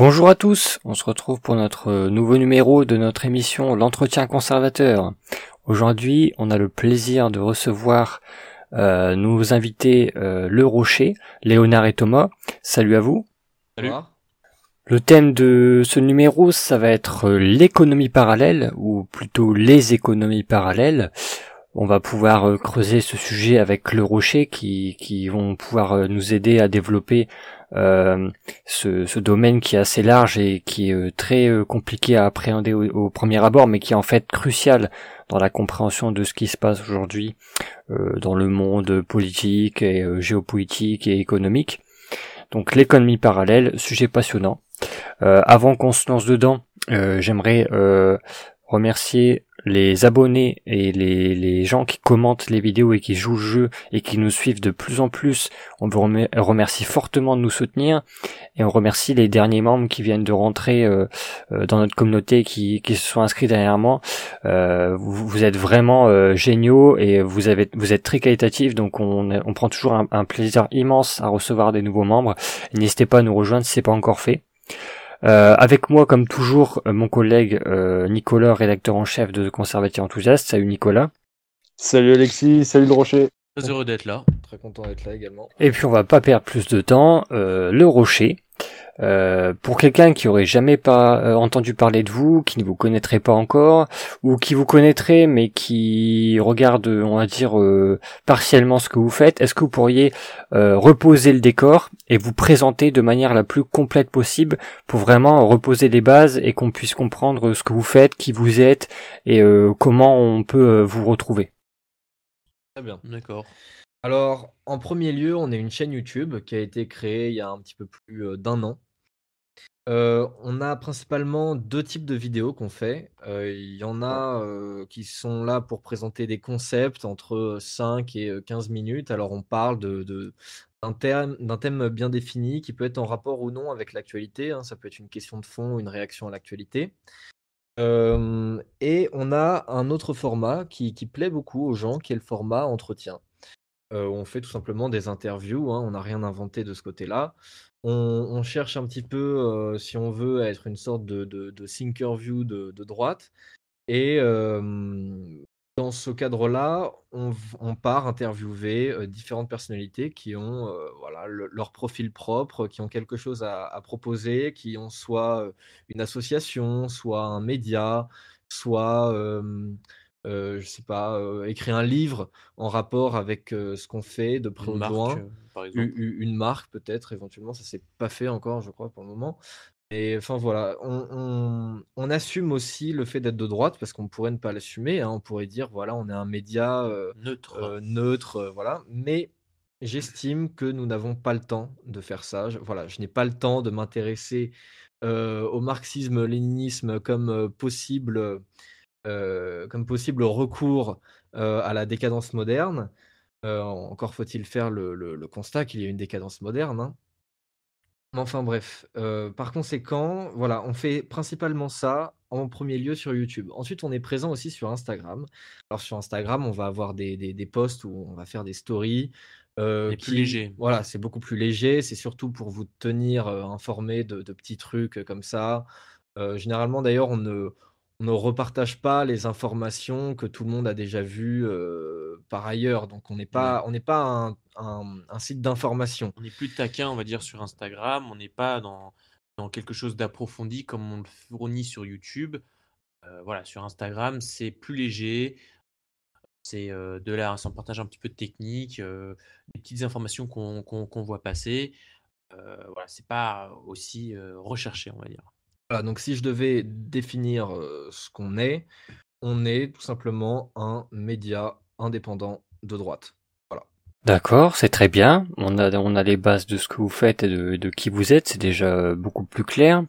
Bonjour à tous, on se retrouve pour notre euh, nouveau numéro de notre émission L'entretien conservateur. Aujourd'hui, on a le plaisir de recevoir euh, nos invités euh, Le Rocher, Léonard et Thomas. Salut à vous. Salut. Le thème de ce numéro, ça va être euh, l'économie parallèle, ou plutôt les économies parallèles. On va pouvoir creuser ce sujet avec Le Rocher qui, qui vont pouvoir nous aider à développer ce, ce domaine qui est assez large et qui est euh, très euh, compliqué à appréhender au, premier abord, mais qui est en fait crucial dans la compréhension de ce qui se passe aujourd'hui euh, dans le monde politique et euh, géopolitique et économique. Donc l'économie parallèle, sujet passionnant. Euh, avant qu'on se lance dedans, euh, j'aimerais euh, remercier les abonnés et les, gens qui commentent les vidéos et qui jouent le jeu et qui nous suivent de plus en plus. On vous remer- remercie fortement de nous soutenir et on remercie les derniers membres qui viennent de rentrer euh, euh, dans notre communauté qui, qui se sont inscrits dernièrement. Euh, vous, êtes vraiment euh, géniaux et vous êtes très qualitatifs donc on, prend toujours un, un plaisir immense à recevoir des nouveaux membres. N'hésitez pas à nous rejoindre si c'est pas encore fait. Euh, avec moi, comme toujours, euh, mon collègue euh, Nicolas, rédacteur en chef de Conservateur Enthousiaste. Salut Nicolas. Salut Alexis, salut le Rocher. Très heureux d'être là. Très content d'être là également. Et puis on va pas perdre plus de temps. euh, le Rocher. Euh, pour quelqu'un qui aurait jamais pas euh, entendu parler de vous, qui ne vous connaîtrait pas encore, ou qui vous connaîtrait mais qui regarde, on va dire, euh, partiellement ce que vous faites, est-ce que vous pourriez euh, reposer le décor et vous présenter de manière la plus complète possible pour vraiment reposer les bases et qu'on puisse comprendre ce que vous faites, qui vous êtes et euh, comment on peut vous retrouver? Très bien. D'accord. Alors, en premier lieu, on est une chaîne YouTube qui a été créée il y a un petit peu plus euh, d'un an. Euh, on a principalement deux types de vidéos qu'on fait. Euh, Il y en a euh, qui sont là pour présenter des concepts entre 5 et euh, 15 minutes. Alors, on parle de, de- d'un thème, d'un thème bien défini qui peut être en rapport ou non avec l'actualité. hein. Ça peut être une question de fond ou une réaction à l'actualité. Euh, et on a un autre format qui, qui plaît beaucoup aux gens, qui est le format entretien. Euh, on fait tout simplement des interviews, hein, on n'a rien inventé de ce côté-là. On, cherche un petit peu, euh, si on veut, à être une sorte de, de, de de, de droite. Et dans ce cadre-là, on, part interviewer euh, différentes personnalités qui ont voilà, le- leur profil propre, qui ont quelque chose à, proposer, qui ont soit une association, soit un média, soit, euh, je sais pas, euh, écrit un livre en rapport avec euh, ce qu'on fait de près ou de loin. euh, par une marque peut-être éventuellement, ça s'est pas fait encore, je crois, pour le moment. Et enfin voilà, on, on- on assume aussi le fait d'être de droite parce qu'on pourrait ne pas l'assumer. hein. On pourrait dire voilà, on est un média Neutre. neutre, voilà. Mais j'estime que nous n'avons pas le temps de faire ça. Je- voilà, je n'ai pas le temps de m'intéresser au marxisme-léninisme comme possible, euh, comme possible recours euh, à la décadence moderne. Euh, encore faut-il faire le, le- le constat qu'il y a une décadence moderne. hein. Enfin bref, par conséquent, voilà, on fait principalement ça en premier lieu sur YouTube. Ensuite, on est présent aussi sur Instagram. Alors sur Instagram, on va avoir des, des, des posts où on va faire des stories. euh, plus qui- léger. Voilà, c'est beaucoup plus léger. C'est surtout pour vous tenir euh, informé de, de petits trucs euh, comme ça. Généralement, d'ailleurs, on ne, on ne repartage pas les informations que tout le monde a déjà vues euh, par ailleurs. Donc, on n'est pas, on n'est pas un, un- un site d'information. On est plus taquin, on va dire, sur Instagram. On n'est pas dans, dans quelque chose d'approfondi comme on le fournit sur YouTube. Euh, voilà, sur Instagram, c'est plus léger. C'est euh, de là, ça partage un petit peu de technique, des petites informations qu'on voit passer. Voilà, c'est pas aussi recherché, on va dire. Voilà, donc si je devais définir ce qu'on est, on est tout simplement un média indépendant de droite. D'accord, c'est très bien. On a, on a les bases de ce que vous faites et de, de qui vous êtes, c'est déjà beaucoup plus clair.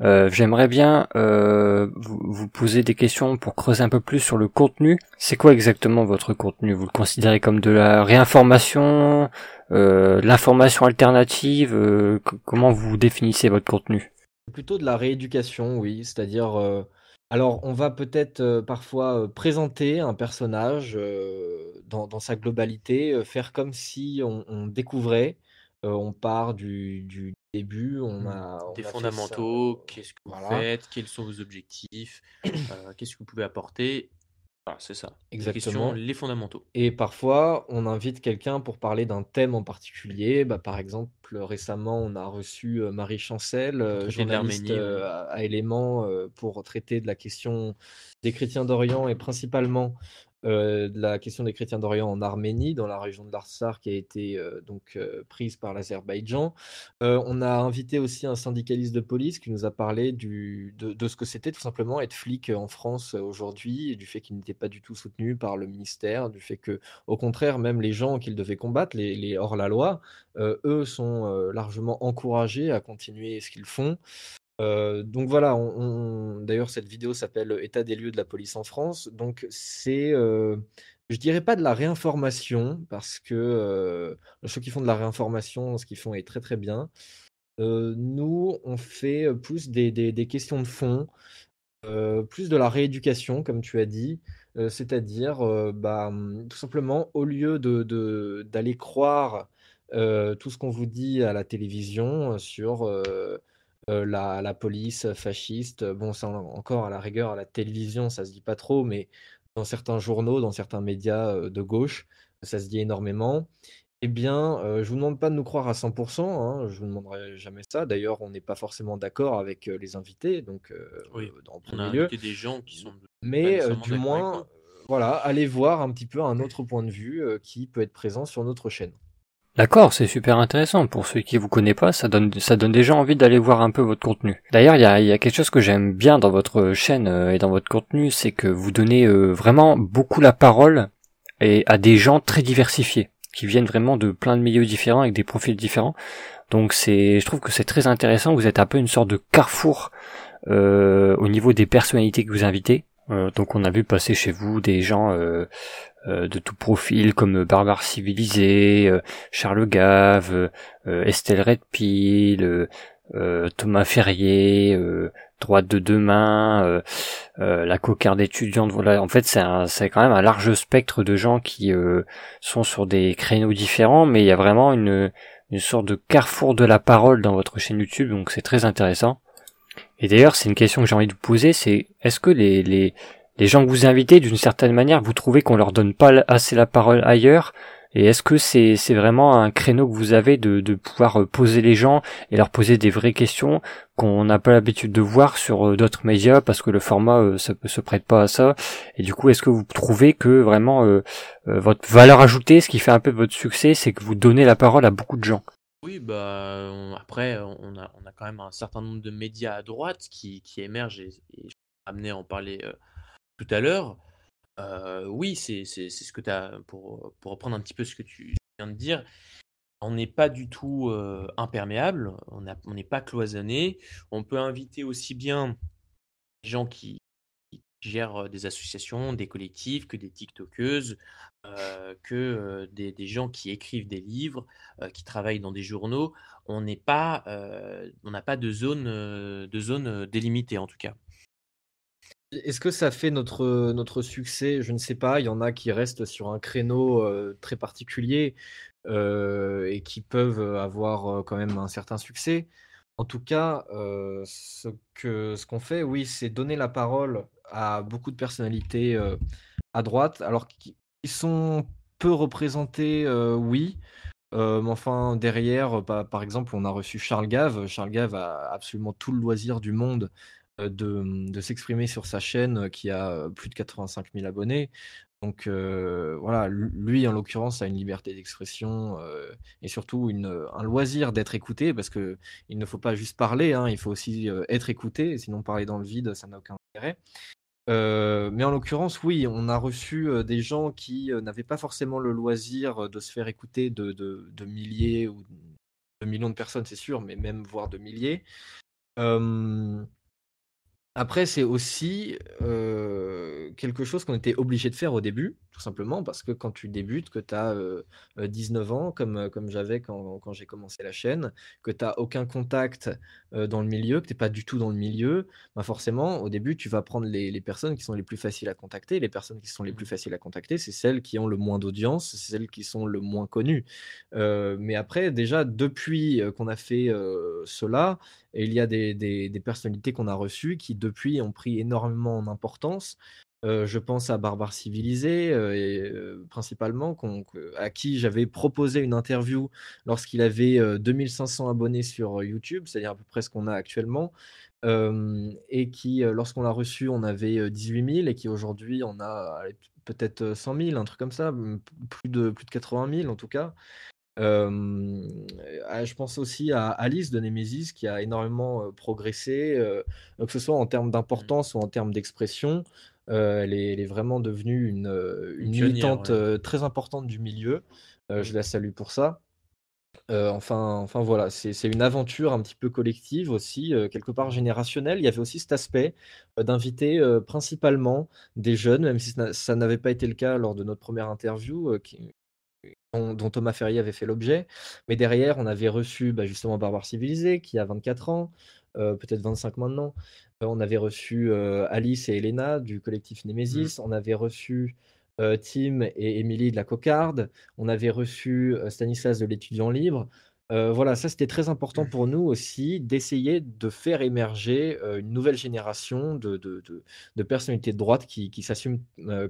J'aimerais bien vous, vous poser des questions pour creuser un peu plus sur le contenu. C'est quoi exactement votre contenu? Vous le considérez comme de la réinformation, l'information alternative Comment vous définissez votre contenu? Plutôt de la rééducation, oui, c'est-à-dire, euh, alors on va peut-être euh, parfois euh, présenter un personnage dans, dans sa globalité, faire comme si on, on découvrait, on part du, du début, on Mmh. a, on Des a fondamentaux, qu'est-ce que vous voilà. faites, quels sont vos objectifs, qu'est-ce que vous pouvez apporter. Voilà, c'est ça. Les questions, Exactement. les fondamentaux. Et parfois, on invite quelqu'un pour parler d'un thème en particulier. Bah, par exemple, récemment, on a reçu euh, Marie Chancel, euh, journaliste euh, à, à Éléments, euh, pour traiter de la question des chrétiens d'Orient et principalement euh, la question des chrétiens d'Orient en Arménie, dans la région de l'Arsar qui a été euh, donc euh, prise par l'Azerbaïdjan. Euh, on a invité aussi un syndicaliste de police qui nous a parlé du, de, de ce que c'était tout simplement être flic en France euh, aujourd'hui du fait qu'il n'était pas du tout soutenu par le ministère, du fait que, au contraire, même les gens qu'il devait combattre, les, les hors-la-loi, euh, eux sont largement encouragés à continuer ce qu'ils font. Euh, donc voilà, d'ailleurs cette vidéo s'appelle État des lieux de la police en France. Donc c'est, euh, je dirais pas de la réinformation parce que euh, ceux qui font de la réinformation, ce qu'ils font est très très bien. Euh, nous, on fait plus des, questions de fond, plus de la rééducation, comme tu as dit, c'est-à-dire bah, hum, tout simplement au lieu d'aller croire tout ce qu'on vous dit à la télévision sur euh, euh, la, la police fasciste, bon, ça en- encore à la rigueur à la télévision, ça se dit pas trop, mais dans certains journaux, dans certains médias euh, de gauche, ça se dit énormément. Eh bien, euh, je vous demande pas de nous croire à 100%, hein, je vous demanderai jamais ça. D'ailleurs, on n'est pas forcément d'accord avec euh, les invités, donc euh, Oui, on a premier lieu. des gens qui sont Mais euh, du moins, moi. euh, voilà, allez voir un petit peu un autre point de vue euh, qui peut être présent sur notre chaîne. D'accord, c'est super intéressant. Pour ceux qui vous connaissent pas, ça donne, ça donne déjà envie d'aller voir un peu votre contenu. D'ailleurs, il y a, y a quelque chose que j'aime bien dans votre chaîne euh, et dans votre contenu, c'est que vous donnez euh, vraiment beaucoup la parole et à des gens très diversifiés, qui viennent vraiment de plein de milieux différents avec des profils différents. Donc c'est, je trouve que c'est très intéressant. Vous êtes un peu une sorte de carrefour euh, au niveau des personnalités que vous invitez. Euh, donc on a vu passer chez vous des gens euh, euh, de tout profil comme Barbare Civilisé, Charles Gave, Estelle Redpil, Thomas Ferrier, Droite de demain, la cocarde étudiante. Voilà, en fait c'est quand même un large spectre de gens qui sont sur des créneaux différents, mais il y a vraiment une sorte de carrefour de la parole dans votre chaîne YouTube, donc c'est très intéressant. Et d'ailleurs, c'est une question que j'ai envie de vous poser, c'est est-ce que les, les, les gens que vous invitez, d'une certaine manière, vous trouvez qu'on leur donne pas assez la parole ailleurs? Et est-ce que c'est c'est vraiment un créneau que vous avez de, de pouvoir euh, poser les gens et leur poser des vraies questions qu'on n'a pas l'habitude de voir sur euh, d'autres médias parce que le format euh, se, prête pas à ça? Et du coup, est-ce que vous trouvez que vraiment votre valeur ajoutée, ce qui fait un peu votre succès, c'est que vous donnez la parole à beaucoup de gens? Oui, bah, après, on a, quand même un certain nombre de médias à droite qui, émergent et, et je suis à en parler euh, tout à l'heure. Euh, oui, c'est ce que tu as, pour, reprendre un petit peu ce que tu viens de dire, on n'est pas du tout euh, imperméable, on on n'est pas cloisonné. On peut inviter aussi bien des gens qui, gèrent des associations, des collectifs, que des TikTokeuses, que des, gens qui écrivent des livres, qui travaillent dans des journaux. On n'est pas, on n'a pas de zone, de zone délimitée en tout cas. Est-ce que ça fait notre, notre succès? Je ne sais pas. Il y en a qui restent sur un créneau très particulier et qui peuvent avoir quand même un certain succès. En tout cas, ce que, ce qu'on fait, oui, c'est donner la parole à beaucoup de personnalités euh, à droite, alors qui qui sont peu représentées, euh, oui. Euh, mais enfin, derrière, euh, par, exemple, on a reçu Charles Gave. Charles Gave a absolument tout le loisir du monde de, s'exprimer sur sa chaîne qui a plus de 85 000 abonnés. Donc voilà, lu- lui en l'occurrence a une liberté d'expression et surtout un loisir d'être écouté parce que il ne faut pas juste parler, hein, il faut aussi être écouté, sinon parler dans le vide, ça n'a aucun intérêt. Mais en l'occurrence, oui, on a reçu des gens qui n'avaient pas forcément le loisir de se faire écouter de, de- milliers ou de millions de personnes, c'est sûr, mais même voire de milliers. Après, c'est aussi, quelque chose qu'on était obligé de faire au début, tout simplement parce que quand tu débutes, que tu as, 19 ans comme, comme j'avais quand quand j'ai commencé la chaîne, que tu as aucun contact, dans le milieu, que tu es pas du tout dans le milieu, bah, forcément, au début, tu vas prendre les les personnes qui sont les plus faciles à contacter. Les personnes qui sont les plus faciles à contacter, c'est celles qui ont le moins d'audience, c'est celles qui sont le moins connues. mais après, déjà, depuis, qu'on a fait, cela, et il y a des, personnalités qu'on a reçues qui, depuis, ont pris énormément en importance. Euh, je pense à Barbare Civilisé, euh, euh, principalement, à qui j'avais proposé une interview lorsqu'il avait 2500 abonnés sur YouTube, c'est-à-dire à peu près ce qu'on a actuellement, et qui, lorsqu'on l'a reçu, on avait 18 000, et qui aujourd'hui, on a peut-être 100 000, un truc comme ça, plus de, plus de 80 000 en tout cas. Ah, je pense aussi à Alice de Nemesis qui a énormément progressé, que ce soit en termes mmh. d'importance ou en termes d'expression. elle, est, vraiment devenue une, une militante très importante du milieu. je mmh. la salue pour ça. enfin, enfin voilà, c'est une aventure un petit peu collective aussi, quelque part générationnelle. Il y avait aussi cet aspect d'inviter principalement des jeunes, même si ça n'avait pas été le cas lors de notre première interview, qui, dont, Thomas Ferrier avait fait l'objet. Mais derrière, on avait reçu bah, justement Barbare Civilisé, qui a 24 ans, euh, peut-être 25 maintenant. Euh, on avait reçu euh, Alice et Elena du collectif Nemesis. Mmh. On avait reçu Tim et Émilie de la Cocarde. On avait reçu Stanislas de l'étudiant libre. voilà, ça c'était très important pour nous aussi d'essayer de faire émerger une nouvelle génération de, de, de, personnalités de droite qui, qui s'assument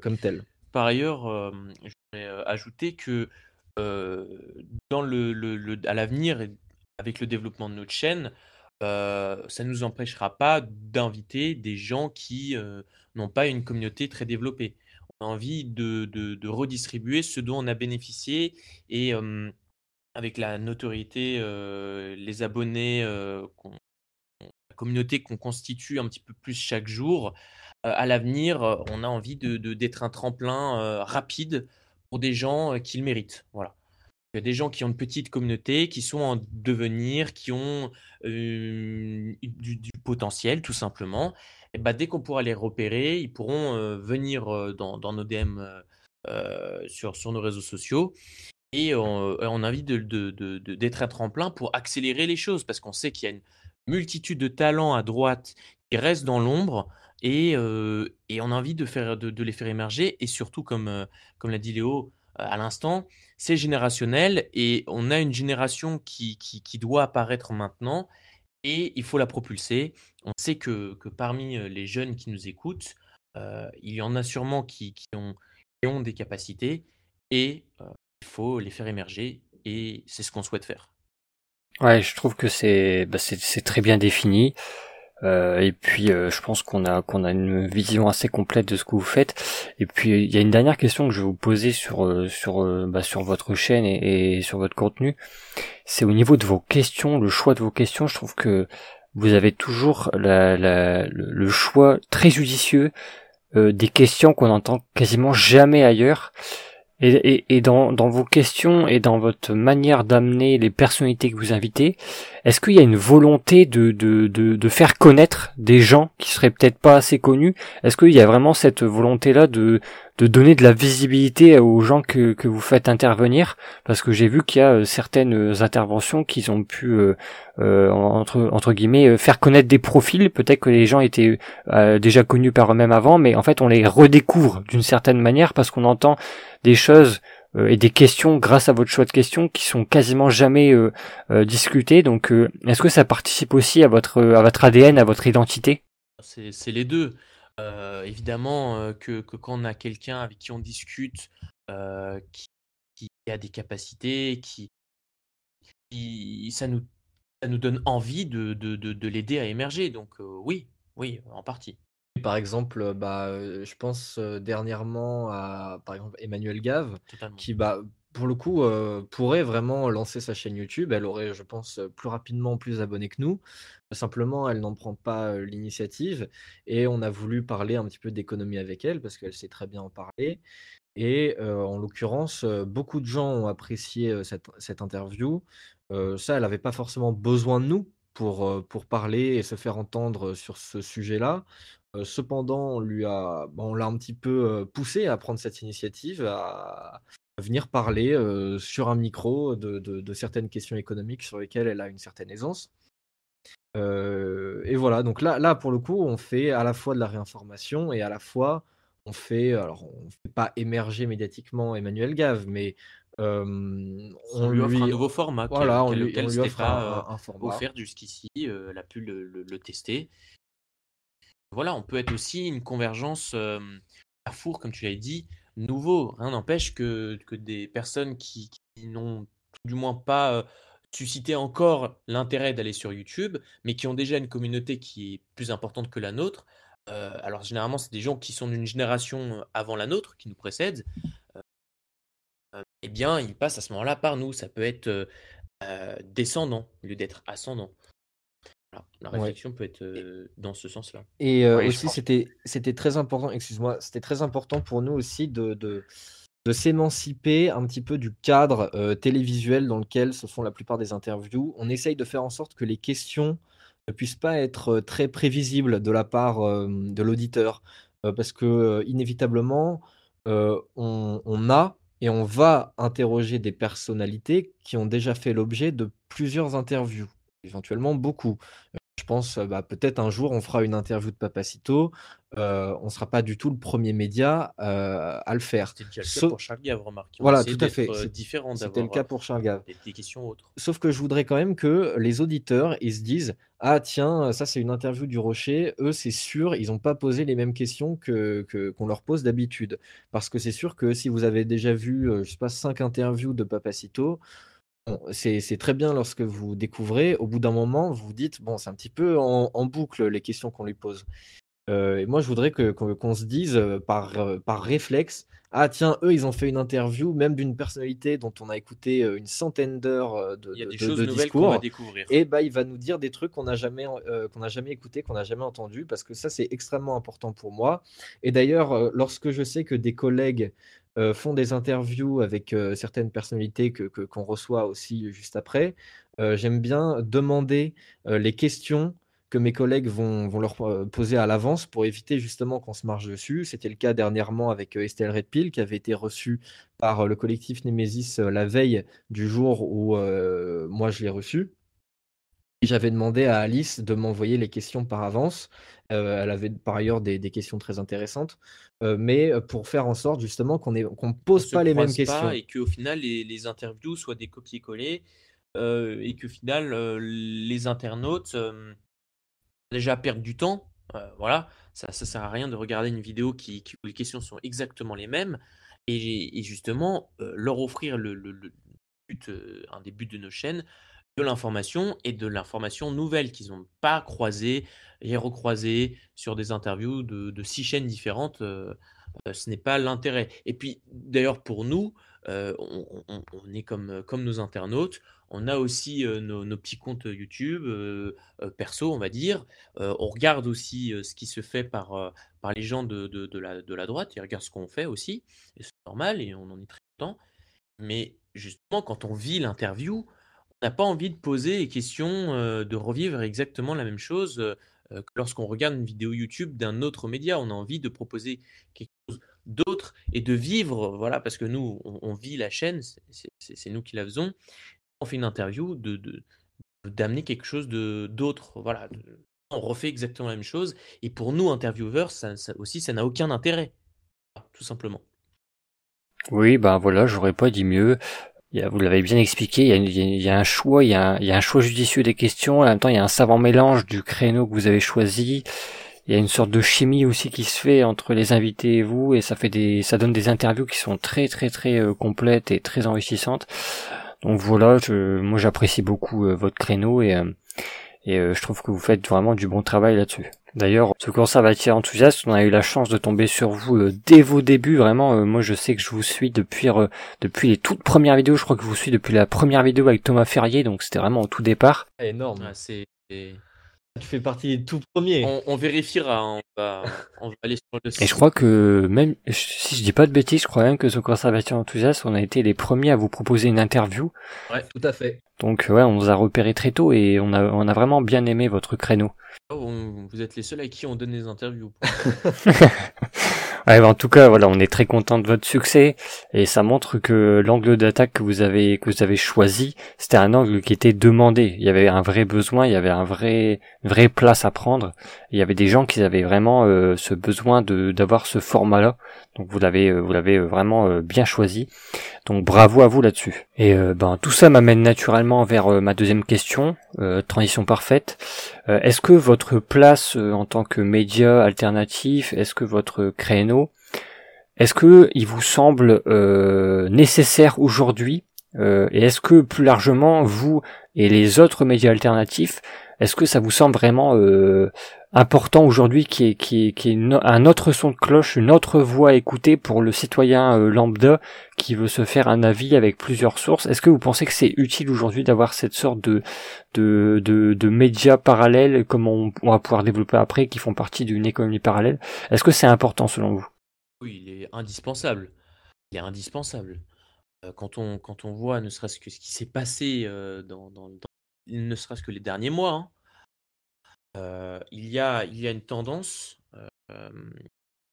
comme telles. Par ailleurs, je voudrais ajouter que le, à l'avenir, avec le développement de notre chaîne, ça ne nous empêchera pas d'inviter des gens qui n'ont pas une communauté très développée. On a envie de, redistribuer ce dont on a bénéficié et avec la notoriété, les abonnés, la communauté qu'on constitue un petit peu plus chaque jour, à l'avenir, on a envie d'être un tremplin rapide pour des gens qui le méritent. Voilà. Des gens qui ont une petite communauté, qui sont en devenir, qui ont du, potentiel, tout simplement. Et bah, dès qu'on pourra les repérer, ils pourront venir dans, nos DM sur, nos réseaux sociaux. Et on, a envie de, d'être un tremplin pour accélérer les choses, parce qu'on sait qu'il y a une multitude de talents à droite qui restent dans l'ombre et, on a envie de, faire, de, les faire émerger. Et surtout, comme, comme l'a dit Léo à l'instant, c'est générationnel et on a une génération qui, doit apparaître maintenant et il faut la propulser. On sait que, que parmi les jeunes qui nous écoutent, il y en a sûrement qui, ont, des capacités et il faut les faire émerger et c'est ce qu'on souhaite faire. Ouais, je trouve que c'est bah, très bien défini. Euh, et puis euh, je pense qu'on a qu'on a une vision assez complète de ce que vous faites. Et puis il y a une dernière question que je vais vous poser sur euh, sur bah, sur votre chaîne et, sur votre contenu. C'est au niveau de vos questions, le choix de vos questions. Je trouve que vous avez toujours la, la, le choix très judicieux des questions qu'on entend quasiment jamais ailleurs. Et, et, dans, dans, vos questions et dans votre manière d'amener les personnalités que vous invitez, est-ce qu'il y a une volonté de, de, de, de faire connaître des gens qui seraient peut-être pas assez connus? Est-ce qu'il y a vraiment cette volonté-là de, de donner de la visibilité aux gens que, que vous faites intervenir? Parce que j'ai vu qu'il y a euh, certaines interventions qui ont pu euh, euh, entre entre guillemets faire connaître des profils. Peut-être que les gens étaient déjà connus par eux-mêmes avant mais en fait on les redécouvre d'une certaine manière parce qu'on entend des choses et des questions grâce à votre choix de questions qui sont quasiment jamais discutées. Donc est-ce que ça participe aussi à votre à votre ADN à votre identité? C'est les deux. Évidemment, que quand on a quelqu'un avec qui on discute, qui qui a des capacités, qui ça nous ça nous donne envie de de de l'aider à émerger. Donc oui, oui, en partie. Par exemple, bah, je pense, dernièrement à, par exemple, Emmanuel Gave qui, bah, pour le coup, pourrait vraiment lancer sa chaîne YouTube. Elle aurait, je pense, plus rapidement plus d'abonnés que nous. Simplement, elle n'en prend pas l'initiative et on a voulu parler un petit peu d'économie avec elle parce qu'elle sait très bien en parler. Et en l'occurrence, beaucoup de gens ont apprécié cette, interview. ça, elle n'avait pas forcément besoin de nous pour, pour parler et se faire entendre sur ce sujet-là. Cependant, on lui a, on l'a un petit peu poussé à prendre cette initiative, à, venir parler sur un micro de, de, certaines questions économiques sur lesquelles elle a une certaine aisance. et voilà, donc là, là, pour le coup, on fait à la fois de la réinformation et à la fois on fait, alors on fait pas émerger médiatiquement Emmanuel Gave, mais on, lui offre un nouveau format voilà, on lui, offre pas un, format. offert jusqu'ici, elle a pu le, tester. Voilà, on peut être aussi une convergence à four, comme tu l'as dit, nouveau. Rien n'empêche que, que des personnes qui, n'ont du moins pas suscité encore l'intérêt d'aller sur YouTube, mais qui ont déjà une communauté qui est plus importante que la nôtre. alors généralement, c'est des gens qui sont d'une génération avant la nôtre, qui nous précèdent. eh bien, ils passent à ce moment-là par nous. Ça peut être descendant au lieu d'être ascendant. La réflexion peut être dans ce sens-là. Et aussi, c'était, c'était très important, excuse-moi, c'était très important pour nous aussi de, de, de s'émanciper un petit peu du cadre télévisuel dans lequel se font la plupart des interviews. On essaye de faire en sorte que les questions ne puissent pas être très prévisibles de la part de l'auditeur. parce que, inévitablement, on, on a et on va interroger des personnalités qui ont déjà fait l'objet de plusieurs interviews éventuellement beaucoup. Je pense, bah, peut-être un jour, on fera une interview de Papacito. Euh, on ne sera pas du tout le premier média à le faire. C'était le cas pour Charles Gave, remarque. Voilà, tout à fait. C'est différent C'était le cas pour Charles Gave. Des, questions autres. Sauf que je voudrais quand même que les auditeurs, ils se disent Ah, tiens, ça, c'est une interview du Rocher. Eux, c'est sûr, ils n'ont pas posé les mêmes questions que, qu'on leur pose d'habitude. Parce que c'est sûr que si vous avez déjà vu, je sais pas, cinq interviews de Papacito, c'est très bien lorsque vous découvrez. Au bout d'un moment, vous vous dites, bon, c'est un petit peu en, boucle les questions qu'on lui pose. Euh, et moi, je voudrais qu'on se dise euh, par, euh, par réflexe, ah tiens, eux, ils ont fait une interview, même d'une personnalité dont on a écouté une centaine d'heures de, il y a des choses nouvelles qu'on va découvrir. Et bah, il va nous dire des trucs qu'on n'a jamais, qu'on n'a jamais écouté, qu'on n'a jamais entendu, parce que ça, c'est extrêmement important pour moi. Et d'ailleurs, lorsque je sais que des collègues font des interviews avec certaines personnalités que qu'on reçoit aussi juste après. J'aime bien demander les questions que mes collègues vont, vont leur poser à l'avance pour éviter justement qu'on se marche dessus. C'était le cas dernièrement avec Estelle Redpill qui avait été reçue par le collectif Nemesis la veille du jour où moi je l'ai reçue. J'avais demandé à Alice de m'envoyer les questions par avance. Euh, elle avait par ailleurs des, questions très intéressantes, euh, mais euh, pour faire en sorte justement qu'on ne pose pas les mêmes questions. Et qu'au final, les, interviews soient des copier-coller et qu'au final, les internautes déjà perdent du temps. voilà, ça ne sert à rien de regarder une vidéo qui, où les questions sont exactement les mêmes. Et, justement, leur offrir le, but, un des buts de nos chaînes, de l'information et de l'information nouvelle qu'ils n'ont pas croisée et recroisée sur des interviews de, six chaînes différentes. Euh, euh, ce n'est pas l'intérêt. Et puis, d'ailleurs, pour nous, euh, on, est comme, comme nos internautes. On a aussi nos, petits comptes YouTube perso, on va dire. on regarde aussi ce qui se fait par, les gens de, la, droite. Ils regardent ce qu'on fait aussi. Et c'est normal et on en est très content. Mais justement, quand on vit l'interview, n'a pas envie de poser les questions, de revivre exactement la même chose que lorsqu'on regarde une vidéo YouTube d'un autre média. On a envie de proposer quelque chose d'autre et de vivre, voilà, parce que nous, on, vit la chaîne, c'est nous qui la faisons. On fait une interview, de d'amener quelque chose de d'autre, voilà. on refait exactement la même chose. Et pour nous, intervieweurs, ça, aussi, ça n'a aucun intérêt, tout simplement. Oui, ben voilà, j'aurais pas dit mieux vous l'avez bien expliqué, il y, a, un choix, il y a un, choix judicieux des questions, en même temps il y a un savant mélange du créneau que vous avez choisi. Il y a une sorte de chimie aussi qui se fait entre les invités et vous, et ça fait des, ça donne des interviews qui sont très très très euh, complètes et très enrichissantes. Donc voilà, je, moi j'apprécie beaucoup euh, votre créneau et, euh, et je trouve que vous faites vraiment du bon travail là-dessus. D'ailleurs, ce conservateur enthousiaste, on a eu la chance de tomber sur vous euh, dès vos débuts. Vraiment, euh, moi je sais que je vous suis depuis euh, depuis les toutes premières vidéos. Je crois que je vous suis depuis la première vidéo avec Thomas Ferrier, donc c'était vraiment au tout départ. Énorme. c'est Tu fais partie des tout premiers. On, vérifiera, hein. on, va, aller sur le site. Et je crois que même, si je dis pas de bêtises, je crois même que The Conservateur Enthousiaste, on a été les premiers à vous proposer une interview. Ouais, tout à fait. Donc ouais, on nous a repéré très tôt et on a, on a vraiment bien aimé votre créneau. Oh, vous êtes les seuls à qui on donne des interviews. Ouais, en tout cas, voilà, on est très content de votre succès et ça montre que l'angle d'attaque que vous avez que vous avez choisi, c'était un angle qui était demandé. Il y avait un vrai besoin, il y avait un vrai vraie place à prendre. Il y avait des gens qui avaient vraiment euh, ce besoin de d'avoir ce format-là. Donc vous l'avez euh, vous l'avez euh, vraiment bien choisi. Donc bravo à vous là-dessus. Et ben tout ça m'amène naturellement vers ma deuxième question, transition parfaite. est-ce que votre place en tant que média alternatif, est-ce que votre créneau, est-ce que il vous semble nécessaire aujourd'hui et est-ce que plus largement vous et les autres médias alternatifs est-ce que ça vous semble vraiment euh, important aujourd'hui qu'il y ait, un autre son de cloche, une autre voix à écouter pour le citoyen euh, lambda qui veut se faire un avis avec plusieurs sources Est-ce que vous pensez que c'est utile aujourd'hui d'avoir cette sorte de, de, de, médias parallèles, comme on, va pouvoir développer après, qui font partie d'une économie parallèle? Est-ce que c'est important selon vous? Oui, il est indispensable. Il est indispensable. Euh, quand on, voit ne serait-ce que ce qui s'est passé dans, dans ne serait-ce que les derniers mois, hein, il, y a, une tendance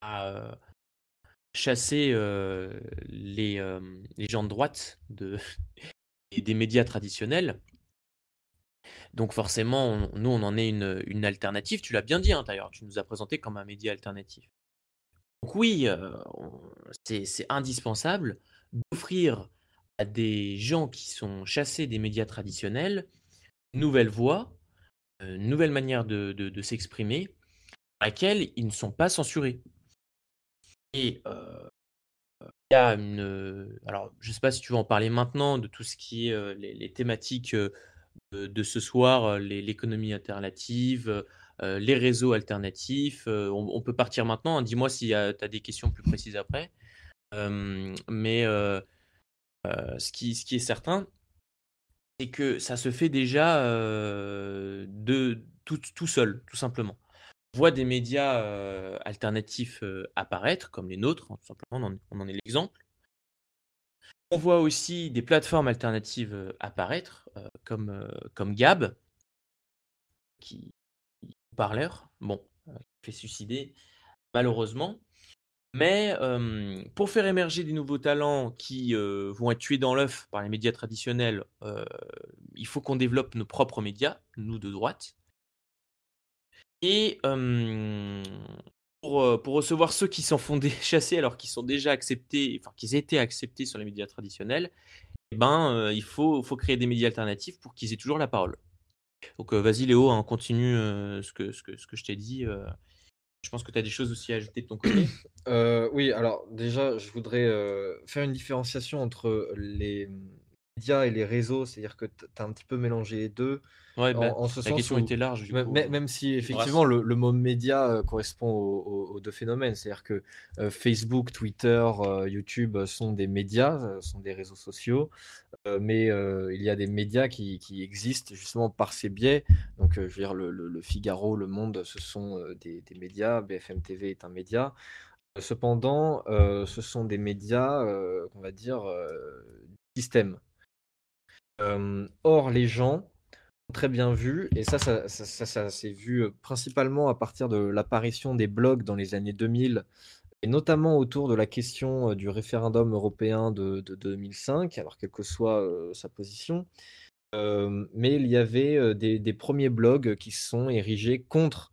à chasser les, gens de droite des médias traditionnels. Donc forcément, nous, on en est une, une alternative. Tu l'as bien dit, hein, d'ailleurs, tu nous as présenté comme un média alternatif. Donc oui, c'est indispensable d'offrir à des gens qui sont chassés des médias traditionnels nouvelle voix, euh, nouvelle manière de, s'exprimer, à laquelle ils ne sont pas censurés. Et euh, il y a une. Alors, je ne sais pas si tu veux en parler maintenant de tout ce qui est les, thématiques de, ce soir, l'économie alternative, les réseaux alternatifs. On, peut partir maintenant. Hein. Dis-moi si tu as des questions plus précises après. mais ce qui est certain, c'est que ça se fait déjà de tout, seul, tout simplement. On voit des médias alternatifs apparaître, comme les nôtres, hein, tout simplement, on en, est l'exemple. On voit aussi des plateformes alternatives apparaître, comme, comme Gab, qui parleur, bon, fait suicider malheureusement. Mais pour faire émerger des nouveaux talents qui vont être tués dans l'œuf par les médias traditionnels, il faut qu'on développe nos propres médias, nous de droite. Et pour, recevoir ceux qui s'en font chasser alors qu'ils sont déjà acceptés, enfin qu'ils étaient acceptés sur les médias traditionnels, eh ben, il faut, créer des médias alternatifs pour qu'ils aient toujours la parole. Donc vas-y Léo, hein, continue ce, que, je t'ai dit. Je pense que tu as des choses aussi à ajouter de ton côté. Euh, oui, alors déjà, je voudrais euh, faire une différenciation entre les médias et les réseaux, c'est-à-dire que tu as un petit peu mélangé les deux. Ouais, bah, la question était large. même si effectivement le, mot média euh, correspond aux, deux phénomènes, c'est-à-dire que Facebook, Twitter, YouTube sont des médias, sont des réseaux sociaux, mais il y a des médias qui, existent justement par ces biais. Donc, je veux dire, le, Figaro, Le Monde, ce sont des, des, médias, BFM TV est un média. Cependant, ce sont des médias, on va dire, système. Or, les gens très bien vu, et ça, ça, ça, s'est vu euh, principalement à partir de l'apparition des blogs dans les années 2000, et notamment autour de la question euh, du référendum européen de, 2005, alors quelle que soit euh, sa position. mais il y avait des, premiers blogs qui sont érigés contre,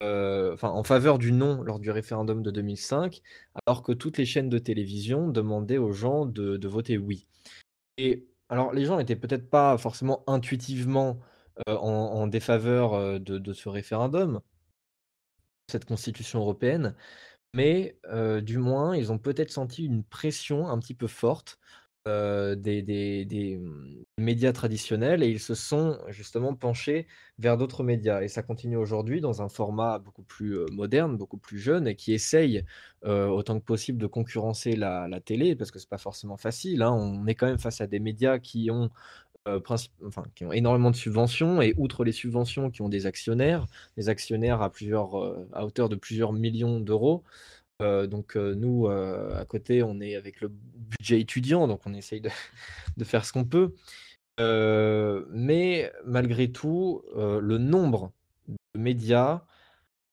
en faveur du non lors du référendum de 2005, alors que toutes les chaînes de télévision demandaient aux gens de, de voter oui. Et alors les gens n'étaient peut-être pas forcément intuitivement en, défaveur de, ce référendum, cette constitution européenne, mais du moins, ils ont peut-être senti une pression un petit peu forte des, mmh, médias traditionnels et ils se sont justement penchés vers d'autres médias. Et ça continue aujourd'hui dans un format beaucoup plus moderne, beaucoup plus jeune et qui essaye autant que possible de concurrencer la, télé parce que c'est pas forcément facile. Hein. On est quand même face à des médias qui ont qui ont énormément de subventions et outre les subventions, qui ont des actionnaires, des actionnaires à plusieurs, à hauteur de plusieurs millions d'euros. Donc nous, à côté, on est avec le budget étudiant, donc on essaye de, de faire ce qu'on peut. mais malgré tout, le nombre de médias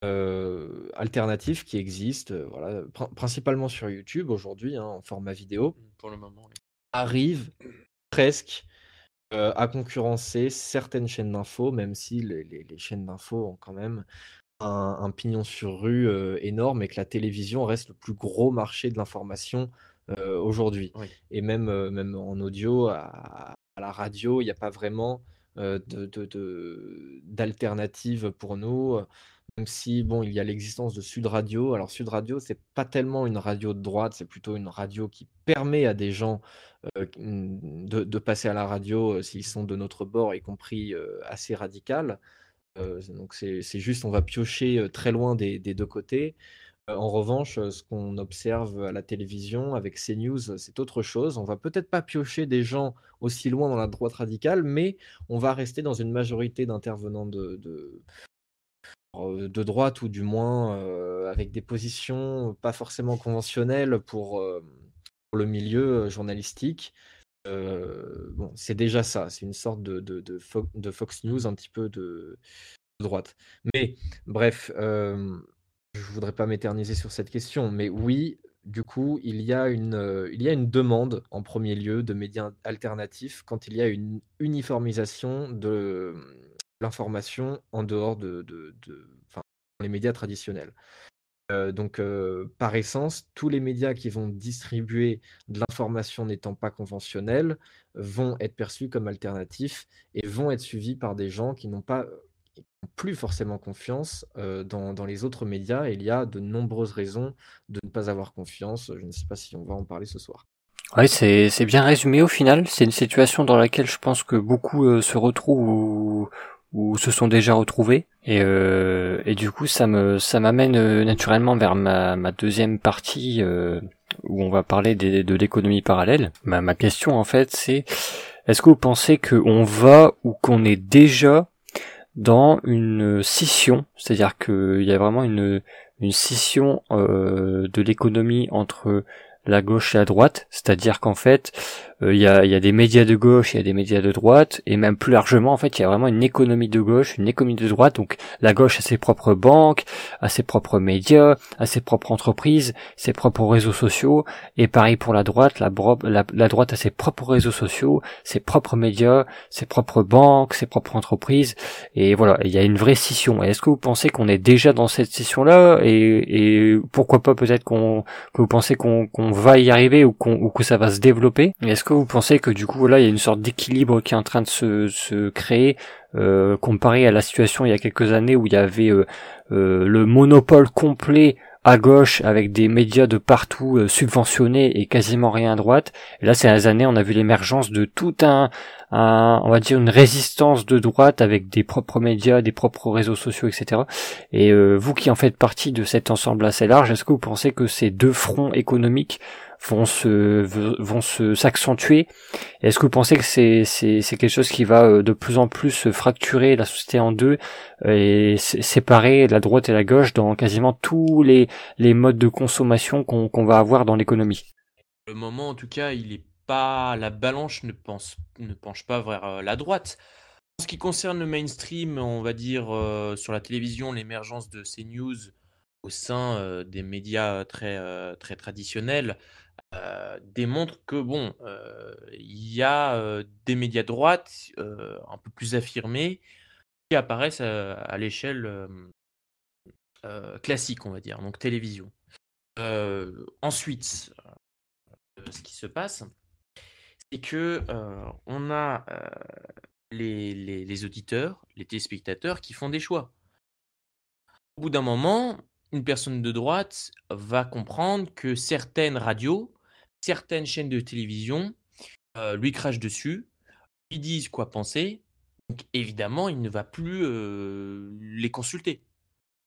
alternatifs qui existent, voilà, principalement sur YouTube aujourd'hui, hein, en format vidéo, mmh, pour le moment, arrive presque à concurrencer certaines chaînes d'infos, même si les, chaînes d'infos ont quand même un, pignon sur rue énorme et que la télévision reste le plus gros marché de l'information aujourd'hui. Et même, même en audio, à, la radio, il n'y a pas vraiment d'alternative pour nous. Même si, bon, il y a l'existence de Sud Radio. Alors, Sud Radio, c'est pas tellement une radio de droite, c'est plutôt une radio qui permet à des gens mmh, de, passer à la radio s'ils sont de notre bord, y compris assez radical. Donc, c'est juste, on va piocher très loin des, deux côtés. en revanche, ce qu'on observe à la télévision avec CNews, c'est autre chose. On va peut-être pas piocher des gens aussi loin dans la droite radicale, mais on va rester dans une majorité d'intervenants de droite ou du moins avec des positions pas forcément conventionnelles pour, le milieu journalistique. Bon, c'est déjà ça, c'est une sorte de, Fox News un petit peu de, droite. Mais bref, je voudrais pas m'éterniser sur cette question, mais oui, du coup, il y, a une, il y a une demande en premier lieu de médias alternatifs quand il y a une uniformisation de l'information en dehors de, de, les médias traditionnels. Euh, donc, euh, par essence, tous les médias qui vont distribuer de l'information n'étant pas conventionnelle vont être perçus comme alternatifs et vont être suivis par des gens qui n'ont pas plus forcément confiance euh, dans, dans, les autres médias. Et il y a de nombreuses raisons de ne pas avoir confiance. Je ne sais pas si on va en parler ce soir. Oui, c'est bien résumé au final. C'est une situation dans laquelle je pense que beaucoup se retrouvent ou se sont déjà retrouvés. Et, euh, et du coup ça me ça m'amène euh, naturellement vers ma, ma deuxième partie euh, où on va parler de l'économie parallèle. Ma, ma question en fait c'est est-ce que vous pensez qu'on va ou qu'on est déjà dans une scission, c'est-à-dire qu'il y a vraiment une, une scission euh, de l'économie entre la gauche et la droite, c'est-à-dire qu'en fait, euh, il y, a, y, a, des médias de gauche, il y a des médias de droite, et même plus largement, en fait, il y a vraiment une économie de gauche, une économie de droite. Donc, la gauche a ses propres banques, a ses propres médias, a ses propres entreprises, ses propres réseaux sociaux, et pareil pour la droite, la, la, droite a ses propres réseaux sociaux, ses propres médias, ses propres banques, ses propres entreprises, et voilà, il y a une vraie scission. Est-ce que vous pensez qu'on est déjà dans cette scission-là, et, et pourquoi pas peut-être qu'on que vous pensez qu'on va y arriver ou, qu'on ou que ça va se développer? Est-ce vous pensez que du coup là il y a une sorte d'équilibre qui est en train de se, se créer euh, comparé à la situation il y a quelques années où il y avait euh, euh, le monopole complet à gauche avec des médias de partout subventionnés et quasiment rien à droite. Et là, ces dernières années, on a vu l'émergence de tout un, on va dire une résistance de droite avec des propres médias, des propres réseaux sociaux, etc. Et vous qui en faites partie de cet ensemble assez large, est-ce que vous pensez que ces deux fronts économiques vont se vont se s'accentuer Est-ce que vous pensez que c'est c'est c'est quelque chose qui va euh, de plus en plus fracturer la société en deux et séparer la droite et la gauche dans quasiment tous les les modes de consommation qu'on qu'on va avoir dans l'économie? Le moment, en tout cas, il est pas la balance ne pense ne penche pas vers euh, la droite. En ce qui concerne le mainstream, on va dire euh, sur la télévision, l'émergence de ces news au sein des médias très très traditionnels démontre que bon, il y a des médias de droite un peu plus affirmés qui apparaissent à, l'échelle classique, on va dire, donc télévision. ensuite, ce qui se passe, c'est que on a les, les auditeurs, les téléspectateurs qui font des choix. Au bout d'un moment, une personne de droite va comprendre que certaines radios certaines chaînes de télévision euh, lui crachent dessus, lui disent quoi penser. Évidemment, il ne va plus euh, les consulter.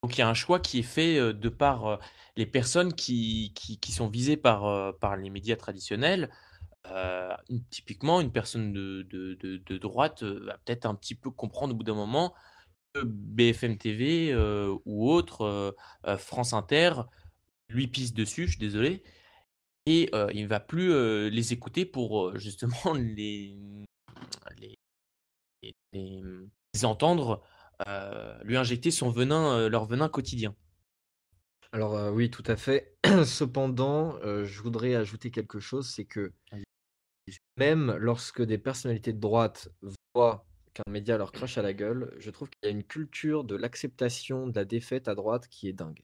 Donc il y a un choix qui est fait euh, de par les personnes qui, qui, sont visées par, par les médias traditionnels. typiquement, une personne de, de, droite va peut-être un petit peu comprendre au bout d'un moment que BFM TV ou autre, France Inter, lui pisse dessus, je suis désolé, et il ne va plus les écouter pour justement les, les, entendre lui injecter son venin, leur venin quotidien. Alors oui, tout à fait. Cependant, je voudrais ajouter quelque chose, c'est que même lorsque des personnalités de droite voient qu'un média leur crache à la gueule, je trouve qu'il y a une culture de l'acceptation de la défaite à droite qui est dingue.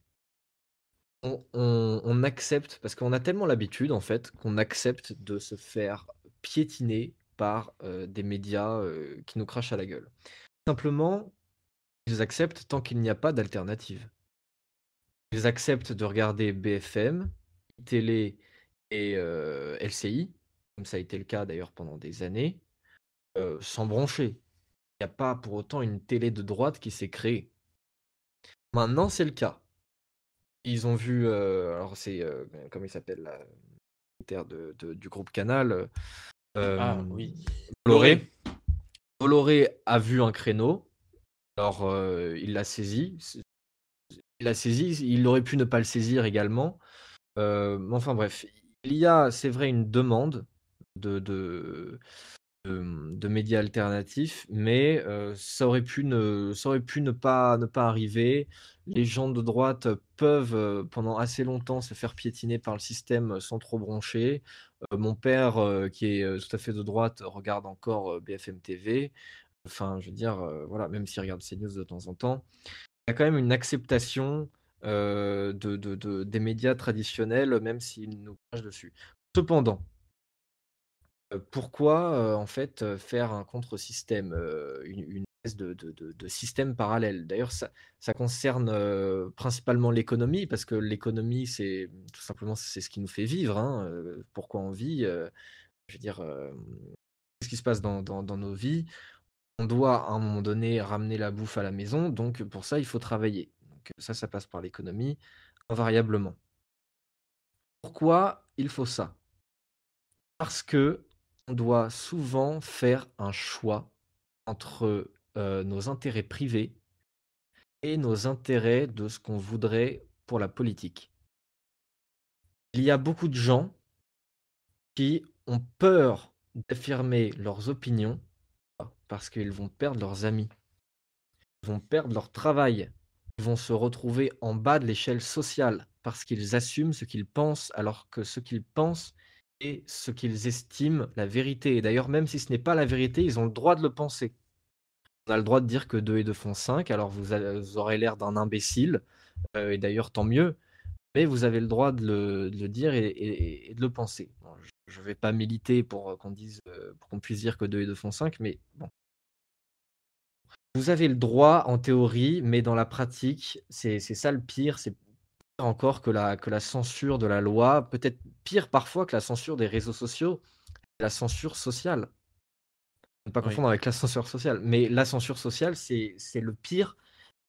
On, accepte, parce qu'on a tellement l'habitude en fait, qu'on accepte de se faire piétiner par des médias qui nous crachent à la gueule. Simplement, ils acceptent tant qu'il n'y a pas d'alternative. Ils acceptent de regarder BFM, télé et LCI, comme ça a été le cas d'ailleurs pendant des années, sans broncher. Il n'y a pas pour autant une télé de droite qui s'est créée. Maintenant, c'est le cas. Ils ont vu, alors c'est, comment il s'appelle, la de, de, du groupe Canal, ah oui. Bolloré. Bolloré a vu un créneau, alors il l'a saisi. Il l'a saisi, il aurait pu ne pas le saisir également. enfin bref, il y a, c'est vrai, une demande de, de, de, médias alternatifs, mais ça, aurait pu ne, pas, arriver. Les gens de droite peuvent pendant assez longtemps se faire piétiner par le système sans trop broncher. mon père, qui est tout à fait de droite, regarde encore BFM TV. Enfin, je veux dire, voilà, même s'il regarde CNews de temps en temps, il y a quand même une acceptation de, de, des médias traditionnels, même s'ils nous crachent dessus. Cependant, pourquoi en fait faire un contre-système, une, espèce de, système parallèle? D'ailleurs, ça, concerne principalement l'économie, parce que l'économie, c'est tout simplement c'est ce qui nous fait vivre. Hein, pourquoi on vit Je veux dire, qu'est-ce qui se passe dans, dans, nos vies? On doit à un moment donné ramener la bouffe à la maison, donc pour ça, il faut travailler. Donc ça, ça passe par l'économie, invariablement. Pourquoi il faut ça? Parce que on doit souvent faire un choix entre nos intérêts privés et nos intérêts de ce qu'on voudrait pour la politique. Il y a beaucoup de gens qui ont peur d'affirmer leurs opinions parce qu'ils vont perdre leurs amis, ils vont perdre leur travail, ils vont se retrouver en bas de l'échelle sociale parce qu'ils assument ce qu'ils pensent alors que ce qu'ils pensent ce qu'ils estiment la vérité. Et d'ailleurs, même si ce n'est pas la vérité, ils ont le droit de le penser. On a le droit de dire que 2 et 2 font 5, alors vous, aurez l'air d'un imbécile, euh, et d'ailleurs tant mieux, mais vous avez le droit de le, dire et, de le penser. je ne vais pas militer pour qu'on dise, euh, pour qu'on puisse dire que 2 et 2 font 5, mais bon. Vous avez le droit en théorie, mais dans la pratique, c'est ça le pire, c'est encore que la, que la censure de la loi, peut-être pire parfois que la censure des réseaux sociaux, la censure sociale. Ne pas confondre avec la censure sociale, mais la censure sociale, c'est le pire.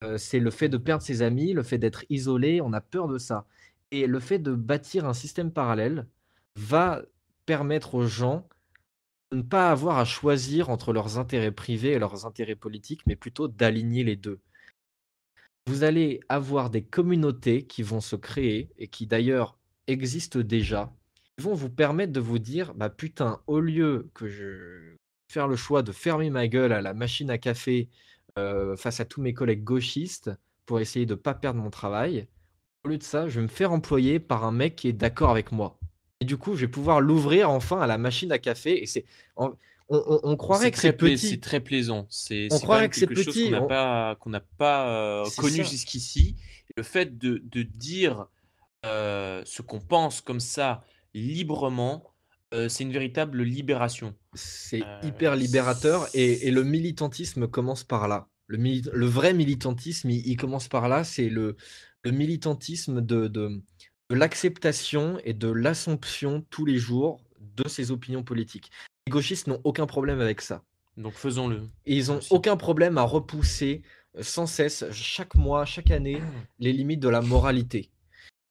Euh, c'est le fait de perdre ses amis, le fait d'être isolé, on a peur de ça. Et le fait de bâtir un système parallèle va permettre aux gens de ne pas avoir à choisir entre leurs intérêts privés et leurs intérêts politiques, mais plutôt d'aligner les deux vous allez avoir des communautés qui vont se créer et qui d'ailleurs existent déjà, qui vont vous permettre de vous dire bah putain, au lieu que je faire le choix de fermer ma gueule à la machine à café euh, face à tous mes collègues gauchistes pour essayer de ne pas perdre mon travail, au lieu de ça, je vais me faire employer par un mec qui est d'accord avec moi. Et du coup, je vais pouvoir l'ouvrir enfin à la machine à café. Et c'est on, croirait que c'est petit. C'est très plaisant. C'est que c'est petit. Qu'on n'a pas, euh, connu jusqu'ici. Le fait de, dire euh, ce qu'on pense comme ça librement, euh, c'est une véritable libération. C'est hyper libérateur et, le militantisme commence par là. Le, le vrai militantisme, il, commence par là. C'est le, le militantisme de, de l'acceptation et de l'assomption tous les jours de ses opinions politiques. Les gauchistes n'ont aucun problème avec ça. Donc faisons-le. Et ils n'ont aucun problème à repousser euh, sans cesse, chaque mois, chaque année, les limites de la moralité.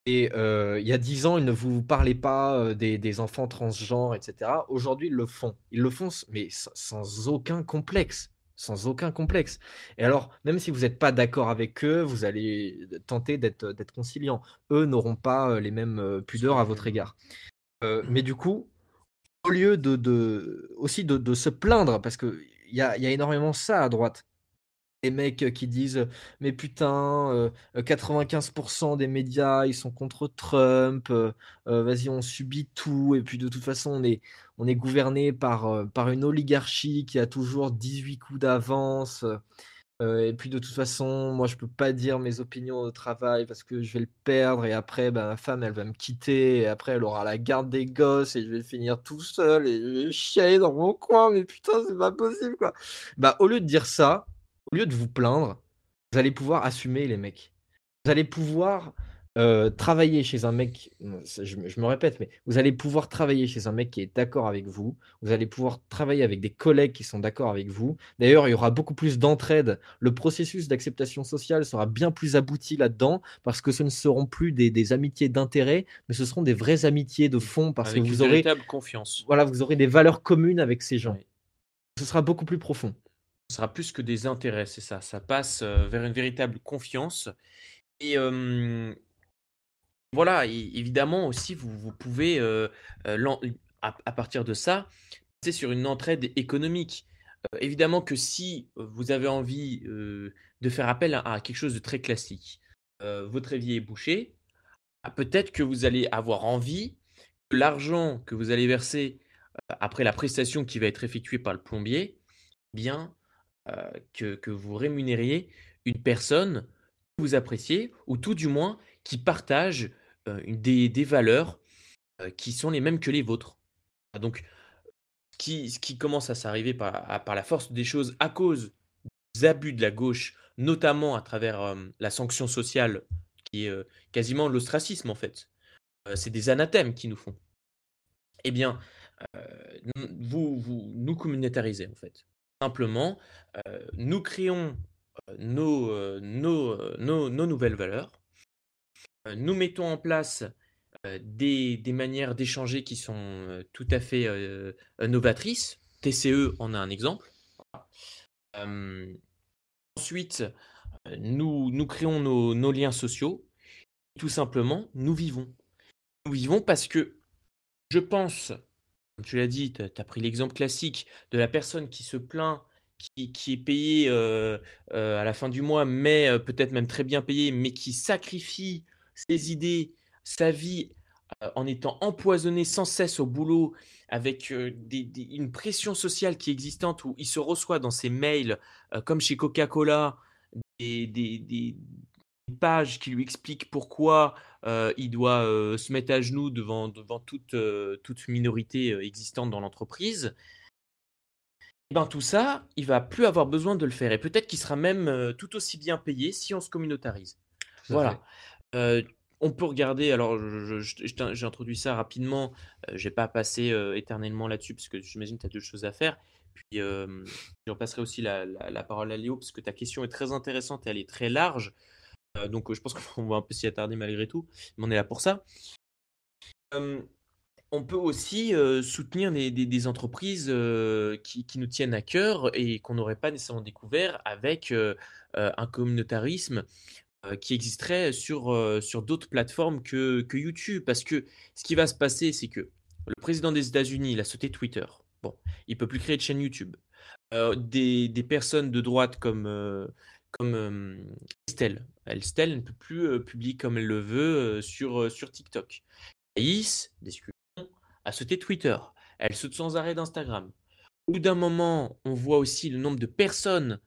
Et il y a 10 ans, ils ne vous parlaient pas des, des enfants transgenres, etc. Aujourd'hui, ils le font. Ils le font, mais sans, aucun complexe. Sans aucun complexe. Et alors, même si vous n'êtes pas d'accord avec eux, vous allez tenter d'être conciliant. Eux n'auront pas les mêmes pudeurs à votre égard. mais du coup, au lieu de, aussi de, se plaindre, parce qu'il y a, y énormément ça à droite. Les mecs qui disent mais putain 95% des médias ils sont contre Trump vas-y on subit tout et puis de toute façon on est gouverné par par une oligarchie qui a toujours 18 coups d'avance et puis de toute façon moi je peux pas dire mes opinions au travail parce que je vais le perdre et après bah, ma femme elle va me quitter et après elle aura la garde des gosses et je vais finir tout seul et je vais chialer dans mon coin mais putain c'est pas possible quoi bah au lieu de dire ça au lieu de vous plaindre, vous allez pouvoir assumer les mecs. Vous allez pouvoir euh, travailler chez un mec, je, me répète, mais vous allez pouvoir travailler chez un mec qui est d'accord avec vous. Vous allez pouvoir travailler avec des collègues qui sont d'accord avec vous. D'ailleurs, il y aura beaucoup plus d'entraide. Le processus d'acceptation sociale sera bien plus abouti là-dedans parce que ce ne seront plus des, amitiés d'intérêt, mais ce seront des vraies amitiés de fond parce que vous aurez confiance. Voilà, vous aurez des valeurs communes avec ces gens. Ce sera beaucoup plus profond sera plus que des intérêts, c'est ça. Ça passe vers une véritable confiance. Et voilà, évidemment aussi, vous, pouvez, à, partir de ça, passer sur une entraide économique. évidemment que si vous avez envie de faire appel à, quelque chose de très classique, votre évier est bouché, ah, peut-être que vous allez avoir envie que l'argent que vous allez verser après la prestation qui va être effectuée par le plombier, eh bien, euh, que, vous rémunériez une personne que vous appréciez, ou tout du moins qui partage euh, des, valeurs euh, qui sont les mêmes que les vôtres. Donc, ce qui, ce qui commence à s'arriver par, par, la force des choses à cause des abus de la gauche, notamment à travers la sanction sociale, qui est quasiment l'ostracisme en fait. c'est des anathèmes qui nous font. Eh bien, vous, vous nous communautarisez en fait. Simplement, nous créons nos, nos, nos, nouvelles valeurs, nous mettons en place des, des, manières d'échanger qui sont tout à fait novatrices. TCE en a un exemple. ensuite, nous, créons nos, nos, liens sociaux. Tout simplement, nous vivons. Nous vivons parce que je pense comme tu l'as dit, tu as pris l'exemple classique de la personne qui se plaint, qui, est payée à la fin du mois, mais peut-être même très bien payée, mais qui sacrifie ses idées, sa vie en étant empoisonné sans cesse au boulot avec une pression sociale qui est existante où il se reçoit dans ses mails, comme chez Coca-Cola, des, page qui lui explique pourquoi il doit se mettre à genoux devant, devant toute, toute minorité existante dans l'entreprise, eh ben tout ça, il va plus avoir besoin de le faire. Et peut-être qu'il sera même tout aussi bien payé si on se communautarise. Voilà. On peut regarder, alors j'ai introduit ça rapidement, je vais pas passer éternellement là-dessus parce que j'imagine que tu as deux choses à faire. Puis je repasserai aussi la, parole à Léo parce que ta question est très intéressante et elle est très large. Euh, donc je pense qu'on va un peu s'y attarder malgré tout, mais on est là pour ça. on peut aussi soutenir des, entreprises qui, nous tiennent à cœur et qu'on n'aurait pas nécessairement découvert avec un communautarisme qui existerait sur, sur d'autres plateformes que, que, YouTube. Parce que ce qui va se passer, c'est que le président des États-Unis, il a sauté Twitter. Bon, il peut plus créer de chaîne YouTube. des, des, personnes de droite comme, comme Estelle. Estelle ne peut plus publier comme elle le veut sur, sur TikTok. Aïs, discussion, a sauté Twitter. Elle saute sans arrêt d'Instagram. Au bout d'un moment, on voit aussi le nombre de personnes.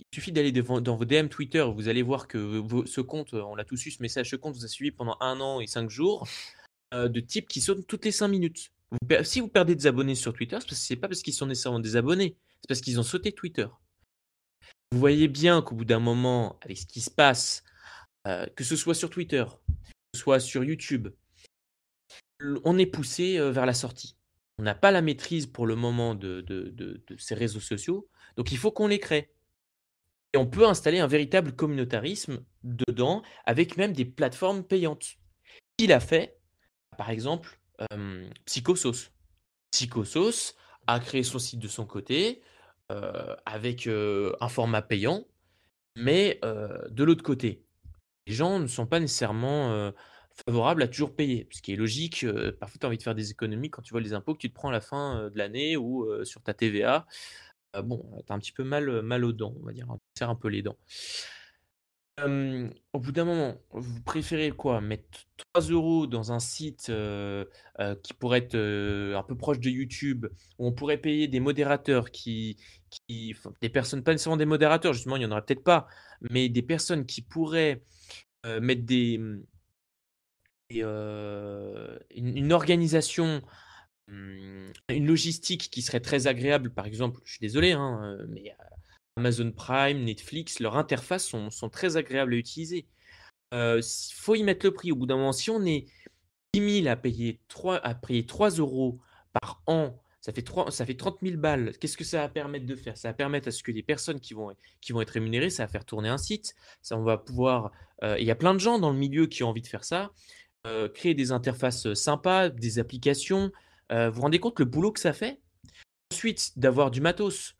Il suffit d'aller dans vos DM Twitter, vous allez voir que ce compte, on l'a tous eu ce message, ce compte vous a suivi pendant un an et cinq jours, de types qui sautent toutes les cinq minutes. si vous perdez des abonnés sur Twitter, c'est pas parce qu'ils sont nécessairement des abonnés, c'est parce qu'ils ont sauté Twitter. Vous voyez bien qu'au bout d'un moment, avec ce qui se passe, euh, que ce soit sur Twitter, que ce soit sur YouTube, on est poussé euh, vers la sortie. On n'a pas la maîtrise pour le moment de, ces réseaux sociaux, donc il faut qu'on les crée. Et on peut installer un véritable communautarisme dedans, avec même des plateformes payantes. Il a fait, par exemple, Psychosos. Psychosos a créé son site de son côté avec un format payant, mais de l'autre côté, les gens ne sont pas nécessairement favorables à toujours payer. Ce qui est logique, parfois tu as envie de faire des économies quand tu vois les impôts que tu te prends à la fin de l'année ou sur ta TVA. Bon, tu as un petit peu mal, mal aux dents, on va dire, on serre un peu les dents au bout d'un moment, vous préférez quoi? Mettre 3 euros dans un site, qui pourrait être, un peu proche de YouTube, où on pourrait payer des modérateurs qui qui des personnes pas nécessairement des modérateurs, justement, il y en aurait peut-être pas, mais des personnes qui pourraient, mettre des, mmh, une organisation, une logistique qui serait très agréable. Par exemple, je suis désolé, hein, mais Amazon Prime, Netflix, leurs interfaces sont, très agréables à utiliser. Il euh, faut y mettre le prix. Au bout d'un moment, si on est 10 000 à payer 3, à payer 3 euros par an, ça fait, 3, ça fait 30 000 balles. Qu'est-ce que ça va permettre de faire? Ça va permettre à ce que les personnes qui vont, qui vont être rémunérées, ça va faire tourner un site. Ça, on va pouvoir. Euh, il y a plein de gens dans le milieu qui ont envie de faire ça. Euh, créer des interfaces sympas, des applications. Vous vous rendez compte le boulot que ça fait? Ensuite, d'avoir du matos.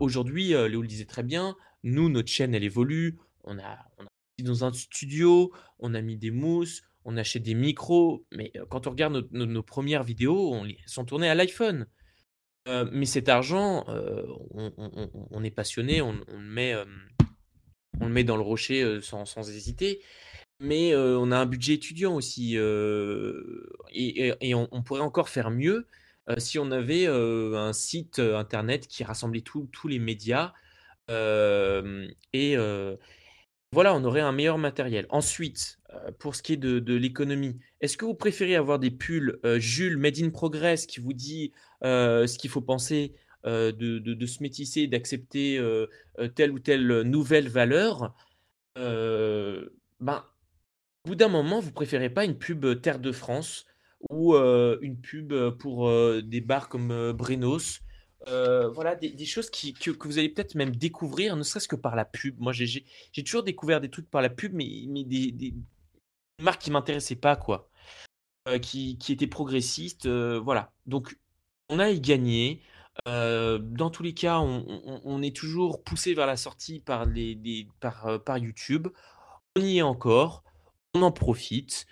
Aujourd'hui, Léo le disait très bien, nous, notre chaîne, elle évolue. On a, on dans un studio, on a mis des mousses, on achète des micros. Mais quand on regarde nos, premières vidéos, on, elles sont tournées à l'iPhone. mais cet argent, on, est passionné, on le met dans le rocher sans, hésiter. Mais on a un budget étudiant aussi. et, on, pourrait encore faire mieux si on avait un site internet qui rassemblait tous les médias et voilà, on aurait un meilleur matériel. Ensuite, pour ce qui est de, l'économie, est-ce que vous préférez avoir des pulls Jules Made in Progress qui vous dit ce qu'il faut penser de, se métisser, d'accepter telle ou telle nouvelle valeur ben, au bout d'un moment, vous préférez pas une pub Terre de France ou une pub pour des bars comme Brenos. voilà, des, choses que, vous allez peut-être même découvrir, ne serait-ce que par la pub. Moi, j'ai toujours découvert des trucs par la pub, mais, des, marques qui m'intéressaient pas, quoi. qui, étaient progressistes. voilà. Donc, on a y gagné. dans tous les cas, on, est toujours poussé vers la sortie par YouTube. On y est encore. On en profite.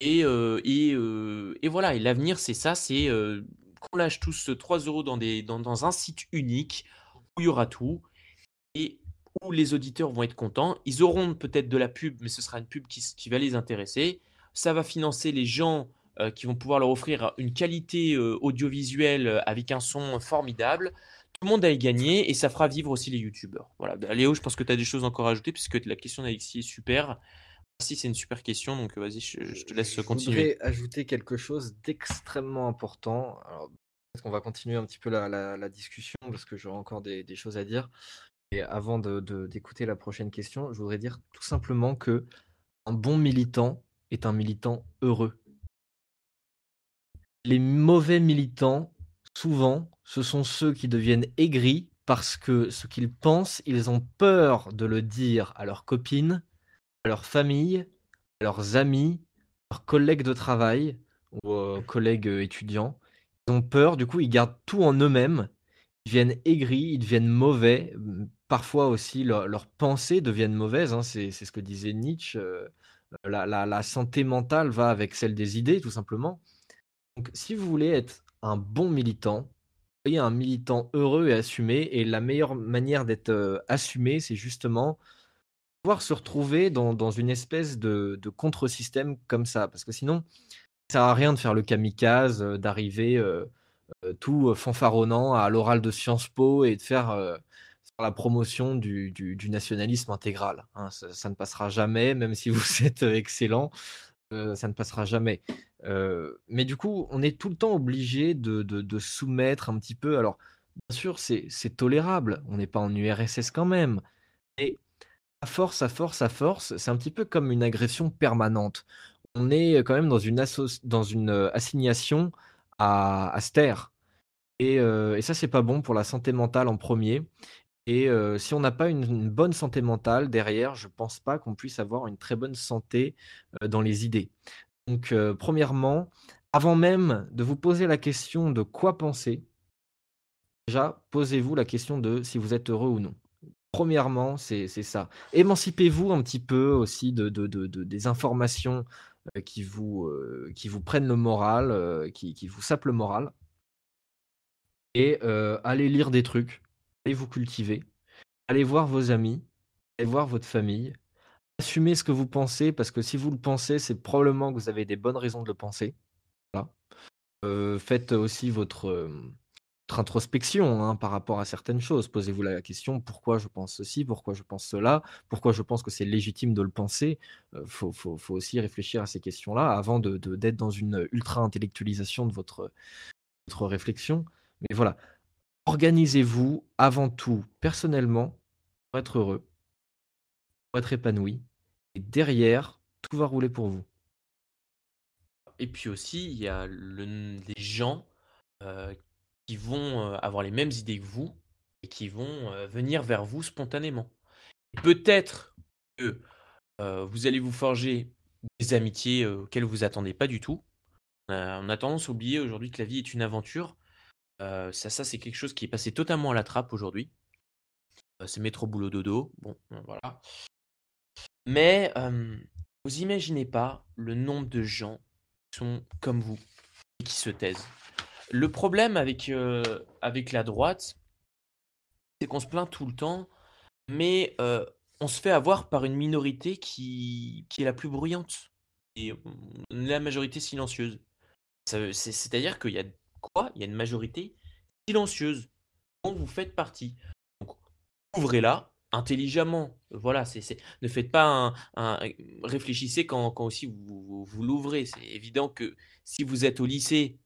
Et, et, voilà, et l'avenir, c'est ça, c'est qu'on lâche tous 3 euros dans, des, dans, dans, un site unique où il y aura tout et où les auditeurs vont être contents. Ils auront peut-être de la pub, mais ce sera une pub qui, qui va les intéresser. Ça va financer les gens qui vont pouvoir leur offrir une qualité audiovisuelle avec un son formidable. Tout le monde a gagné et ça fera vivre aussi les youtubeurs. Voilà, Léo, je pense que tu as des choses encore à ajouter puisque la question d'Alexis est super. Merci, c'est une super question, donc vas-y, je, te laisse continuer. Je voudrais ajouter quelque chose d'extrêmement important. Alors, parce qu'on va continuer un petit peu la, discussion, parce que j'aurai encore des, choses à dire. Et avant d'écouter de, la prochaine question, je voudrais dire tout simplement que un bon militant est un militant heureux. Les mauvais militants, souvent, ce sont ceux qui deviennent aigris parce que ce qu'ils pensent, ils ont peur de le dire à leurs leur famille, leurs amis, leurs collègues de travail ou euh, collègues euh, étudiants. Ils ont peur, du coup, ils gardent tout en eux-mêmes. Ils deviennent aigris, ils deviennent mauvais. Parfois aussi, leurs pensées deviennent mauvaises. Hein. C'est ce que disait Nietzsche. Euh, la, santé mentale va avec celle des idées, tout simplement. Donc, si vous voulez être un bon militant, soyez un militant heureux et assumé. Et la meilleure manière d'être assumé, c'est justement se retrouver dans, une espèce de, contre-système comme ça. Parce que sinon, ça sert à rien de faire le kamikaze, euh, d'arriver euh, euh, tout fanfaronnant à l'oral de Sciences Po et de faire, la promotion du, nationalisme intégral. Hein. Ça, ne passera jamais, même si vous êtes excellent, ça ne passera jamais. mais du coup, on est tout le temps obligé de, soumettre un petit peu. Alors, bien sûr, c'est tolérable. On n'est pas en URSS quand même. Mais à force, à force, à force, c'est un petit peu comme une agression permanente. On est quand même dans une, dans une euh, assignation à, à se taire. Et, euh, et ça, c'est pas bon pour la santé mentale en premier. Et euh, si on n'a pas une, bonne santé mentale derrière, je pense pas qu'on puisse avoir une très bonne santé dans les idées. Donc, euh, premièrement, avant même de vous poser la question de quoi penser, déjà, posez-vous la question de si vous êtes heureux ou non. Premièrement, c'est ça. Émancipez-vous un petit peu aussi de, des informations euh, qui, vous, euh, qui vous prennent le moral, qui, qui, vous sapent le moral. Et allez lire des trucs, allez vous cultiver, allez voir vos amis, allez voir votre famille, assumez ce que vous pensez, parce que si vous le pensez, c'est probablement que vous avez des bonnes raisons de le penser. Euh, faites aussi votre, introspection hein, par rapport à certaines choses. Posez-vous la question pourquoi je pense ceci, pourquoi je pense cela, pourquoi je pense que c'est légitime de le penser? Il faut, aussi réfléchir à ces questions-là avant d'être dans une ultra-intellectualisation de votre, votre réflexion. Mais voilà, organisez-vous avant tout personnellement pour être heureux, pour être épanoui, et derrière, tout va rouler pour vous. Et puis aussi, il y a les gens euh, qui vont euh, avoir les mêmes idées que vous et qui vont euh, venir vers vous spontanément. Peut-être que vous allez vous forger des amitiés auxquelles vous attendez pas du tout. on a tendance à oublier aujourd'hui que la vie est une aventure. ça, ça c'est quelque chose qui est passé totalement à la trappe aujourd'hui. c'est métro boulot dodo. Bon, voilà. Mais vous imaginez pas le nombre de gens qui sont comme vous et qui se taisent. Le problème avec, avec la droite, c'est qu'on se plaint tout le temps, mais on se fait avoir par une minorité qui, qui est la plus bruyante et la majorité silencieuse. C'est-à-dire qu'il y a quoi? Il y a une majorité silencieuse dont vous faites partie. Donc, ouvrez-la, intelligemment. Voilà, c'est, ne faites pas un, réfléchissez quand, quand aussi vous, vous, l'ouvrez. C'est évident que si vous êtes au lycée,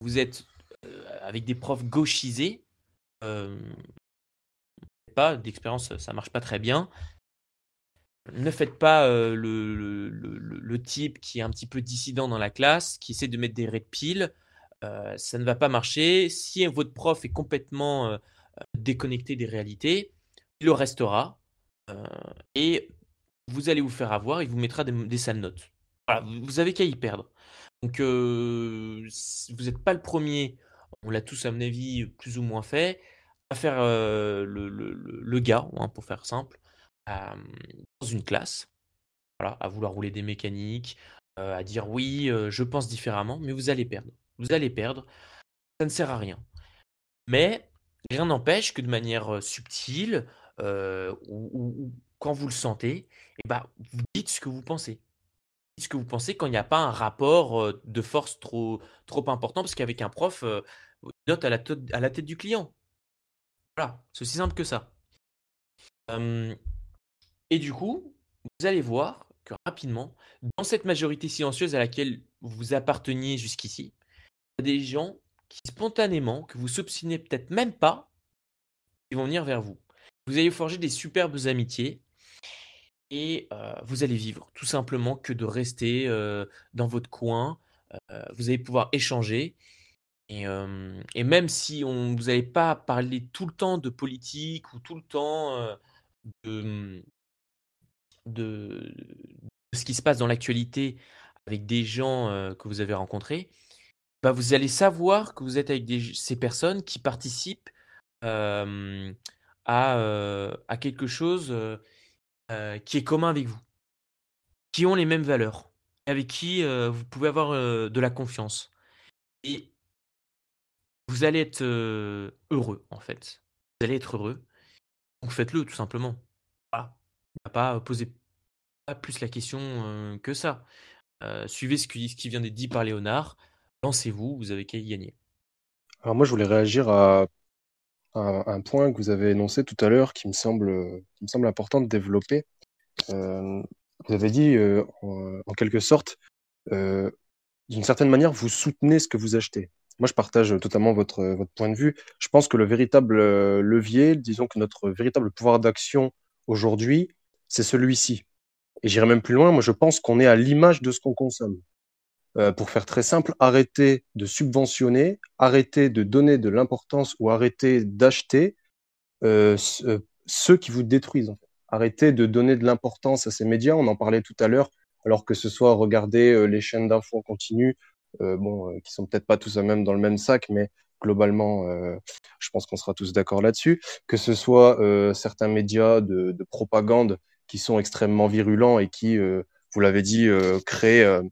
vous êtes euh, avec des profs gauchisés, euh, pas d'expérience, ça marche pas très bien. Ne faites pas euh, le, type qui est un petit peu dissident dans la classe, qui essaie de mettre des raies de pile. ça ne va pas marcher. Si votre prof est complètement déconnecté des réalités, il le restera euh, et vous allez vous faire avoir, il vous mettra des, sales notes. Vous avez qu'à y perdre. Donc, vous n'êtes pas le premier, on l'a tous, à mon avis, plus ou moins fait, à faire le, gars, hein, pour faire simple, dans une classe, voilà, à vouloir rouler des mécaniques, à dire oui, je pense différemment, mais vous allez perdre. Vous allez perdre, ça ne sert à rien. Mais rien n'empêche que de manière subtile, ou, quand vous le sentez, et ben, vous dites ce que vous pensez. Ce que vous pensez quand il n'y a pas un rapport euh, de force trop, trop important, parce qu'avec un prof, euh, note à la, à la tête du client. Voilà, c'est aussi simple que ça. et du coup, vous allez voir que rapidement, dans cette majorité silencieuse à laquelle vous apparteniez jusqu'ici, il y a des gens qui spontanément, que vous soupçonnez peut-être même pas, ils vont venir vers vous. Vous allez forger des superbes amitiés et vous allez vivre tout simplement que de rester dans votre coin. vous allez pouvoir échanger. Et, même si on, vous n'allez pas parler tout le temps de politique ou tout le temps de, de, ce qui se passe dans l'actualité avec des gens que vous avez rencontrés, bah vous allez savoir que vous êtes avec ces personnes qui participent à, quelque chose qui est commun avec vous, qui ont les mêmes valeurs, avec qui vous pouvez avoir de la confiance. Et vous allez être heureux, en fait. Vous allez être heureux. Donc faites-le, tout simplement. Voilà. Pas poser pas plus la question que ça. suivez ce qui, ce qui vient d'être dit par Léonard. Lancez-vous, vous avez qu'à y gagner. Alors moi, je voulais réagir à un, point que vous avez énoncé tout à l'heure qui me semble, qui me semble important de développer. Euh, vous avez dit, euh, en, quelque sorte, euh, d'une certaine manière, vous soutenez ce que vous achetez. Moi, je partage totalement votre, votre point de vue. Je pense que le véritable levier, disons que notre véritable pouvoir d'action aujourd'hui, c'est celui-ci. Et j'irai même plus loin, moi je pense qu'on est à l'image de ce qu'on consomme. Euh, pour faire très simple, arrêter de subventionner, arrêter de donner de l'importance ou arrêter d'acheter euh, euh, ceux qui vous détruisent. En fait. Arrêter de donner de l'importance à ces médias. On en parlait tout à l'heure. alors que ce soit regarder les chaînes d'infos en continu, bon, qui sont peut-être pas tous même dans le même sac, mais globalement, je pense qu'on sera tous d'accord là-dessus, que ce soit certains médias de, de, propagande qui sont extrêmement virulents et qui, vous l'avez dit, créent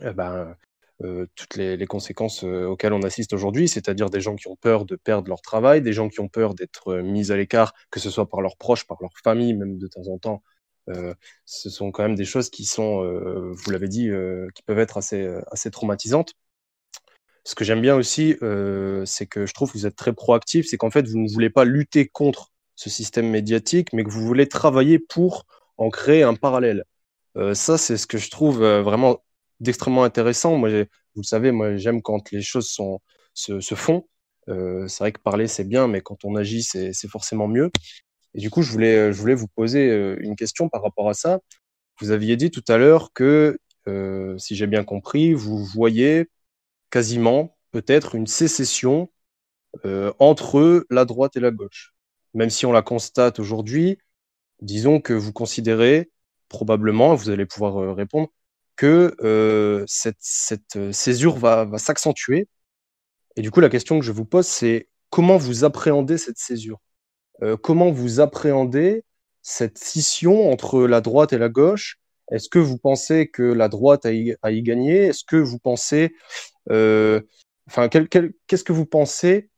ben, euh, toutes les, conséquences auxquelles on assiste aujourd'hui, c'est-à-dire des gens qui ont peur de perdre leur travail, des gens qui ont peur d'être mis à l'écart, que ce soit par leurs proches, par leur famille, même de temps en temps. Ce sont quand même des choses qui sont, vous l'avez dit, qui peuvent être assez, assez traumatisantes. Ce que j'aime bien aussi, c'est que je trouve que vous êtes très proactif, c'est qu'en fait, vous ne voulez pas lutter contre ce système médiatique, mais que vous voulez travailler pour en créer un parallèle. ça, c'est ce que je trouve vraiment d'extrêmement intéressant. Moi, vous le savez, moi, j'aime quand les choses se, font. Euh, c'est vrai que parler, c'est bien, mais quand on agit, c'est forcément mieux. Et du coup, je voulais, je voulais vous poser euh, une question par rapport à ça. Vous aviez dit tout à l'heure que, euh, si j'ai bien compris, vous voyez quasiment peut-être une sécession entre la droite et la gauche. Même si on la constate aujourd'hui, disons que vous considérez probablement, vous allez pouvoir répondre, que euh, cette, cette, euh, césure va, va s'accentuer. Et du coup, la question que je vous pose, c'est comment vous appréhendez cette césure? Euh, Comment vous appréhendez cette scission entre la droite et la gauche? Est-ce que vous pensez que la droite a y, a y gagné? Est-ce que vous pensez... Enfin, qu'est-ce que vous pensez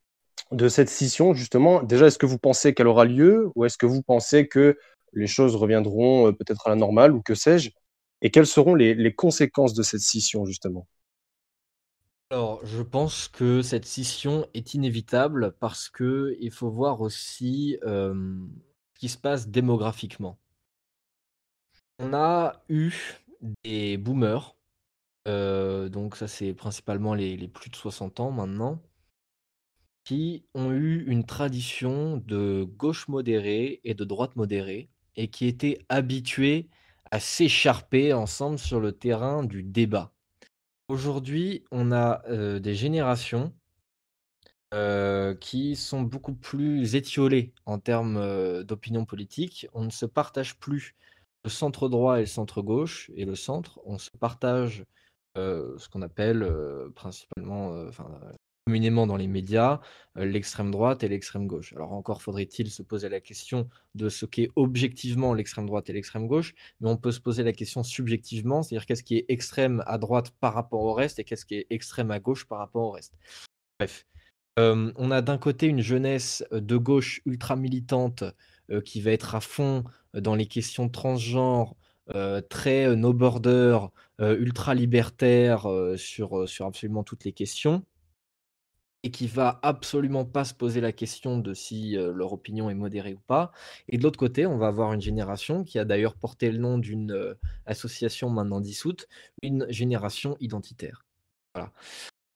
de cette scission, justement? Déjà, est-ce que vous pensez qu'elle aura lieu? Ou est-ce que vous pensez que les choses reviendront peut-être à la normale? Ou que sais-je? Et quelles seront les, conséquences de cette scission, justement? Alors, je pense que cette scission est inévitable parce que il faut voir aussi euh, ce qui se passe démographiquement. On a eu des boomers, euh, donc ça c'est principalement les, plus de 60 ans maintenant, qui ont eu une tradition de gauche modérée et de droite modérée et qui étaient habitués à s'écharper ensemble sur le terrain du débat. Aujourd'hui, on a euh, des générations euh, qui sont beaucoup plus étiolées en termes euh, d'opinion politique. On ne se partage plus le centre droit et le centre gauche et le centre. On se partage ce qu'on appelle principalement, communément dans les médias, euh, l'extrême droite et l'extrême gauche. Alors encore faudrait-il se poser la question de ce qu'est objectivement l'extrême droite et l'extrême gauche, mais on peut se poser la question subjectivement, c'est-à-dire qu'est-ce qui est extrême à droite par rapport au reste et qu'est-ce qui est extrême à gauche par rapport au reste. Bref. Euh, on a d'un côté une jeunesse de gauche ultra militante euh, qui va être à fond dans les questions transgenres, euh, très no border, ultra libertaire sur absolument toutes les questions et qui va absolument pas se poser la question de si euh, leur opinion est modérée ou pas. Et de l'autre côté, on va avoir une génération qui a d'ailleurs porté le nom d'une euh, association maintenant dissoute, une génération identitaire. Voilà.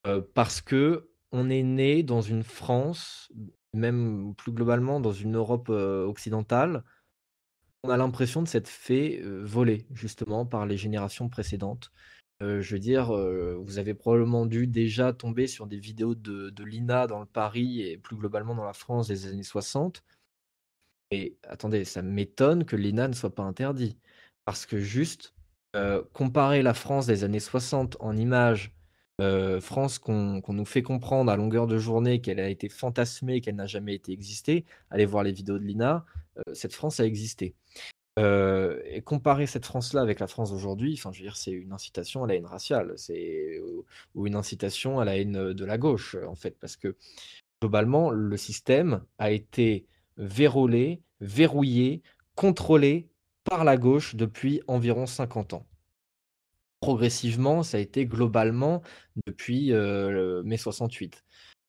Euh, parce que on est né dans une France, même plus globalement dans une Europe occidentale, on a l'impression de s'être fait voler justement par les générations précédentes. Euh, je veux dire, euh, vous avez probablement dû déjà tomber sur des vidéos de de l'INA dans le Paris et plus globalement dans la France des années 60. Et attendez, ça m'étonne que l'INA ne soit pas interdit. Parce que juste, euh, comparer la France des années 60 en images, France qu'on nous fait comprendre à longueur de journée qu'elle a été fantasmée, qu'elle n'a jamais été existée, allez voir les vidéos de l'INA, cette France a existé. Euh, et comparer cette France-là avec la France d'aujourd'hui, enfin, je veux dire, c'est une incitation à la haine raciale, c'est ou une incitation à la haine de la gauche, en fait, parce que globalement, le système a été vérolé, verrouillé, contrôlé par la gauche depuis environ 50 ans. Progressivement, ça a été globalement depuis euh, mai 68.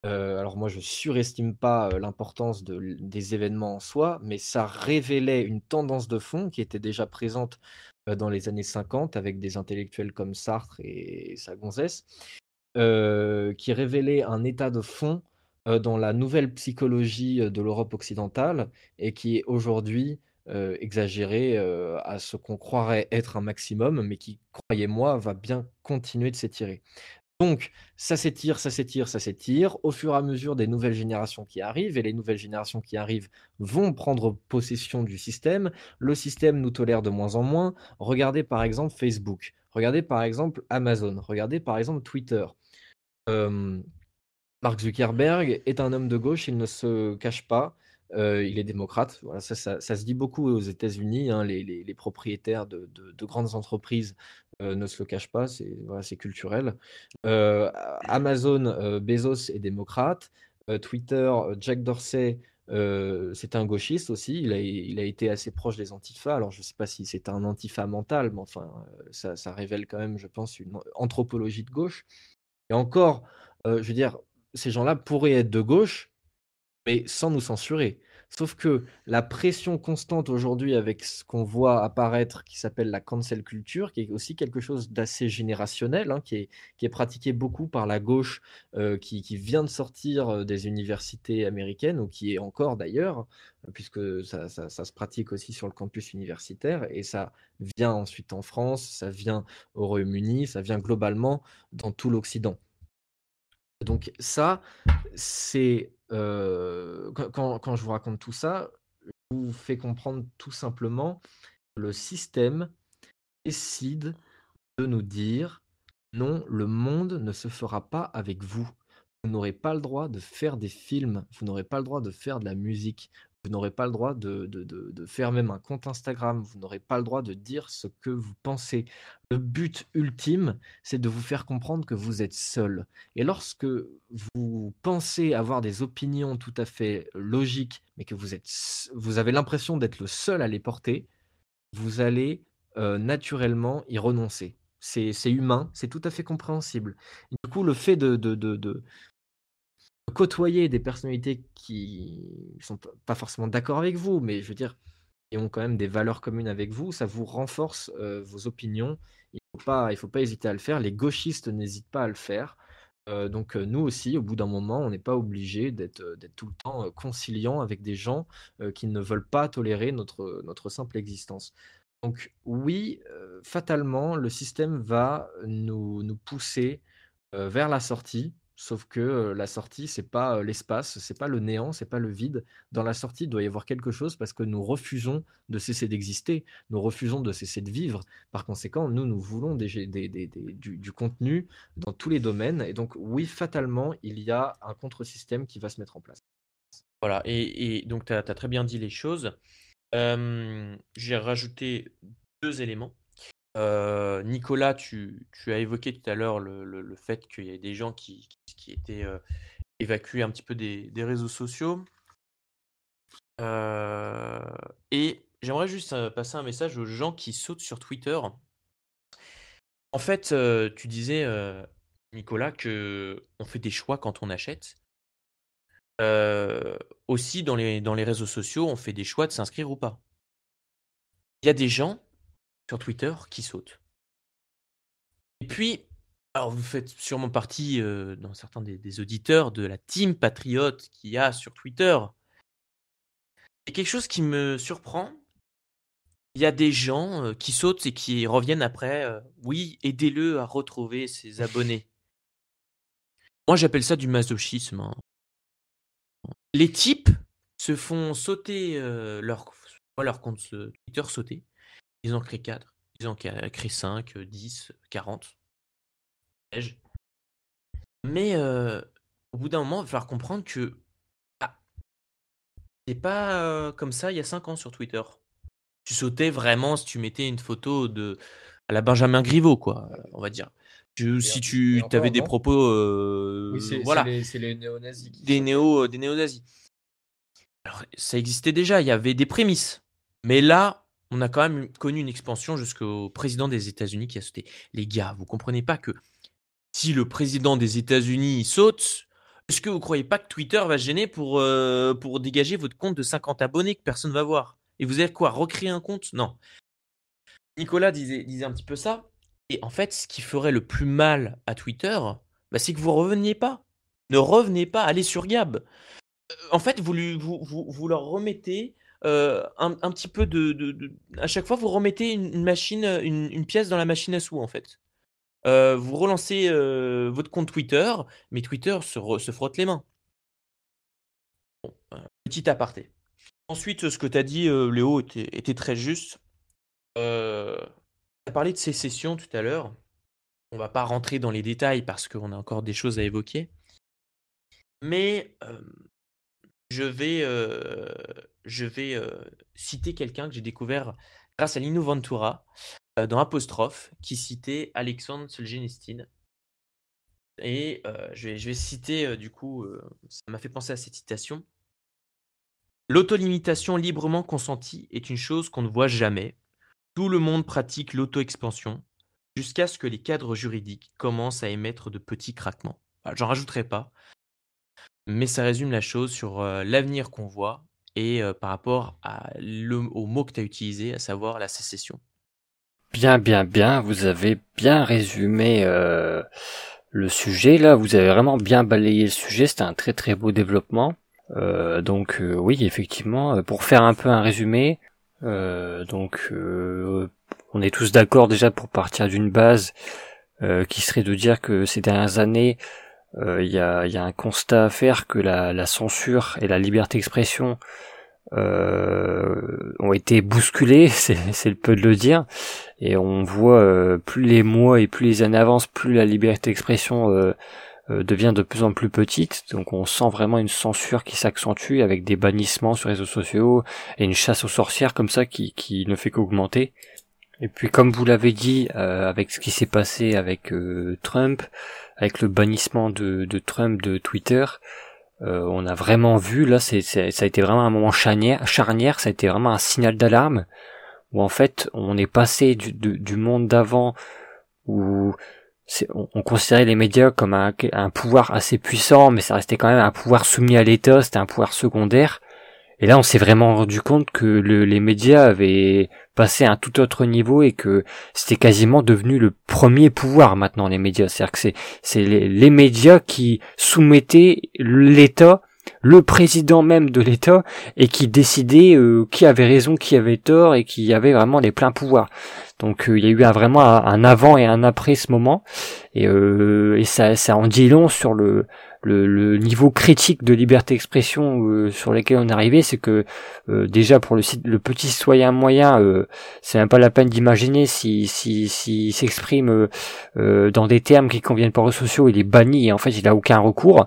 Euh, alors moi, je surestime pas l'importance de, des événements en soi, mais ça révélait une tendance de fond qui était déjà présente dans les années 50 avec des intellectuels comme Sartre et euh, qui révélait un état de fond dans la nouvelle psychologie de l'Europe occidentale et qui est aujourd'hui exagéré à ce qu'on croirait être un maximum, mais qui, croyez-moi, va bien continuer de s'étirer. Donc, ça s'étire, ça s'étire, ça s'étire au fur et à mesure des nouvelles générations qui arrivent, et les nouvelles générations qui arrivent vont prendre possession du système. Le système nous tolère de moins en moins. Regardez par exemple Facebook, regardez par exemple Amazon, regardez par exemple Twitter. Euh, Mark Zuckerberg est un homme de gauche, il ne se cache pas. Euh, il est démocrate. Voilà, ça, se dit beaucoup aux États-Unis. Hein, les, propriétaires de, grandes entreprises euh, ne se le cachent pas. C'est voilà, culturel. Euh, Amazon, Bezos est démocrate. Twitter, Jack Dorsey, c'est un gauchiste aussi. Il a, il a, été assez proche des antifas. Alors, je ne sais pas si c'est un antifa mental, mais enfin, ça, ça, révèle quand même, je pense, une anthropologie de gauche. Et encore, je veux dire, ces gens-là pourraient être de gauche, mais sans nous censurer. Sauf que la pression constante aujourd'hui avec ce qu'on voit apparaître qui s'appelle la cancel culture, qui est aussi quelque chose d'assez générationnel, hein, qui, est, pratiqué beaucoup par la gauche euh, qui, vient de sortir euh, des universités américaines, ou qui est encore d'ailleurs, puisque ça, se pratique aussi sur le campus universitaire, et ça vient ensuite en France, ça vient au Royaume-Uni, ça vient globalement dans tout l'Occident. Donc ça, c'est euh, quand, je vous raconte tout ça, je vous fais comprendre tout simplement que le système décide de nous dire non, le monde ne se fera pas avec vous. Vous n'aurez pas le droit de faire des films, vous n'aurez pas le droit de faire de la musique, vous n'aurez pas le droit de, de, faire même un compte Instagram, vous n'aurez pas le droit de dire ce que vous pensez. Le but ultime, c'est de vous faire comprendre que vous êtes seul. Et lorsque vous pensez avoir des opinions tout à fait logiques, mais que vous, êtes, vous avez l'impression d'être le seul à les porter, vous allez euh, naturellement y renoncer. C'est humain, c'est tout à fait compréhensible. du coup, le fait de, de, côtoyer des personnalités qui sont pas forcément d'accord avec vous, mais je veux dire, qui ont quand même des valeurs communes avec vous, ça vous renforce vos opinions. Il ne faut, pas, hésiter à le faire. Les gauchistes n'hésitent pas à le faire. Donc nous aussi, au bout d'un moment, on n'est pas obligé d'être tout le temps conciliant avec des gens qui ne veulent pas tolérer notre, notre simple existence. Donc oui, fatalement, le système va nous pousser vers la sortie. Sauf que la sortie, c'est pas l'espace, c'est pas le néant, c'est pas le vide. Dans la sortie, il doit y avoir quelque chose parce que nous refusons de cesser d'exister, nous refusons de cesser de vivre. Par conséquent, nous, nous voulons du, contenu dans tous les domaines. Et donc, oui, fatalement, il y a un contre-système qui va se mettre en place. Voilà, et, donc tu as, très bien dit les choses. J'ai rajouté deux éléments. Nicolas, tu, as évoqué tout à l'heure le, fait qu'il y ait des gens qui, étaient évacués un petit peu des, réseaux sociaux. Et j'aimerais juste passer un message aux gens qui sautent sur Twitter. En fait, tu disais, Nicolas, que on fait des choix quand on achète. aussi, dans les réseaux sociaux, on fait des choix de s'inscrire ou pas. Il y a des gens sur Twitter qui saute. Et puis, alors vous faites sûrement partie, euh, dans certains des, auditeurs, de la team patriote qu'il y a sur Twitter. Et quelque chose qui me surprend, il y a des gens euh, qui sautent et qui reviennent après. Euh, oui, aidez-le à retrouver ses abonnés. Moi, j'appelle ça du masochisme. Hein. Les types se font sauter leur, leur compte Twitter sauter ils ont créé 4, ils ont créé 5, 10, 40. Mais euh, au bout d'un moment, il va falloir comprendre que ah, c'est pas euh, comme ça il y a 5 ans sur Twitter. Tu sautais vraiment si tu mettais une photo de à la Benjamin Griveaux, quoi, on va dire. si tu avais des propos, euh, voilà, c'est les, néo-nazis. Des néo, des néo-nazis. Alors, ça existait déjà, il y avait des prémices. Mais là, on a quand même connu une expansion jusqu'au président des États-Unis qui a sauté. Les gars, vous comprenez pas que si le président des États-Unis saute, est-ce que vous croyez pas que Twitter va gêner pour, euh, pour dégager votre compte de 50 abonnés que personne va voir? Et vous allez quoi Recréer un compte? Non. Nicolas disait, un petit peu ça. Et en fait, ce qui ferait le plus mal à Twitter, bah, c'est que vous reveniez pas. Ne revenez pas, allez sur Gab. Euh, en fait, vous leur remettez euh, un, petit peu de, À chaque fois, vous remettez une, machine, une, pièce dans la machine à sous, en fait. euh, vous relancez euh, votre compte Twitter, mais Twitter se, frotte les mains. Bon, petit aparté. Ensuite, ce que tu as dit, Léo, était, très juste. tu as parlé de sécession tout à l'heure. On va pas rentrer dans les détails parce qu'on a encore des choses à évoquer. Mais je vais, je vais citer quelqu'un que j'ai découvert grâce à Lino Ventura dans Apostrophe, qui citait Alexandre Solzhenitsyn. Et je, vais, je vais citer, du coup, ça m'a fait penser à cette citation. L'autolimitation librement consentie est une chose qu'on ne voit jamais. Tout le monde pratique l'auto-expansion jusqu'à ce que les cadres juridiques commencent à émettre de petits craquements. J'en rajouterai pas, mais ça résume la chose sur l'avenir qu'on voit et par rapport au mot que tu as utilisé, à savoir la sécession. Bien, bien, bien, vous avez bien résumé le sujet là, vous avez vraiment bien balayé le sujet, c'était un très très beau développement. donc oui, effectivement, pour faire un peu un résumé, donc on est tous d'accord déjà pour partir d'une base qui serait de dire que ces dernières années, il y a, y, a, un constat à faire que la, la censure et la liberté d'expression euh, ont été bousculés, c'est le peu de le dire, et on voit euh, plus les mois et plus les années avancent, plus la liberté d'expression euh, devient de plus en plus petite, donc on sent vraiment une censure qui s'accentue avec des bannissements sur les réseaux sociaux et une chasse aux sorcières comme ça qui, qui ne fait qu'augmenter. Et puis comme vous l'avez dit, avec ce qui s'est passé avec Trump, avec le bannissement de, de Trump de Twitter, euh, on a vraiment vu là, ça a été vraiment un moment charnière, charnière, ça a été vraiment un signal d'alarme où en fait on est passé du, du monde d'avant où on, on, considérait les médias comme un, un, pouvoir assez puissant, mais ça restait quand même un pouvoir soumis à l'État, c'était un pouvoir secondaire. Et là, on s'est vraiment rendu compte que le, les médias avaient passé à un tout autre niveau et que c'était quasiment devenu le premier pouvoir maintenant, les médias. C'est-à-dire que c'est, c'est les, médias qui soumettaient l'État, le président même de l'État, et qui décidaient euh, qui avait raison, qui avait tort, et qui avait vraiment les pleins pouvoirs. Donc euh, il y a eu un, vraiment un, avant et un après ce moment, et, euh, et ça, ça en dit long sur le le, niveau critique de liberté d'expression euh, sur lequel on est arrivé, c'est que euh, déjà pour le, le petit citoyen moyen, euh, c'est même pas la peine d'imaginer si si s'il s'exprime dans des termes qui conviennent pas aux sociaux, il est banni et en fait il a aucun recours.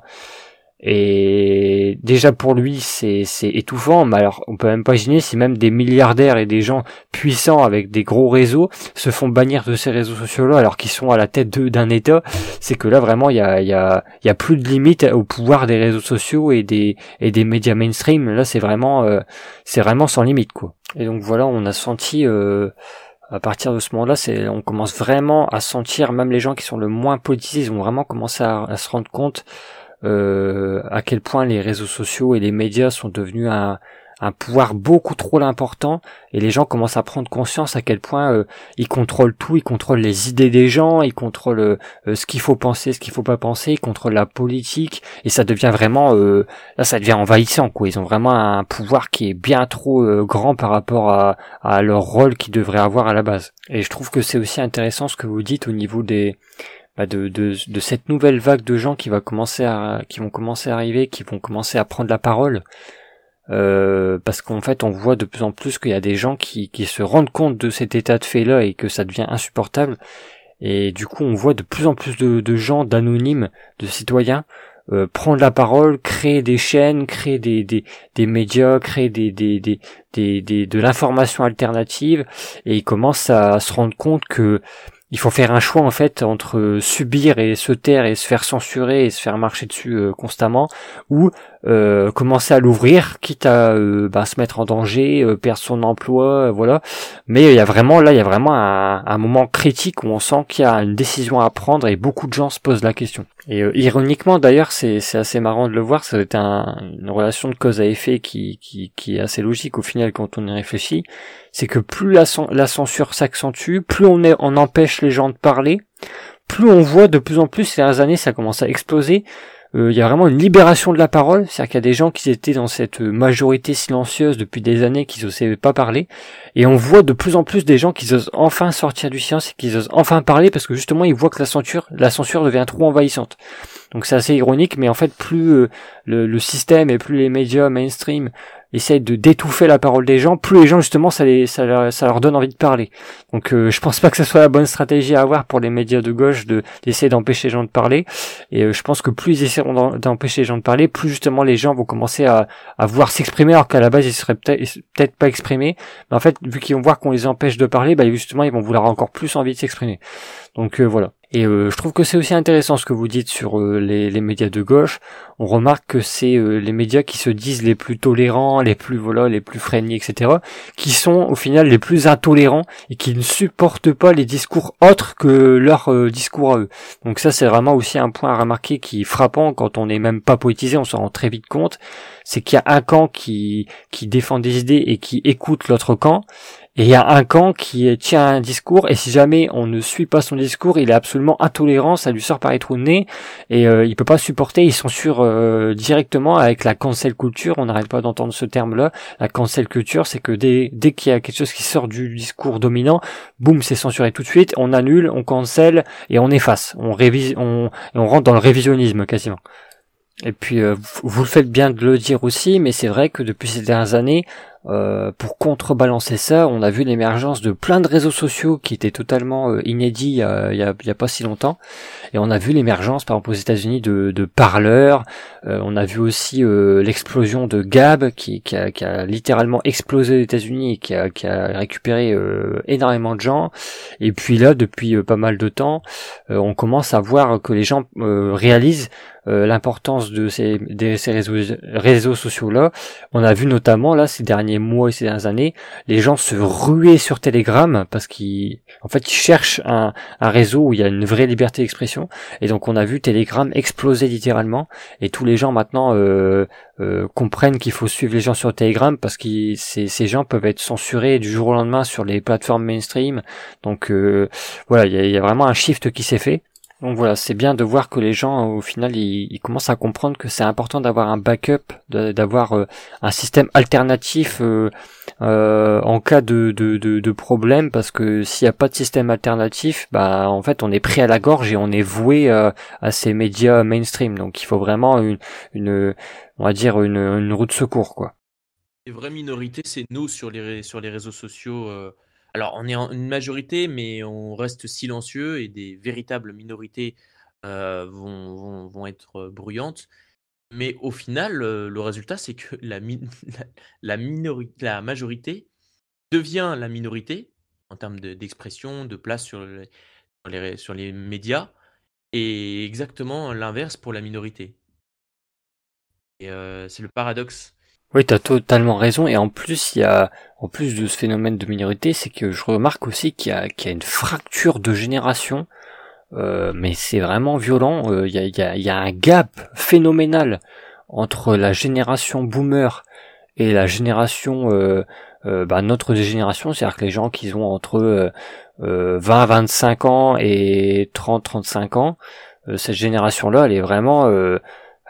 Et déjà pour lui, c'est étouffant. Mais alors, on peut même pas imaginer si même des milliardaires et des gens puissants avec des gros réseaux se font bannir de ces réseaux sociaux-là, alors qu'ils sont à la tête d'un État. C'est que là, vraiment, il y a, y, a, y a plus de limite au pouvoir des réseaux sociaux et des et des médias mainstream. Là, c'est vraiment, euh, vraiment sans limite, quoi. Et donc voilà, on a senti. Euh, à partir de ce moment-là, on commence vraiment à sentir, même les gens qui sont le moins politisés, ils ont vraiment commencé à se rendre compte euh, à quel point les réseaux sociaux et les médias sont devenus un, pouvoir beaucoup trop important et les gens commencent à prendre conscience à quel point euh, ils contrôlent tout, ils contrôlent les idées des gens, ils contrôlent euh, ce qu'il faut penser, ce qu'il faut pas penser, ils contrôlent la politique et ça devient vraiment là ça devient envahissant quoi. Ils ont vraiment un pouvoir qui est bien trop grand par rapport à, à leur rôle qu'ils devraient avoir à la base. Et je trouve que c'est aussi intéressant ce que vous dites au niveau des bah, de, de, de, cette nouvelle vague de gens qui va commencer à qui vont commencer à arriver, qui vont commencer à prendre la parole. Euh, parce qu'en fait on voit de plus en plus qu'il y a des gens qui, qui se rendent compte de cet état de fait là et que ça devient insupportable et du coup on voit de plus en plus de, de gens d'anonymes de citoyens euh, prendre la parole créer des chaînes créer des, des, des médias créer des, des, des, des, des de l'information alternative et ils commencent à se rendre compte que il faut faire un choix en fait entre subir et se taire et se faire censurer et se faire marcher dessus euh, constamment ou euh, commencer à l'ouvrir quitte à euh, bah, se mettre en danger perdre son emploi voilà. Mais il y a vraiment là il y a vraiment un, un moment critique où on sent qu'il y a une décision à prendre et beaucoup de gens se posent la question. Et ironiquement d'ailleurs c'est assez marrant de le voir ça un, une relation de cause à effet qui, qui, qui est assez logique au final quand on y réfléchit. C'est que plus la, la censure s'accentue, plus on, est, on empêche les gens de parler, plus on voit de plus en plus ces dernières années ça commence à exploser il y a vraiment une libération de la parole, c'est-à-dire qu'il y a des gens qui étaient dans cette majorité silencieuse depuis des années, qui n'osaient pas parler, et on voit de plus en plus des gens qui osent enfin sortir du silence et qui osent enfin parler parce que justement ils voient que la censure, la censure devient trop envahissante. Donc c'est assez ironique, mais en fait plus le, le, système et plus les médias mainstream essayent de d'étouffer la parole des gens, plus les gens justement ça, les, ça, leur, ça leur donne envie de parler. Donc euh, je pense pas que ce soit la bonne stratégie à avoir pour les médias de gauche de d'essayer d'empêcher les gens de parler. Et euh, je pense que plus ils essaieront d'empêcher les gens de parler, plus justement les gens vont commencer à, à vouloir s'exprimer alors qu'à la base ils seraient peut-être peut-être pas exprimés. Mais en fait vu qu'ils vont voir qu'on les empêche de parler, bah justement ils vont vouloir encore plus envie de s'exprimer. Donc euh, voilà. Et euh, je trouve que c'est aussi intéressant ce que vous dites sur euh, les, médias de gauche. On remarque que c'est les médias qui se disent les plus tolérants, les plus voilà, les plus freinés, etc., qui sont au final les plus intolérants et qui ne supportent pas les discours autres que leur discours à eux. Donc ça c'est vraiment aussi un point à remarquer qui est frappant quand on n'est même pas politisé, on s'en rend très vite compte. C'est qu'il y a un camp qui qui défend des idées et qui écoute l'autre camp et il y a un camp qui tient un discours, et si jamais on ne suit pas son discours, il est absolument intolérant, ça lui sort par les trous de nez, et euh, il peut pas supporter, il censure euh, directement avec la cancel culture, on n'arrête pas d'entendre ce terme-là, la cancel culture, c'est que dès, dès qu'il y a quelque chose qui sort du discours dominant, boum, c'est censuré tout de suite, on annule, on cancel, et on efface, on révise, on, on rentre dans le révisionnisme quasiment. Et puis euh, vous le faites bien de le dire aussi, mais c'est vrai que depuis ces dernières années, euh, pour contrebalancer ça, on a vu l'émergence de plein de réseaux sociaux qui étaient totalement euh, inédits il y, a, pas si longtemps. Et on a vu l'émergence, par exemple aux États-Unis, de, de parleurs. Euh, on a vu aussi l'explosion de Gab qui, qui, a, littéralement explosé aux États-Unis et qui a récupéré énormément de gens. Et puis là, depuis pas mal de temps, on commence à voir que les gens réalisent l'importance de ces, de ces réseaux, réseaux sociaux là. On a vu notamment là ces derniers mois et ces dernières années, les gens se ruaient sur Telegram parce qu'ils, fait, ils cherchent un, réseau où il y a une vraie liberté d'expression. Et donc, on a vu Telegram exploser littéralement. Et tous les gens maintenant euh, euh, comprennent qu'il faut suivre les gens sur Telegram parce que ces, ces gens peuvent être censurés du jour au lendemain sur les plateformes mainstream. Donc, euh, voilà, il y a vraiment un shift qui s'est fait. Donc voilà, c'est bien de voir que les gens, au final, ils, commencent à comprendre que c'est important d'avoir un backup, d'avoir euh, un système alternatif euh, euh, en cas de, problème, parce que s'il n'y a pas de système alternatif, bah en fait, on est pris à la gorge et on est voué à ces médias mainstream. Donc il faut vraiment une, une on va dire une, une route de secours, quoi. Les vraies minorités, c'est nous sur les, sur les réseaux sociaux. Alors, on est en une majorité, mais on reste silencieux et des véritables minorités euh, vont, être bruyantes. Mais au final, le résultat, c'est que la, la, majorité devient la minorité en termes d'expression, de, place sur les, sur les médias, et exactement l'inverse pour la minorité. Et euh, c'est le paradoxe oui, tu as totalement raison. Et en plus, il y a, en plus de ce phénomène de minorité, c'est que je remarque aussi qu'il y a, qu'il y a une fracture de génération. Euh, mais c'est vraiment violent. Euh, il, y a, y a, y a un gap phénoménal entre la génération boomer et la génération, euh, euh bah, notre génération, c'est-à-dire que les gens qui ont entre 20-25 ans et 30-35 ans, cette génération-là, elle est vraiment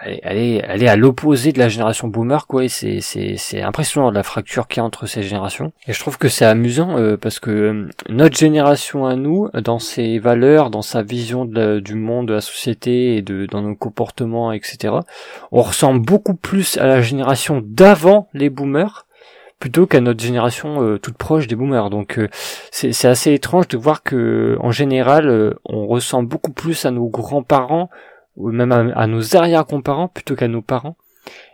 elle est, elle est à l'opposé de la génération boomer, quoi. c'est, c'est, c'est impressionnant la fracture qu'il y a entre ces générations. Et je trouve que c'est amusant euh, parce que euh, notre génération à nous, dans ses valeurs, dans sa vision du monde, de la société et de dans nos comportements, etc., on ressemble beaucoup plus à la génération d'avant les boomers plutôt qu'à notre génération euh, toute proche des boomers. Donc c'est, c'est assez étrange de voir que en général on ressemble beaucoup plus à nos grands-parents ou même à, nos arrière-comparants plutôt qu'à nos parents.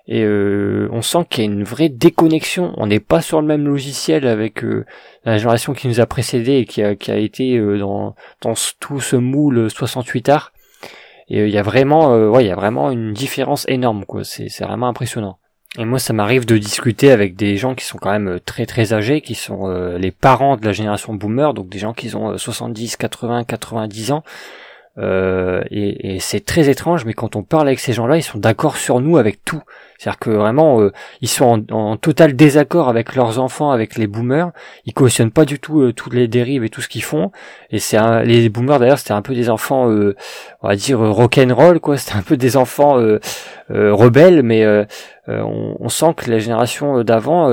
Et euh, on sent qu'il y a une vraie déconnexion. On n'est pas sur le même logiciel avec euh, la génération qui nous a précédé et qui a, qui a été euh, dans, dans tout ce moule 68 art. Et il y a vraiment, ouais, il y a vraiment une différence énorme, quoi. C'est, c'est vraiment impressionnant. Et moi, ça m'arrive de discuter avec des gens qui sont quand même très très âgés, qui sont les parents de la génération boomer, donc des gens qui ont 70, 80, 90 ans, Euh, et, et c'est très étrange, mais quand on parle avec ces gens-là, ils sont d'accord sur nous avec tout. C'est-à-dire que vraiment, euh, ils sont en, en, total désaccord avec leurs enfants, avec les boomers. Ils cautionnent pas du tout euh, toutes les dérives et tout ce qu'ils font. Et c'est les boomers d'ailleurs, c'était un peu des enfants, euh, on va dire rock'n'roll quoi. C'était un peu des enfants rebelles, mais on, on, sent que la génération d'avant,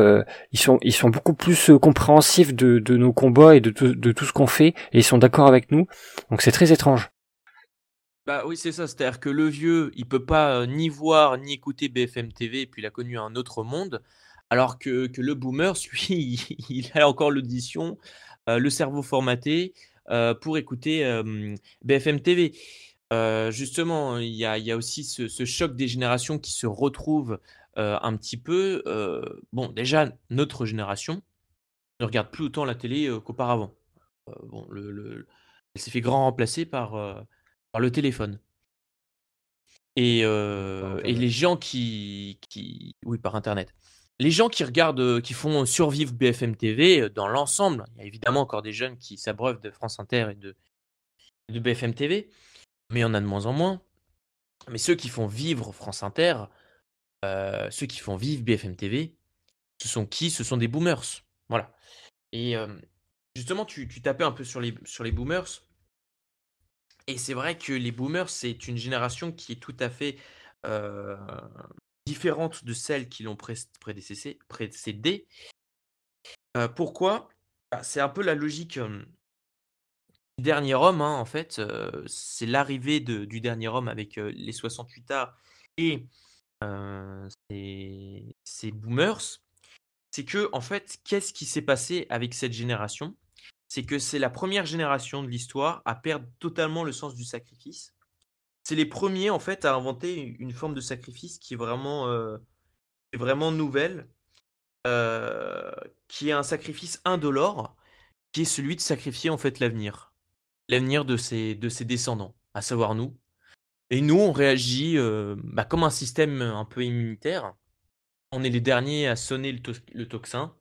ils sont ils sont beaucoup plus compréhensifs de, de, nos combats et de, de tout ce qu'on fait, et ils sont d'accord avec nous. Donc c'est très étrange. Bah oui, c'est ça. C'est-à-dire que le vieux, il peut pas euh, ni voir ni écouter BFM TV, et puis il a connu un autre monde, alors que, que le boomer, lui, il, a encore l'audition, euh, le cerveau formaté euh, pour écouter BFM TV. justement, il y a, aussi ce, choc des générations qui se retrouvent un petit peu. bon, déjà, notre génération ne regarde plus autant la télé qu'auparavant. bon, le, elle s'est fait grand remplacer par le téléphone. Et, euh, et les gens qui, qui. Oui, par Internet. Les gens qui regardent, euh, qui font survivre BFM TV euh, dans l'ensemble, il y a évidemment encore des jeunes qui s'abreuvent de France Inter et de, de BFM TV, mais il y en a de moins en moins. Mais ceux qui font vivre France Inter, ceux qui font vivre BFM TV, ce sont qui? Ce sont des boomers. Voilà. Et justement, tu, tu, tapais un peu sur les, sur les boomers. Et c'est vrai que les boomers, c'est une génération qui est tout à fait différente de celles qui l'ont précédé. pourquoi? Bah, C'est un peu la logique du dernier homme, hein, en fait. c'est l'arrivée du dernier homme avec les 68 A et ces boomers. C'est que, en fait, qu'est-ce qui s'est passé avec cette génération? C'est que c'est la première génération de l'histoire à perdre totalement le sens du sacrifice. C'est les premiers en fait à inventer une forme de sacrifice qui est vraiment, euh, vraiment nouvelle, euh, qui est un sacrifice indolore, qui est celui de sacrifier en fait l'avenir, l'avenir de ses, de descendants, à savoir nous. Et nous, on réagit euh, bah, comme un système un peu immunitaire. On est les derniers à sonner le, tocsin.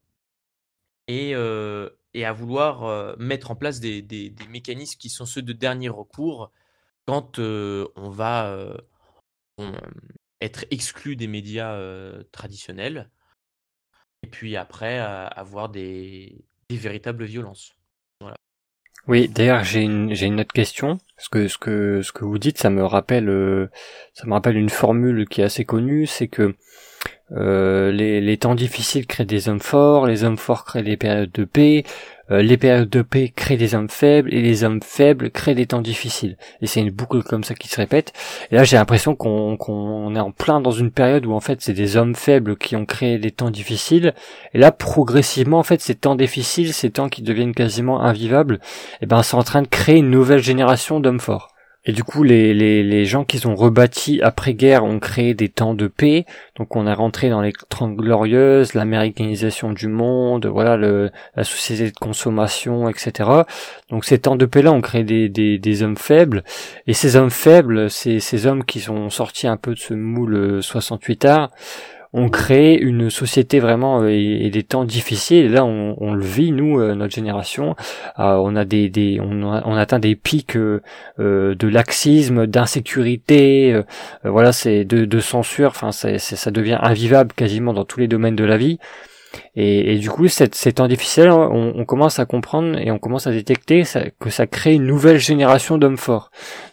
Et, et à vouloir mettre en place des, mécanismes qui sont ceux de dernier recours quand on va être exclu des médias traditionnels et puis après avoir des, véritables violences. Oui, d'ailleurs j'ai une autre question parce que ce que ce que vous dites ça me rappelle ça me rappelle une formule qui est assez connue, c'est que euh, les, temps difficiles créent des hommes forts, les hommes forts créent des périodes de paix, euh, les périodes de paix créent des hommes faibles, et les hommes faibles créent des temps difficiles. Et c'est une boucle comme ça qui se répète. Et là j'ai l'impression qu'on qu'on est en plein dans une période où en fait c'est des hommes faibles qui ont créé des temps difficiles. Et là progressivement en fait ces temps difficiles, ces temps qui deviennent quasiment invivables, et eh ben c'est en train de créer une nouvelle génération d'hommes forts. Et du coup, les, les, les gens qui sont rebâtis après-guerre ont créé des temps de paix. Donc on a rentré dans les Trente Glorieuses, l'américanisation du monde, voilà, la société de consommation, etc. Donc ces temps de paix-là ont créé des, des, des, hommes faibles. Et ces hommes faibles, ces, ces hommes qui sont sortis un peu de ce moule 68 art, on crée une société vraiment euh, et, des temps difficiles. Là, on, le vit nous, euh, notre génération. Euh, on a des, on, atteint des pics de laxisme, d'insécurité. voilà, c'est de, de, censure. Enfin, ça devient invivable quasiment dans tous les domaines de la vie. Et, et, du coup, cette, ces temps difficiles, on, on, commence à comprendre et on commence à détecter que ça crée une nouvelle génération d'hommes forts.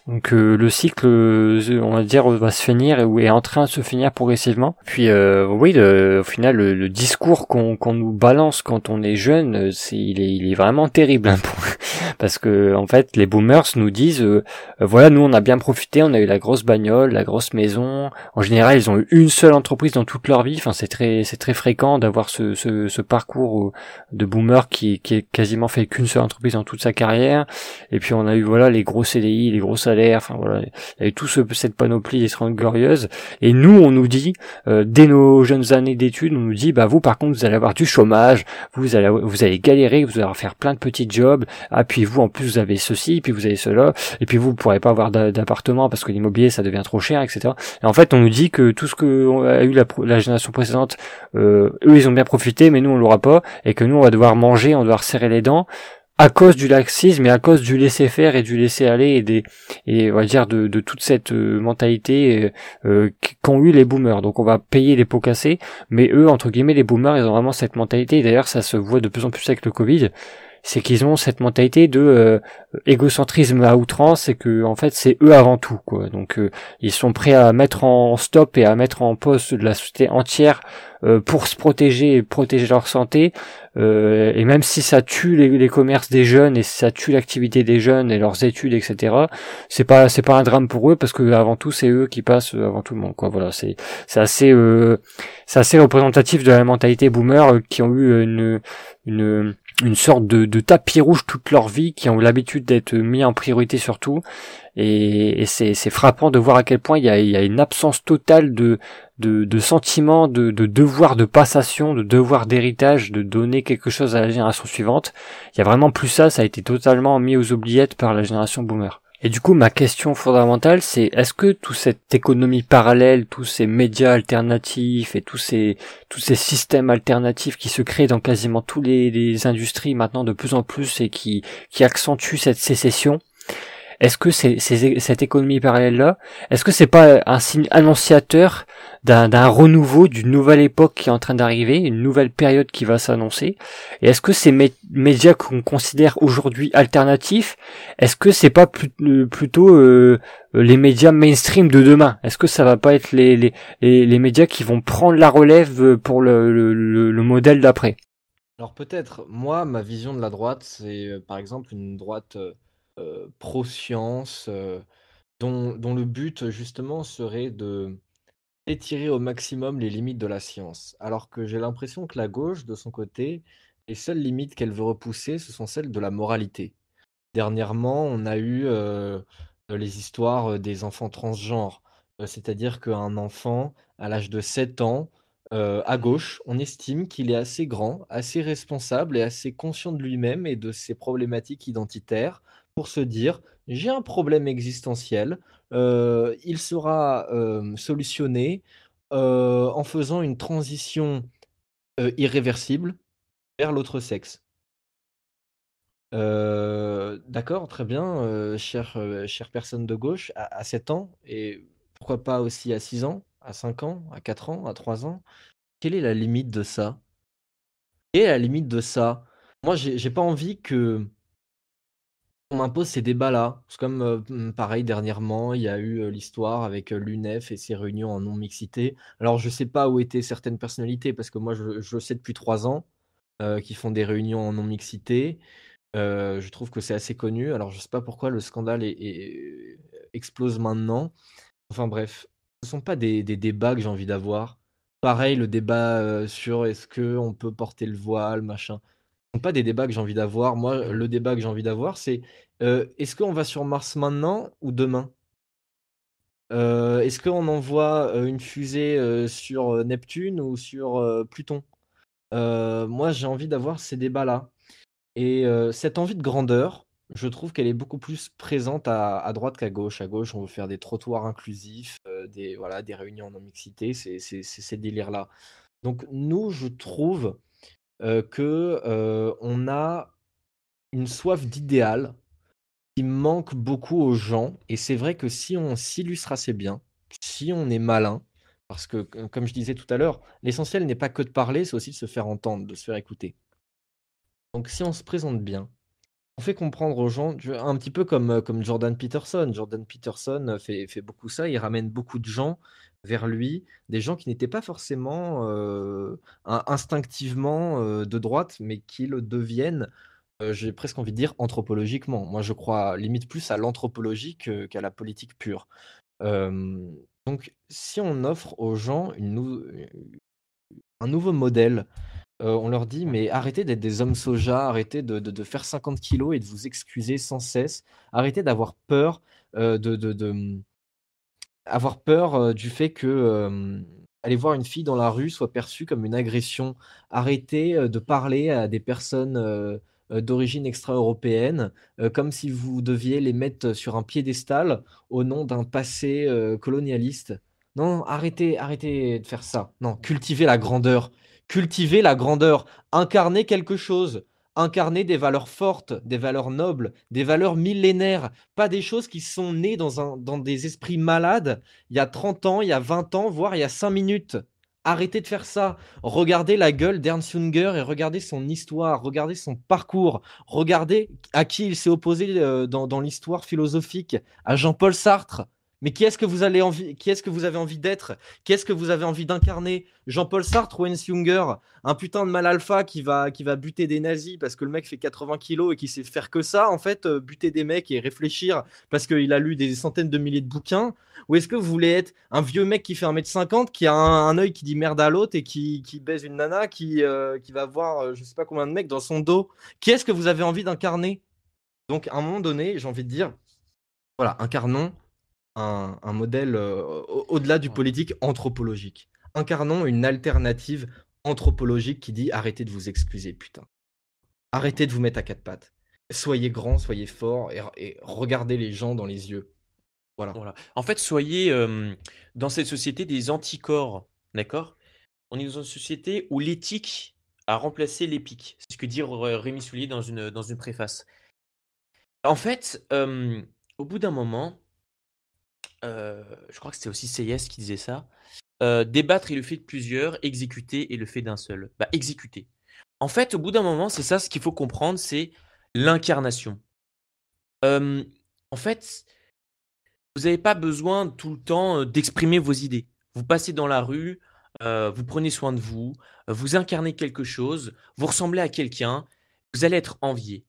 Donc euh, le cycle, euh, on va dire, va se finir et est en train de se finir progressivement. Puis euh, oui, au final, le, discours qu'on nous balance quand on est jeune, c'est il est, il est vraiment terrible, hein, parce que en fait, les boomers nous disent, voilà, nous on a bien profité, on a eu la grosse bagnole, la grosse maison. En général, ils ont eu une seule entreprise dans toute leur vie. Enfin, c'est très, c'est très fréquent d'avoir ce, ce, ce, parcours de boomer qui, qui quasiment fait qu'une seule entreprise dans toute sa carrière. Et puis on a eu voilà les gros CDI, les gros enfin voilà, il y avait tout ce, cette panoplie extrêmement glorieuse. Et nous, on nous dit, euh, dès nos jeunes années d'études, on nous dit, bah vous par contre, vous allez avoir du chômage, vous allez, vous allez galérer, vous allez faire plein de petits jobs. Ah puis vous en plus vous avez ceci, puis vous avez cela, et puis vous ne pourrez pas avoir d'appartement parce que l'immobilier ça devient trop cher, etc. Et en fait, on nous dit que tout ce que a eu la, la génération précédente, euh, eux ils ont bien profité, mais nous on l'aura pas, et que nous on va devoir manger, on va devoir serrer les dents à cause du laxisme et à cause du laisser faire et du laisser aller et des et on va dire de, de toute cette euh, mentalité euh, qu'ont eu les boomers. Donc on va payer les pots cassés, mais eux entre guillemets les boomers ils ont vraiment cette mentalité. D'ailleurs ça se voit de plus en plus avec le Covid c'est qu'ils ont cette mentalité de euh, égocentrisme à outrance et que en fait c'est eux avant tout quoi. Donc euh, ils sont prêts à mettre en stop et à mettre en pause de la société entière euh, pour se protéger et protéger leur santé. et même si ça tue les, commerces des jeunes et ça tue l'activité des jeunes et leurs études etc. C'est pas c'est pas un drame pour eux parce que avant tout c'est eux qui passent avant tout le monde quoi. Voilà c'est c'est assez c'est assez représentatif de la mentalité boomer qui ont eu une une une sorte de, tapis rouge toute leur vie, qui ont l'habitude d'être mis en priorité surtout. Et, et c'est, frappant de voir à quel point il y a, il une absence totale de, de, de de, de devoir de passation, de devoir d'héritage, de donner quelque chose à la génération suivante. Il y a vraiment plus ça, ça a été totalement mis aux oubliettes par la génération boomer. Et du coup, ma question fondamentale, c'est est-ce que toute cette économie parallèle, tous ces médias alternatifs et tous ces tous ces systèmes alternatifs qui se créent dans quasiment tous les, industries maintenant de plus en plus et qui qui accentuent cette sécession, est-ce que c'est, cette économie parallèle-là, est-ce que c'est pas un signe annonciateur d'un, renouveau, d'une nouvelle époque qui est en train d'arriver, une nouvelle période qui va s'annoncer? Et est-ce que ces médias qu'on considère aujourd'hui alternatifs, est-ce que c'est pas euh, plutôt euh, les médias mainstream de demain? Est-ce que ça va pas être les, les, les, médias qui vont prendre la relève pour le, le, le modèle d'après? Alors peut-être, moi, ma vision de la droite, c'est euh, par exemple une droite euh, pro-science, euh, dont, dont le but justement serait de étirer au maximum les limites de la science. Alors que j'ai l'impression que la gauche, de son côté, les seules limites qu'elle veut repousser, ce sont celles de la moralité. Dernièrement, on a eu euh, les histoires des enfants transgenres, c'est-à-dire qu'un enfant, à l'âge de 7 ans, à gauche, on estime qu'il est assez grand, assez responsable et assez conscient de lui-même et de ses problématiques identitaires pour se dire j'ai un problème existentiel, euh, il sera euh, solutionné euh, en faisant une transition irréversible vers l'autre sexe. D'accord, très bien, chère, personne de gauche, à, à, 7 ans, et pourquoi pas aussi à 6 ans, à 5 ans, à 4 ans, à 3 ans Quelle est la limite de ça? Et la limite de ça? Moi, j'ai pas envie que on impose ces débats-là. C'est comme, euh, hmm, pareil, dernièrement, il y a eu euh, l'histoire avec euh, l'UNEF et ses réunions en non-mixité. Alors, je sais pas où étaient certaines personnalités, parce que moi, je, je sais depuis trois ans qu'ils font des réunions en non-mixité. je trouve que c'est assez connu. Alors, je sais pas pourquoi le scandale explose maintenant. Enfin bref, ce sont pas des débats que j'ai envie d'avoir. Pareil, le débat sur est-ce qu'on peut porter le voile, machin pas des débats que j'ai envie d'avoir. Moi, le débat que j'ai envie d'avoir, c'est euh, est-ce qu'on va sur Mars maintenant ou demain? Euh, Est-ce qu'on envoie euh, une fusée sur Neptune ou sur Pluton? Moi, j'ai envie d'avoir ces débats-là. Et cette envie de grandeur, je trouve qu'elle est beaucoup plus présente à, droite qu'à gauche. À gauche, on veut faire des trottoirs inclusifs, des, voilà, des réunions en mixité, c'est ces délires-là. Donc nous, je trouve qu'on que on a une soif d'idéal qui manque beaucoup aux gens. Et c'est vrai que si on s'illustre assez bien, si on est malin, parce que comme je disais tout à l'heure, l'essentiel n'est pas que de parler, c'est aussi de se faire entendre, de se faire écouter. Donc si on se présente bien, on fait comprendre aux gens, un petit peu comme, comme Jordan Peterson. Jordan Peterson fait, fait beaucoup ça, il ramène beaucoup de gens vers lui, des gens qui n'étaient pas forcément euh, instinctivement euh, de droite, mais qui le deviennent, euh, j'ai presque envie de dire, anthropologiquement. Moi, je crois limite plus à l'anthropologie qu'à la politique pure. donc, si on offre aux gens un nouveau modèle, on leur dit, mais arrêtez d'être des hommes soja, arrêtez de, faire 50 kilos et de vous excuser sans cesse, arrêtez d'avoir peur de, avoir peur, du fait que, aller voir une fille dans la rue soit perçu comme une agression. Arrêtez, de parler à des personnes, d'origine extra-européenne, comme si vous deviez les mettre sur un piédestal au nom d'un passé, colonialiste. Non, arrêtez arrêtez de faire ça. Non, cultivez la grandeur. Cultivez la grandeur. Incarnez quelque chose. Incarner des valeurs fortes, des valeurs nobles, des valeurs millénaires, pas des choses qui sont nées dans, un, dans des esprits malades il y a 30 ans, il y a 20 ans, voire il y a 5 minutes. Arrêtez de faire ça. Regardez la gueule d'Ernst Junger et regardez son histoire, regardez son parcours, regardez à qui il s'est opposé euh, dans, dans l'histoire philosophique, à Jean-Paul Sartre. Mais qui est-ce que vous avez envie, d'être? Qui est-ce que vous avez envie d'incarner? Jean-Paul Sartre ou Ernst Junger? Un putain de mal alpha qui va, qui va buter des nazis parce que le mec fait 80 kilos et qui sait faire que ça, en fait, euh, buter des mecs et réfléchir parce qu'il a lu des centaines de milliers de bouquins? Ou est-ce que vous voulez être un vieux mec qui fait 1m50, qui a un, œil qui dit merde à l'autre et qui, qui baise une nana, qui, euh, qui va voir euh, je sais pas combien de mecs dans son dos? Qui est-ce que vous avez envie d'incarner? Donc, à un moment donné, j'ai envie de dire, voilà, incarnons un, un modèle euh, au- au-delà du politique anthropologique. Incarnons une alternative anthropologique qui dit arrêtez de vous excuser, putain. Arrêtez de vous mettre à quatre pattes. Soyez grand, soyez fort et, et regardez les gens dans les yeux. Voilà. Voilà. En fait, soyez euh, dans cette société des anticorps, d'accord? On est dans une société où l'éthique a remplacé l'épique. C'est ce que dit R- Rémi Soulier dans une, dans une préface. En fait, euh, au bout d'un moment, euh, je crois que c'était aussi CIS qui disait ça, euh, débattre est le fait de plusieurs, exécuter est le fait d'un seul. Bah, exécuter. En fait, au bout d'un moment, c'est ça ce qu'il faut comprendre, c'est l'incarnation. En fait, vous n'avez pas besoin tout le temps euh, d'exprimer vos idées. Vous passez dans la rue, vous prenez soin de vous, vous incarnez quelque chose, vous ressemblez à quelqu'un, vous allez être envié.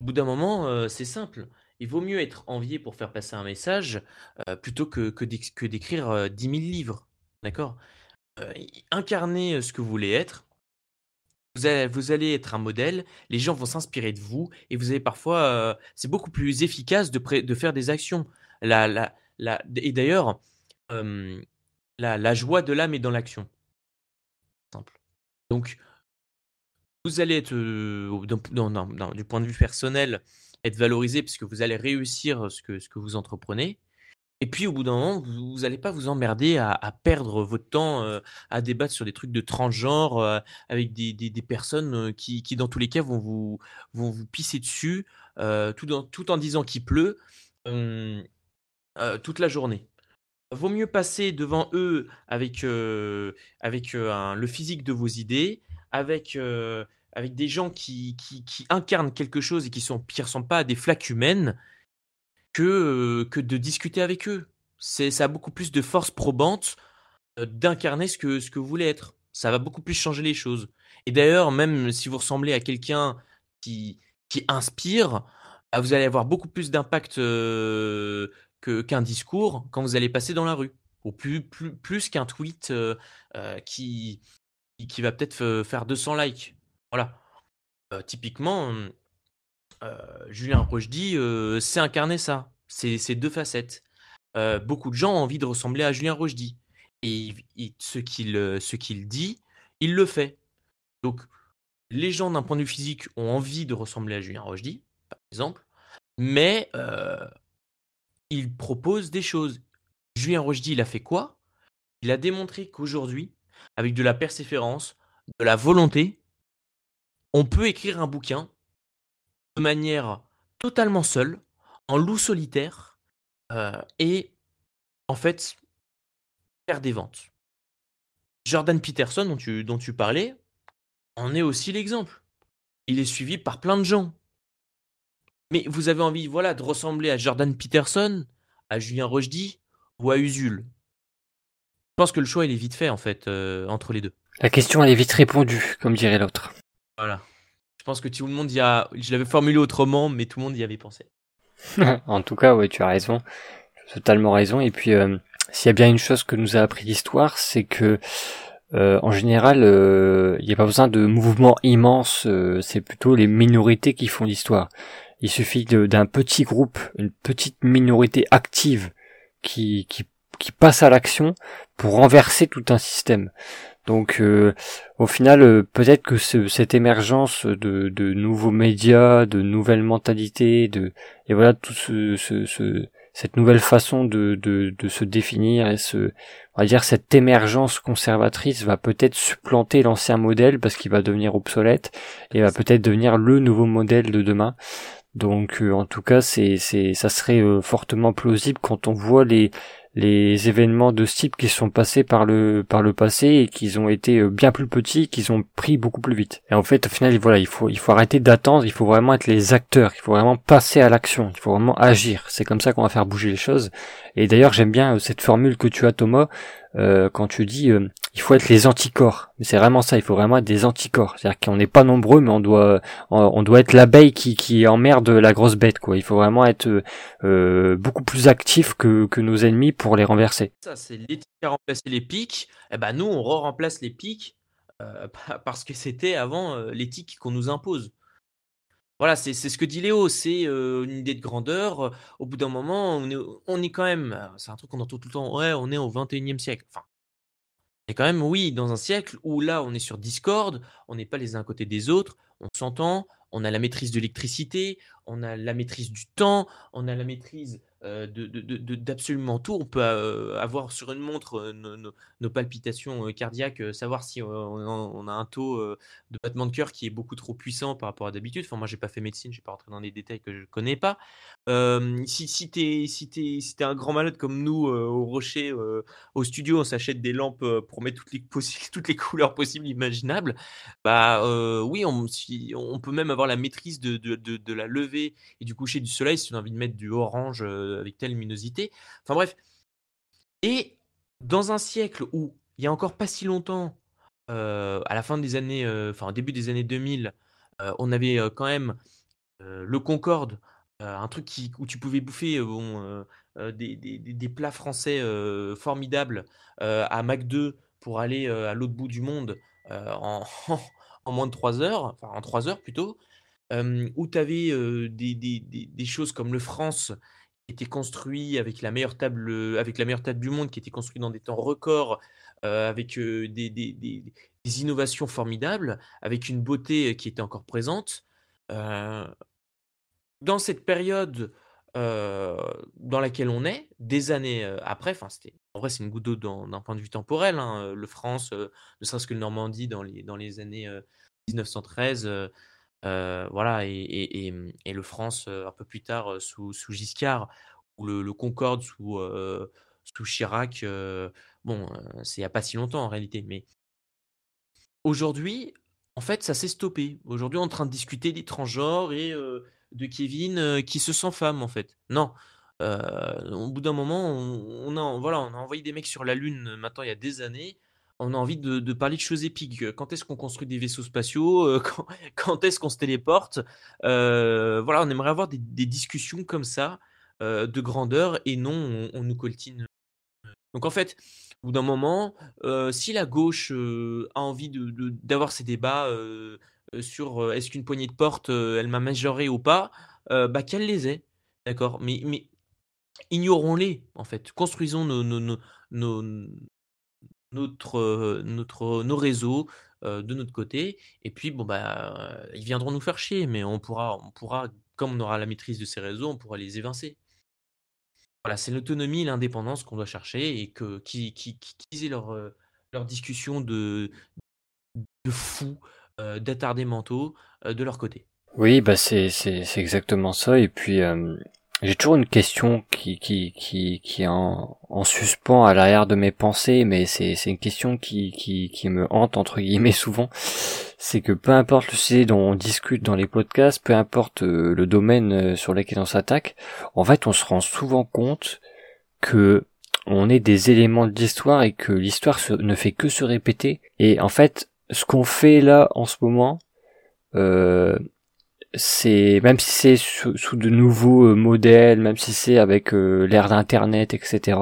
Au bout d'un moment, c'est simple. Il vaut mieux être envié pour faire passer un message euh, plutôt que, que d'éc- que d'écrire euh, 10 000 livres. D'accord? Euh, Incarnez euh, ce que vous voulez être. Vous allez, être un modèle, les gens vont s'inspirer de vous et vous avez parfois, c'est beaucoup plus efficace de, faire des actions. Et d'ailleurs, la, joie de l'âme est dans l'action. Simple. Donc, vous allez être, euh, du point de vue personnel, être valorisé puisque vous allez réussir ce que, ce que vous entreprenez. Et puis, au bout d'un moment, vous n'allez pas vous emmerder à, perdre votre temps euh, à débattre sur des trucs de transgenre euh, avec des, des, personnes euh, qui, qui, dans tous les cas, vont vous, vont vous pisser dessus euh, tout, en, tout en disant qu'il pleut euh, euh, toute la journée. Vaut mieux passer devant eux avec, euh, avec euh, le physique de vos idées, avec, euh, avec des gens qui, incarnent quelque chose et qui ne qui ressemblent pas à des flaques humaines que, euh, de discuter avec eux. Ça a beaucoup plus de force probante euh, d'incarner ce que, vous voulez être. Ça va beaucoup plus changer les choses. Et d'ailleurs, même si vous ressemblez à quelqu'un qui, inspire, bah, vous allez avoir beaucoup plus d'impact euh, qu'un discours quand vous allez passer dans la rue. Ou plus, qu'un tweet qui, va peut-être faire 200 likes. Voilà. Typiquement, euh, Julien Rochdy, euh, c'est incarner ça. C'est c'est deux facettes. Beaucoup de gens ont envie de ressembler à Julien Rochdy. Et ce qu'il dit, il le fait. Donc, les gens d'un point de vue physique ont envie de ressembler à Julien Rochdy, par exemple, mais il propose des choses. Julien Rochdy, il a fait quoi? Il a démontré qu'aujourd'hui, avec de la persévérance, de la volonté, on peut écrire un bouquin de manière totalement seule, en loup solitaire, euh, et en fait, faire des ventes. Jordan Peterson, dont tu, parlais, en est aussi l'exemple. Il est suivi par plein de gens. Mais vous avez envie voilà, de ressembler à Jordan Peterson, à Julien Rochdy ou à Usul. Je pense que le choix, il est vite fait, en fait, euh, entre les deux. La question elle est vite répondue, comme dirait l'autre. Voilà. Je pense que tout le monde y a. Je l'avais formulé autrement, mais tout le monde y avait pensé. en tout cas, ouais, tu as raison. Totalement raison. Et puis, euh, s'il y a bien une chose que nous a appris l'histoire, c'est que euh, en général, euh, il n'y a pas besoin de mouvements immenses. euh, c'est plutôt les minorités qui font l'histoire. Il suffit d'un petit groupe, une petite minorité active qui, qui, qui passe à l'action pour renverser tout un système. Donc, euh, au final, euh, peut-être que ce- cette émergence de, de nouveaux médias, de nouvelles mentalités, de et voilà tout ce, ce, ce- cette nouvelle façon de, de, de se définir et ce, on va dire cette émergence conservatrice va peut-être supplanter l'ancien modèle parce qu'il va devenir obsolète et va peut-être devenir le nouveau modèle de demain. Donc euh, en tout cas, c'est c'est ça serait euh, fortement plausible quand on voit les les événements de ce type qui sont passés par le par le passé et qu'ils ont été euh, bien plus petits, qu'ils ont pris beaucoup plus vite. Et en fait, au final, voilà, il faut il faut arrêter d'attendre, il faut vraiment être les acteurs, il faut vraiment passer à l'action, il faut vraiment agir. C'est comme ça qu'on va faire bouger les choses. Et d'ailleurs, j'aime bien cette formule que tu as Thomas euh, quand tu dis euh, il faut être les anticorps. C'est vraiment ça, il faut vraiment être des anticorps. C'est-à-dire qu'on n'est pas nombreux, mais on doit on doit être l'abeille qui qui emmerde la grosse bête quoi. Il faut vraiment être euh, beaucoup plus actif que que nos ennemis pour les renverser. Ça c'est l'éthique qui a remplacé les pics. Eh ben nous on re-remplace les pics parce que c'était avant l'éthique qu'on nous impose. Voilà, c'est ce que dit Léo, c'est une idée de grandeur. Au bout d'un moment, on est, on est quand même, c'est un truc qu'on entend tout le temps, ouais, on est au 21e siècle. Enfin, est quand même, oui, dans un siècle où là, on est sur Discord, on n'est pas les uns à côté des autres, on s'entend, on a la maîtrise de l'électricité, on a la maîtrise du temps, on a la maîtrise euh, d'absolument tout. On peut euh, avoir sur une montre euh, nos, palpitations cardiaques, savoir si on, a un taux de battement de cœur qui est beaucoup trop puissant par rapport à d'habitude. Enfin, moi, j'ai pas fait médecine, je vais pas rentrer dans des détails que je connais pas. si si tu es, si si un grand malade comme nous au Rocher, au studio, on s'achète des lampes pour mettre toutes les, toutes les couleurs possibles, imaginables. Bah oui, on, on peut même avoir la maîtrise de, de, de, la levée et du coucher du soleil si on a envie de mettre du orange avec telle luminosité. Enfin bref. Et dans un siècle où il y a encore pas si longtemps, à la fin des années, enfin au début des années 2000, on avait quand même le Concorde, un truc où tu pouvais bouffer des, plats français formidables à Mac 2 pour aller à l'autre bout du monde en, moins de 3 heures, enfin en 3 heures plutôt, où tu avais des, choses comme le France était construit avec la meilleure table, avec la meilleure table du monde, qui était construit dans des temps records, avec des, des, innovations formidables, avec une beauté qui était encore présente. dans cette période dans laquelle on est, des années après, enfin c'était, en vrai c'est une goutte d'eau d'un point de vue temporel. Hein, le France, ne serait-ce que le Normandie dans les, dans les années 1913. Voilà, et, et, le France un peu plus tard sous, Giscard, ou le, Concorde sous, sous Chirac. bon, c'est il n'y a pas si longtemps en réalité, mais aujourd'hui, en fait, ça s'est stoppé. Aujourd'hui, on est en train de discuter des transgenres et de Kevin qui se sent femme, en fait. Non. au bout d'un moment, on, voilà, on a envoyé des mecs sur la Lune maintenant il y a des années on a envie de, parler de choses épiques. Quand est-ce qu'on construit des vaisseaux spatiaux euh, Quand, est-ce qu'on se téléporte euh, Voilà, on aimerait avoir des, discussions comme ça, euh, de grandeur, et non, on, nous coltine. Donc en fait, au bout d'un moment, si la gauche a envie d'avoir ces débats sur est-ce qu'une poignée de porte, elle m'a majoré ou pas, bah qu'elle les ait. D'accord? Mais, ignorons-les, en fait. Construisons nos, nos, notre, notre, nos réseaux de notre côté. Et puis, bon, bah, ils viendront nous faire chier, mais on pourra, on pourra, comme on aura la maîtrise de ces réseaux, on pourra les évincer. Voilà, c'est l'autonomie l'indépendance qu'on doit chercher et que qui, qui, qui aient leur, leur discussion de, de fous, d'attardés mentaux de leur côté. Oui, bah c'est exactement ça. Et puis, j'ai toujours une question qui, qui, qui, qui est en, en suspens à l'arrière de mes pensées, mais c'est, c'est une question qui, qui, qui me hante entre guillemets souvent. C'est que peu importe le sujet dont on discute dans les podcasts, peu importe euh, le domaine euh, sur lequel on s'attaque, en fait on se rend souvent compte que on est des éléments de l'histoire et que l'histoire ne fait que se répéter. Et en fait, ce qu'on fait là en ce moment, euh, c'est même si c'est sous, de nouveaux euh, modèles, même si c'est avec euh, l'ère d'internet, etc.,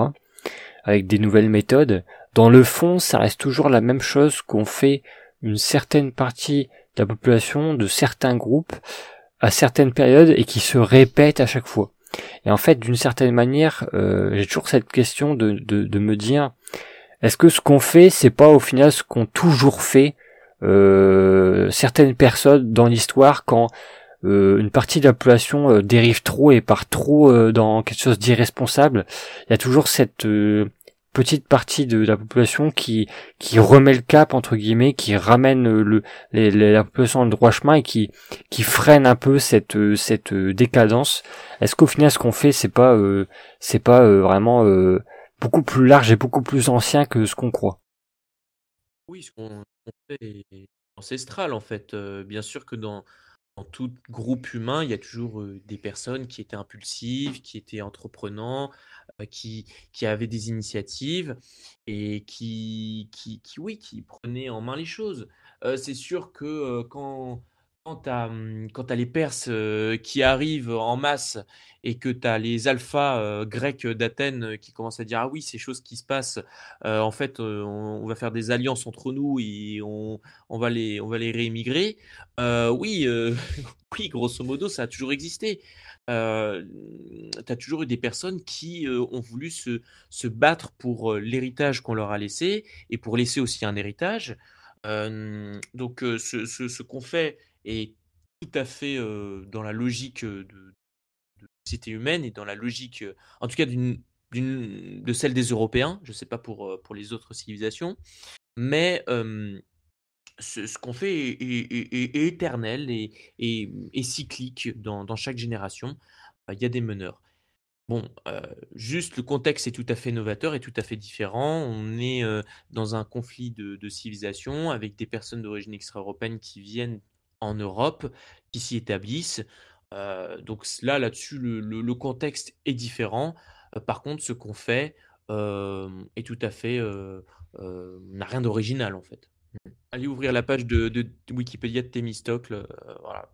avec des nouvelles méthodes, dans le fond, ça reste toujours la même chose qu'on fait une certaine partie de la population, de certains groupes, à certaines périodes et qui se répètent à chaque fois. Et en fait, d'une certaine manière, euh, j'ai toujours cette question de, de, de me dire, est-ce que ce qu'on fait, c'est pas au final ce qu'ont toujours fait certaines personnes dans l'histoire quand une partie de la population dérive trop et part trop dans quelque chose d'irresponsable, il y a toujours cette petite partie de la population qui qui remet le cap entre guillemets, qui ramène le la population dans le droit chemin et qui qui freine un peu cette cette décadence. Est-ce qu'au final ce qu'on fait c'est pas euh, c'est pas euh, vraiment euh, beaucoup plus large et beaucoup plus ancien que ce qu'on croit? Oui, ce qu'on fait est ancestral en fait. bien sûr que dans dans tout groupe humain, il y a toujours des personnes qui étaient impulsives, qui étaient entreprenants, qui, qui avaient des initiatives et qui, qui, qui, oui, qui prenaient en main les choses. c'est sûr que quand, quand tu as, mmh, les Perses qui arrivent en masse et que tu as les alphas grecs d'Athènes qui commencent à dire ah oui ces choses qui se passent en fait on, va faire des alliances entre nous et on, va les on va les réémigrer oui oui grosso modo ça a toujours existé. Tu as toujours eu des personnes qui ont voulu se, se battre pour l'héritage qu'on leur a laissé et pour laisser aussi un héritage. Donc ce qu'on fait est tout à fait dans la logique de, de société humaine et dans la logique, en tout cas d'une, de celle des Européens. Je ne sais pas pour, pour les autres civilisations, mais ce, qu'on fait est, éternel et, cyclique dans, dans, chaque génération. Il y a des meneurs. Bon, juste le contexte est tout à fait novateur et tout à fait différent. On est dans un conflit de, de civilisation avec des personnes d'origine extra-européenne qui viennent en Europe qui s'y établissent. donc là, là-dessus, le, contexte est différent. par contre, ce qu'on fait est tout à fait n'a rien d'original en fait. Allez ouvrir la page de, Wikipédia de Thémistocle. voilà.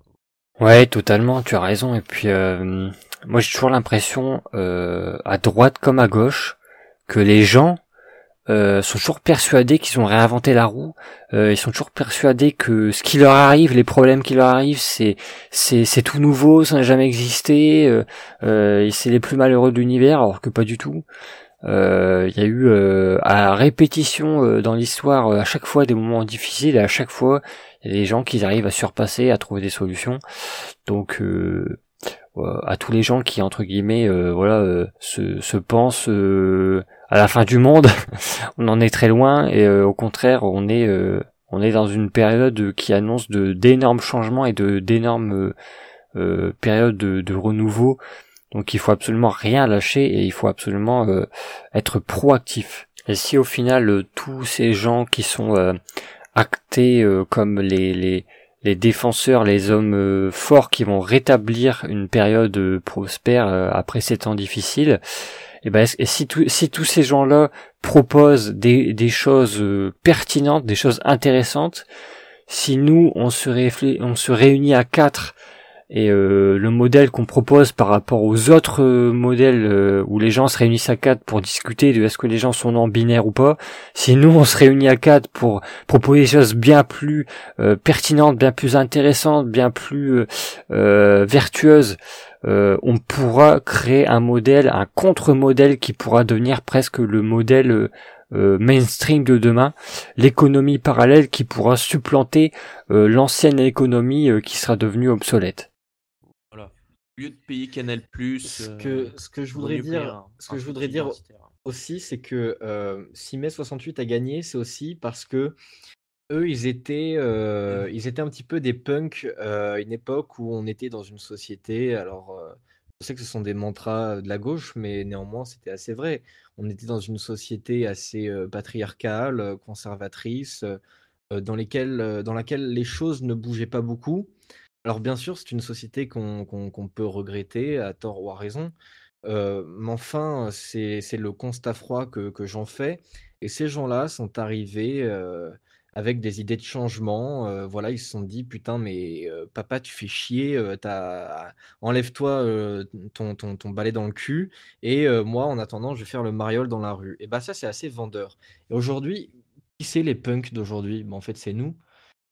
Ouais, totalement, tu as raison. Et puis, moi, j'ai toujours l'impression, à droite comme à gauche, que les gens euh, sont toujours persuadés qu'ils ont réinventé la roue. Euh, ils sont toujours persuadés que ce qui leur arrive, les problèmes qui leur arrivent, c'est c'est c'est tout nouveau, ça n'a jamais existé. Euh, euh c'est les plus malheureux de l'univers, alors que pas du tout. Euh, il y a eu à répétition dans l'histoire à chaque fois des moments difficiles et à chaque fois y a des gens qui arrivent à surpasser, à trouver des solutions. Donc à tous les gens qui entre guillemets voilà se, se pensent à la fin du monde, on en est très loin et euh, au contraire, on est euh, on est dans une période qui annonce de d'énormes changements et de d'énormes euh, périodes de, de, renouveau. Donc il faut absolument rien lâcher et il faut absolument être proactif. Et si au final tous ces gens qui sont actés comme les, les les défenseurs, les hommes forts qui vont rétablir une période prospère après ces temps difficiles, et ben et si, si tous ces gens-là proposent des, choses euh, pertinentes, des choses intéressantes, si nous on se réunit à quatre et euh, le modèle qu'on propose par rapport aux autres euh, modèles où les gens se réunissent à quatre pour discuter de est-ce que les gens sont non binaires ou pas, si nous on se réunit à quatre pour proposer des choses bien plus pertinentes, bien plus intéressantes, bien plus vertueuses euh, on pourra créer un modèle, un contre-modèle qui pourra devenir presque le modèle euh, euh, mainstream de demain, l'économie parallèle qui pourra supplanter l'ancienne économie qui sera devenue obsolète. Lieu de payer Canal Plus, ce que ce que je voudrais dire, ce que je voudrais dire aussi, c'est que si mai 68 a gagné, c'est aussi parce que eux, ils étaient, mmh. ils étaient un petit peu des punks, à une époque où on était dans une société alors, je sais que ce sont des mantras, de la gauche, mais néanmoins, c'était assez vrai. On était dans une société assez, patriarcale, conservatrice, dans lesquelles, dans laquelle les choses ne bougeaient pas beaucoup. Alors bien sûr, c'est une société qu'on peut regretter à tort ou à raison, mais enfin, c'est le constat froid que j'en fais et ces gens-là sont arrivés, avec des idées de changement. Euh, voilà, ils se sont dit: «Putain, mais euh, papa, tu fais chier, euh, enlève-toi, ton balai dans le cul et moi, en attendant, je vais faire le mariole dans la rue» et bah, ça, c'est assez vendeur et aujourd'hui, qui c'est les punks d'aujourd'hui? Bah, en fait, c'est nous.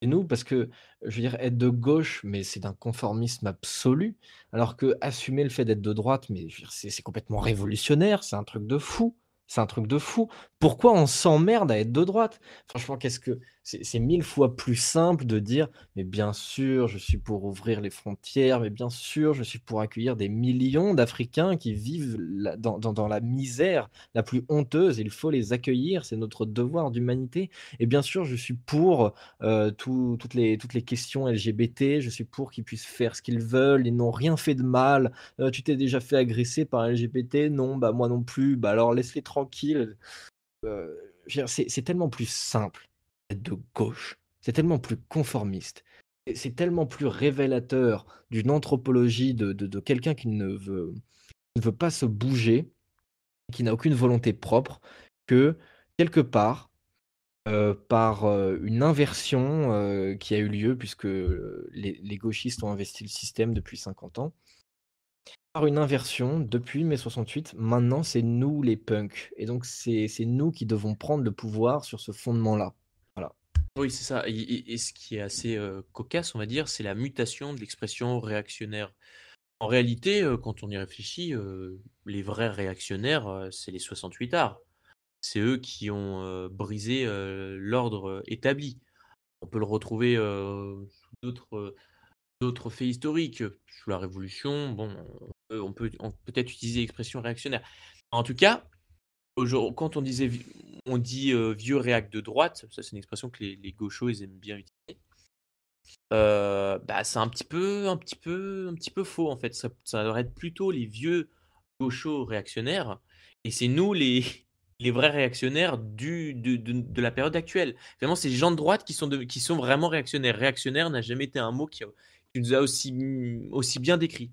Nous parce que, je veux dire, être de gauche, mais c'est d'un conformisme absolu, alors que assumer le fait d'être de droite, mais c'est complètement révolutionnaire, c'est un truc de fou. C'est un truc de fou. Pourquoi on s'emmerde à être de droite? Franchement, qu'est-ce que c'est mille fois plus simple de dire, mais bien sûr, je suis pour ouvrir les frontières, mais bien sûr, je suis pour accueillir des millions d'Africains qui vivent dans, dans, la misère la plus honteuse. Il faut les accueillir, c'est notre devoir d'humanité. Et bien sûr, je suis pour euh, toutes, les, toutes les questions LGBT, je suis pour qu'ils puissent faire ce qu'ils veulent, ils n'ont rien fait de mal. Euh, tu t'es déjà fait agresser par LGBT Non, bah moi non plus. Bah alors laisse-les tranquilles. Euh, c'est tellement plus simple de gauche. C'est tellement plus conformiste. C'est tellement plus révélateur d'une anthropologie de, quelqu'un qui ne veut, pas se bouger, qui n'a aucune volonté propre, que quelque part, euh, par euh, une inversion qui a eu lieu, puisque les, les, gauchistes ont investi le système depuis 50 ans, par une inversion, depuis mai 68, maintenant c'est nous les punks. Et donc c'est nous qui devons prendre le pouvoir sur ce fondement-là. Oui, c'est ça. Et, ce qui est assez cocasse, on va dire, c'est la mutation de l'expression réactionnaire. En réalité, quand on y réfléchit, les vrais réactionnaires, c'est les 68 arts. C'est eux qui ont brisé l'ordre établi. On peut le retrouver sous d'autres d'autres faits historiques. Sous la Révolution, bon, on peut on peut peut-être utiliser l'expression réactionnaire. En tout cas, quand on disait on dit vieux réac de droite, ça c'est une expression que les, gauchos ils aiment bien utiliser. bah, c'est un petit peu un petit peu un petit peu faux en fait. Ça, devrait être plutôt les vieux gauchos réactionnaires et c'est nous les vrais réactionnaires du, de, de, la période actuelle. Vraiment, c'est les gens de droite qui sont, qui sont vraiment réactionnaires. Réactionnaire n'a jamais été un mot qui, qui nous a aussi, aussi bien décrit.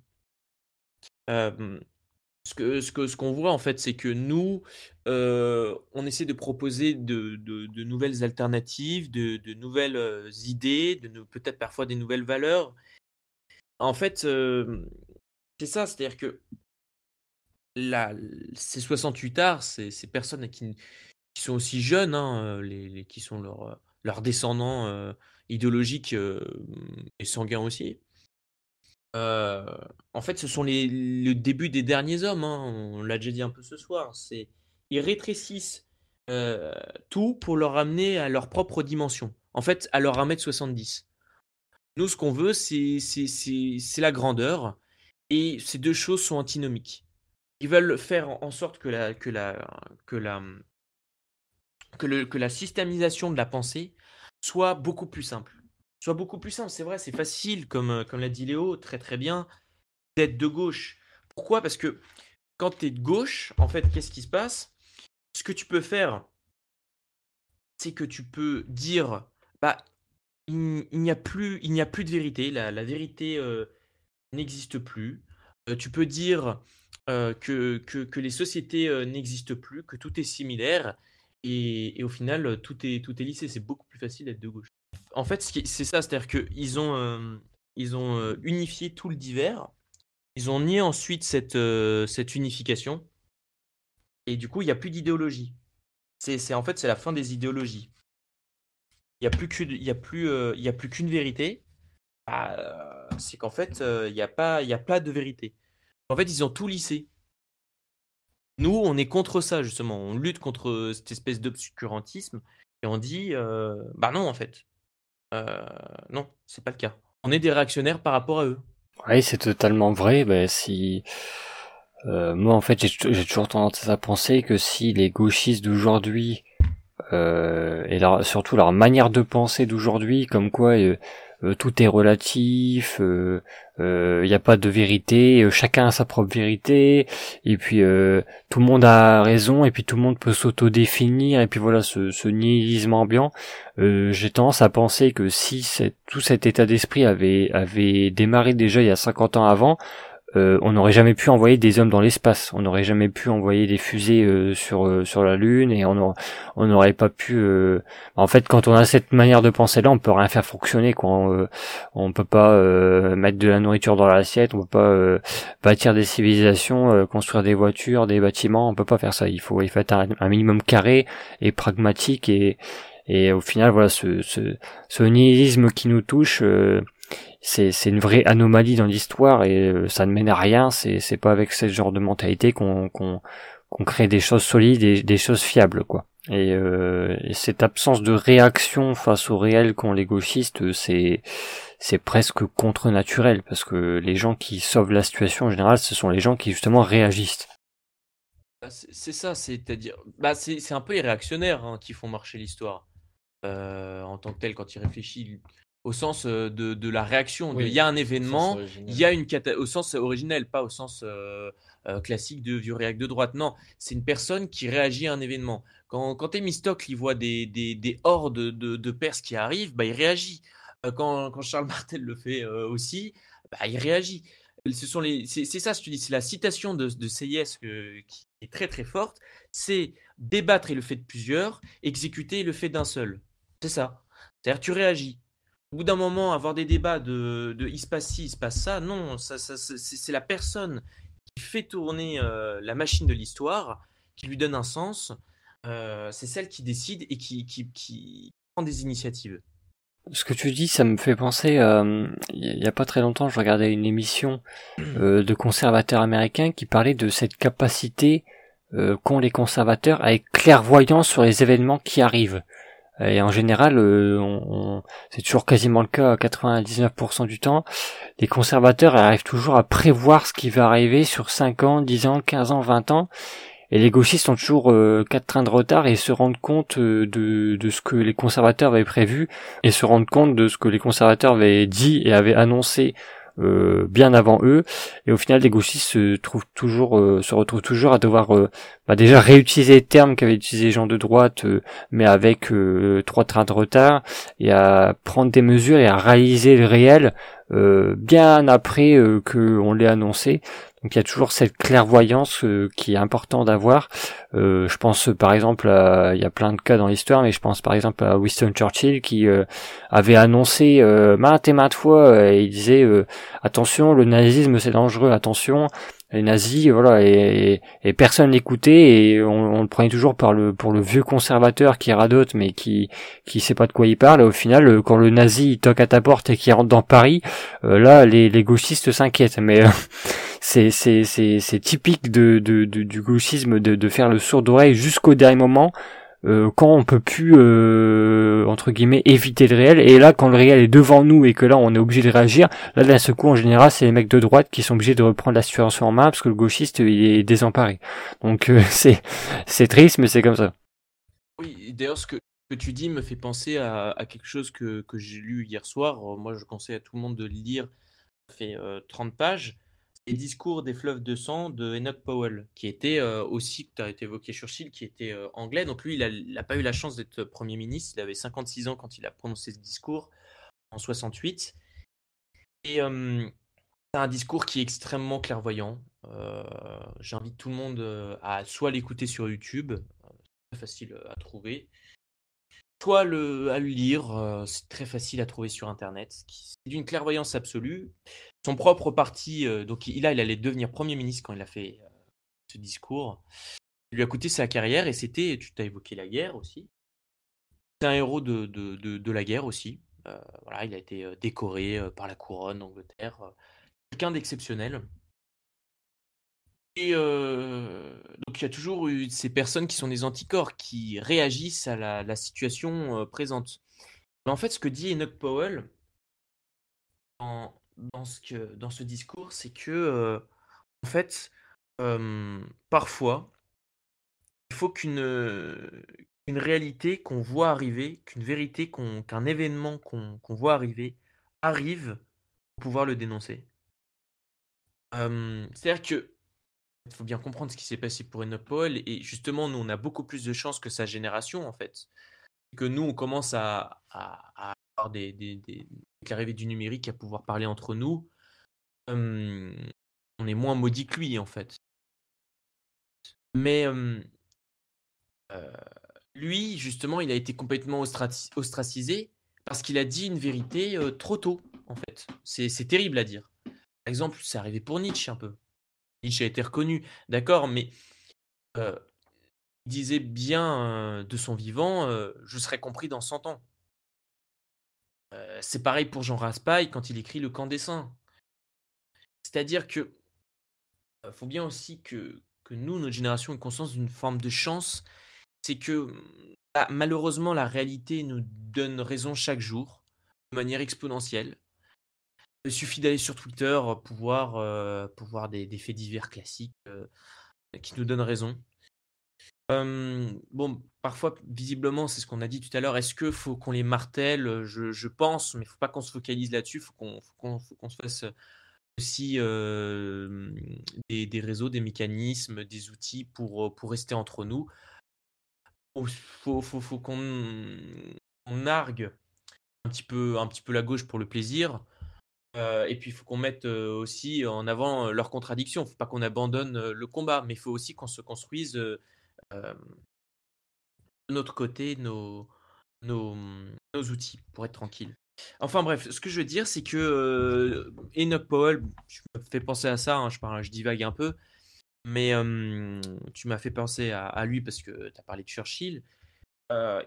Ce que ce que ce qu'on voit en fait, c'est que nous, on essaie de proposer de, de, nouvelles alternatives, de, de nouvelles idées, peut-être parfois des nouvelles valeurs. En fait, c'est ça, c'est-à-dire que là, ces 68 arts, ces, ces personnes qui, sont aussi jeunes, hein, les, qui sont leurs leurs descendants idéologiques et sanguins aussi. Euh, en fait, ce sont les, le début des derniers hommes. Hein. On l'a déjà dit un peu ce soir. C'est ils rétrécissent euh, tout pour leur amener à leur propre dimension. En fait, à leur 1m70. Nous, ce qu'on veut, c'est la grandeur. Et ces deux choses sont antinomiques. Ils veulent faire en sorte que la, que la, que la, que le, que la systémisation de la pensée soit beaucoup plus simple soit beaucoup plus simple. C'est vrai, c'est facile, comme, euh, comme l'a dit Léo, très très bien, d'être de gauche. Pourquoi? Parce que quand tu es de gauche, en fait, qu'est-ce qui se passe? Ce que tu peux faire, c'est que tu peux dire, bah, il, n'y a plus, a plus de vérité. La, vérité euh, n'existe plus. Euh, tu peux dire que, les sociétés n'existent plus, que tout est similaire. Et, et, au final, tout est, tout est lissé. C'est beaucoup plus facile d'être de gauche en fait, c'est ça, c'est-à-dire qu'ils ont, euh, euh, unifié tout le divers. Ils ont nié ensuite cette, euh, unification. Et du coup, il n'y a plus d'idéologie. C'est, en fait, c'est la fin des idéologies. Il n'y a plus qu'une, vérité. Bah, c'est qu'en fait, il n'y a a pas de vérité. En fait, ils ont tout lissé. Nous, on est contre ça justement. On lutte contre cette espèce d'obscurantisme et on dit, bah non, en fait, non, c'est pas le cas. On est des réactionnaires par rapport à eux. Oui, c'est totalement vrai. Ben, si euh, moi, en fait, j'ai toujours tendance à penser que si les gauchistes d'aujourd'hui euh, et surtout leur manière de penser d'aujourd'hui, comme quoi euh, euh, tout est relatif, il euh, n'y euh, a pas de vérité, chacun a sa propre vérité, et puis tout le monde a raison, et puis tout le monde peut s'auto-définir, et puis voilà ce, ce nihilisme ambiant. J'ai tendance à penser que si tout cet état d'esprit avait, avait démarré déjà il y a 50 ans avant, euh, on n'aurait jamais pu envoyer des hommes dans l'espace, on n'aurait jamais pu envoyer des fusées euh, sur euh, sur la lune et on on n'aurait pas pu. En fait, quand on a cette manière de penser là, on peut rien faire fonctionner. On, on peut pas mettre de la nourriture dans l'assiette, on peut pas bâtir des civilisations, construire des voitures, des bâtiments. On peut pas faire ça. Il faut il faut être un, minimum carré et pragmatique et et au final voilà ce ce, ce nihilisme qui nous touche c'est une vraie anomalie dans l'histoire et euh, ça ne mène à rien. C'est pas avec ce genre de mentalité qu'on qu'on crée des choses solides et des choses fiables quoi. Et, euh, et, cette absence de réaction face au réel qu'ont les gauchistes, c'est c'est presque contre-naturel parce que les gens qui sauvent la situation en général, ce sont les gens qui justement réagissent. Bah, c'est ça, c'est-à-dire, bah c'est un peu les réactionnaires hein, qui font marcher l'histoire euh, en tant que tel quand ils réfléchissent au sens de, de la réaction. il y a un événement, il y a une au sens originel, pas au sens classique de vieux réac de droite. Non, c'est une personne qui réagit à un événement. Quand, quand Thémistocle il voit des, des, des hordes de, de, Perses qui arrivent, bah, il réagit. Quand, quand, Charles Martel le fait aussi, bah, il réagit. Ce sont les, c'est, ça, je te dis, c'est la citation de, de CIS qui est très très forte. C'est débattre et le fait de plusieurs, exécuter le fait d'un seul. C'est ça. C'est-à-dire, tu réagis au bout d'un moment, avoir des débats de, de, il se passe ci, il se passe ça, non, ça, ça, c'est la personne qui fait tourner euh, la machine de l'histoire, qui lui donne un sens, euh, c'est celle qui décide et qui, qui, qui, prend des initiatives. Ce que tu dis, ça me fait penser, euh, il n'y a pas très longtemps, je regardais une émission de conservateurs américains qui parlait de cette capacité qu'ont les conservateurs à être clairvoyants sur les événements qui arrivent. Et en général, euh, c'est toujours quasiment le cas à 99% du temps. Les conservateurs arrivent toujours à prévoir ce qui va arriver sur 5 ans, 10 ans, 15 ans, 20 ans. Et les gauchistes ont toujours euh, quatre trains de retard et se rendent compte euh, de ce que les conservateurs avaient prévu et se rendent compte de ce que les conservateurs avaient dit et avaient annoncé euh, bien avant eux. Et au final les gauchistes se trouvent toujours euh, se retrouvent toujours à devoir euh, bah déjà réutiliser les termes qu'avaient utilisé les gens de droite mais avec trois trains de retard et à prendre des mesures et à réaliser le réel bien après que on l'ait annoncé donc il y a toujours cette clairvoyance euh, qui est important d'avoir. Euh, je pense par exemple, à, il y a plein de cas dans l'histoire, mais je pense par exemple à Winston Churchill qui euh, avait annoncé maintes et maintes fois, et il disait attention, le nazisme c'est dangereux, attention, les nazis, voilà, et, et personne n'écoutait et on, le prenait toujours par le pour le vieux conservateur qui radote mais qui qui sait pas de quoi il parle. Et au final, quand le nazi il toque à ta porte et qu'il rentre dans Paris, là les, les gauchistes s'inquiètent. Mais c'est c'est c'est typique de, de, du gauchisme de, de faire le sourd d'oreille jusqu'au dernier moment. Euh, quand on peut plus euh, entre guillemets éviter le réel. Et là quand le réel est devant nous et que là on est obligé de réagir là d'un seul coup en général c'est les mecs de droite qui sont obligés de reprendre la situation en main parce que le gauchiste il est désemparé. Donc euh, c'est c'est triste mais c'est comme ça. Oui d'ailleurs ce que, que tu dis me fait penser à, à quelque chose que, que j'ai lu hier soir. Moi je conseille à tout le monde de le lire ça fait 30 pages les discours des fleuves de sang de Enoch Powell, qui était euh, aussi, tu as été évoqué Churchill, qui était euh, anglais. Donc lui, il n'a pas eu la chance d'être Premier ministre. Il avait 56 ans quand il a prononcé ce discours en 68. Et c'est un discours qui est extrêmement clairvoyant. Euh, j'invite tout le monde à soit l'écouter sur YouTube, facile à trouver, soit le, à le lire, c'est très facile à trouver sur Internet. C'est d'une clairvoyance absolue son propre parti, euh, donc il, là, il allait devenir Premier ministre quand il a fait euh, ce discours. Il lui a coûté sa carrière et c'était, tu t'as évoqué la guerre aussi. C'est un héros de, de, de, la guerre aussi. Euh, voilà, il a été décoré par la couronne d'Angleterre. Quelqu'un d'exceptionnel. Et donc il y a toujours eu ces personnes qui sont des anticorps, qui réagissent à la, situation présente. Mais en fait, ce que dit Enoch Powell, dans ce, discours, c'est que, euh, en fait, parfois, il faut qu'une une réalité qu'on voit arriver, qu'une vérité, qu'un événement qu'on voit arriver, arrive pour pouvoir le dénoncer. C'est-à-dire que il faut bien comprendre ce qui s'est passé pour Enoch Powell, et justement, nous, on a beaucoup plus de chances que sa génération, en fait. Que nous, on commence à, à avoir des, avec l'arrivée du numérique à pouvoir parler entre nous, on est moins maudit que lui en fait. Mais lui, justement, il a été complètement ostracisé parce qu'il a dit une vérité trop tôt, en fait. C'est terrible à dire. Par exemple, c'est arrivé pour Nietzsche un peu. Nietzsche a été reconnu, d'accord, mais il disait bien de son vivant, je serai compris dans 100 ans c'est pareil pour Jean Raspail quand il écrit Le camp des saints. C'est-à-dire que faut bien aussi que, nous, notre génération, ait conscience d'une forme de chance c'est que bah, malheureusement, la réalité nous donne raison chaque jour, de manière exponentielle. Il suffit d'aller sur Twitter pour voir, euh, pour voir des, des faits divers classiques euh, qui nous donnent raison. bon, parfois, visiblement, c'est ce qu'on a dit tout à l'heure. Est-ce qu'il faut qu'on les martèle? Je, pense, mais il ne faut pas qu'on se focalise là-dessus. Faut qu'on se fasse aussi des, réseaux, des mécanismes, des outils pour, pour rester entre nous. Faut, faut, qu'on on nargue un petit, peu, un petit peu la gauche pour le plaisir. Euh, et puis il faut qu'on mette euh, aussi en avant euh, leurs contradictions. Il ne faut pas qu'on abandonne le combat, mais il faut aussi qu'on se construise de notre côté nos, outils pour être tranquille. Enfin bref, ce que je veux dire, c'est que Enoch Powell, je me fais penser à ça, hein, je, je divague un peu, mais tu m'as fait penser à, lui parce que tu as parlé de Churchill.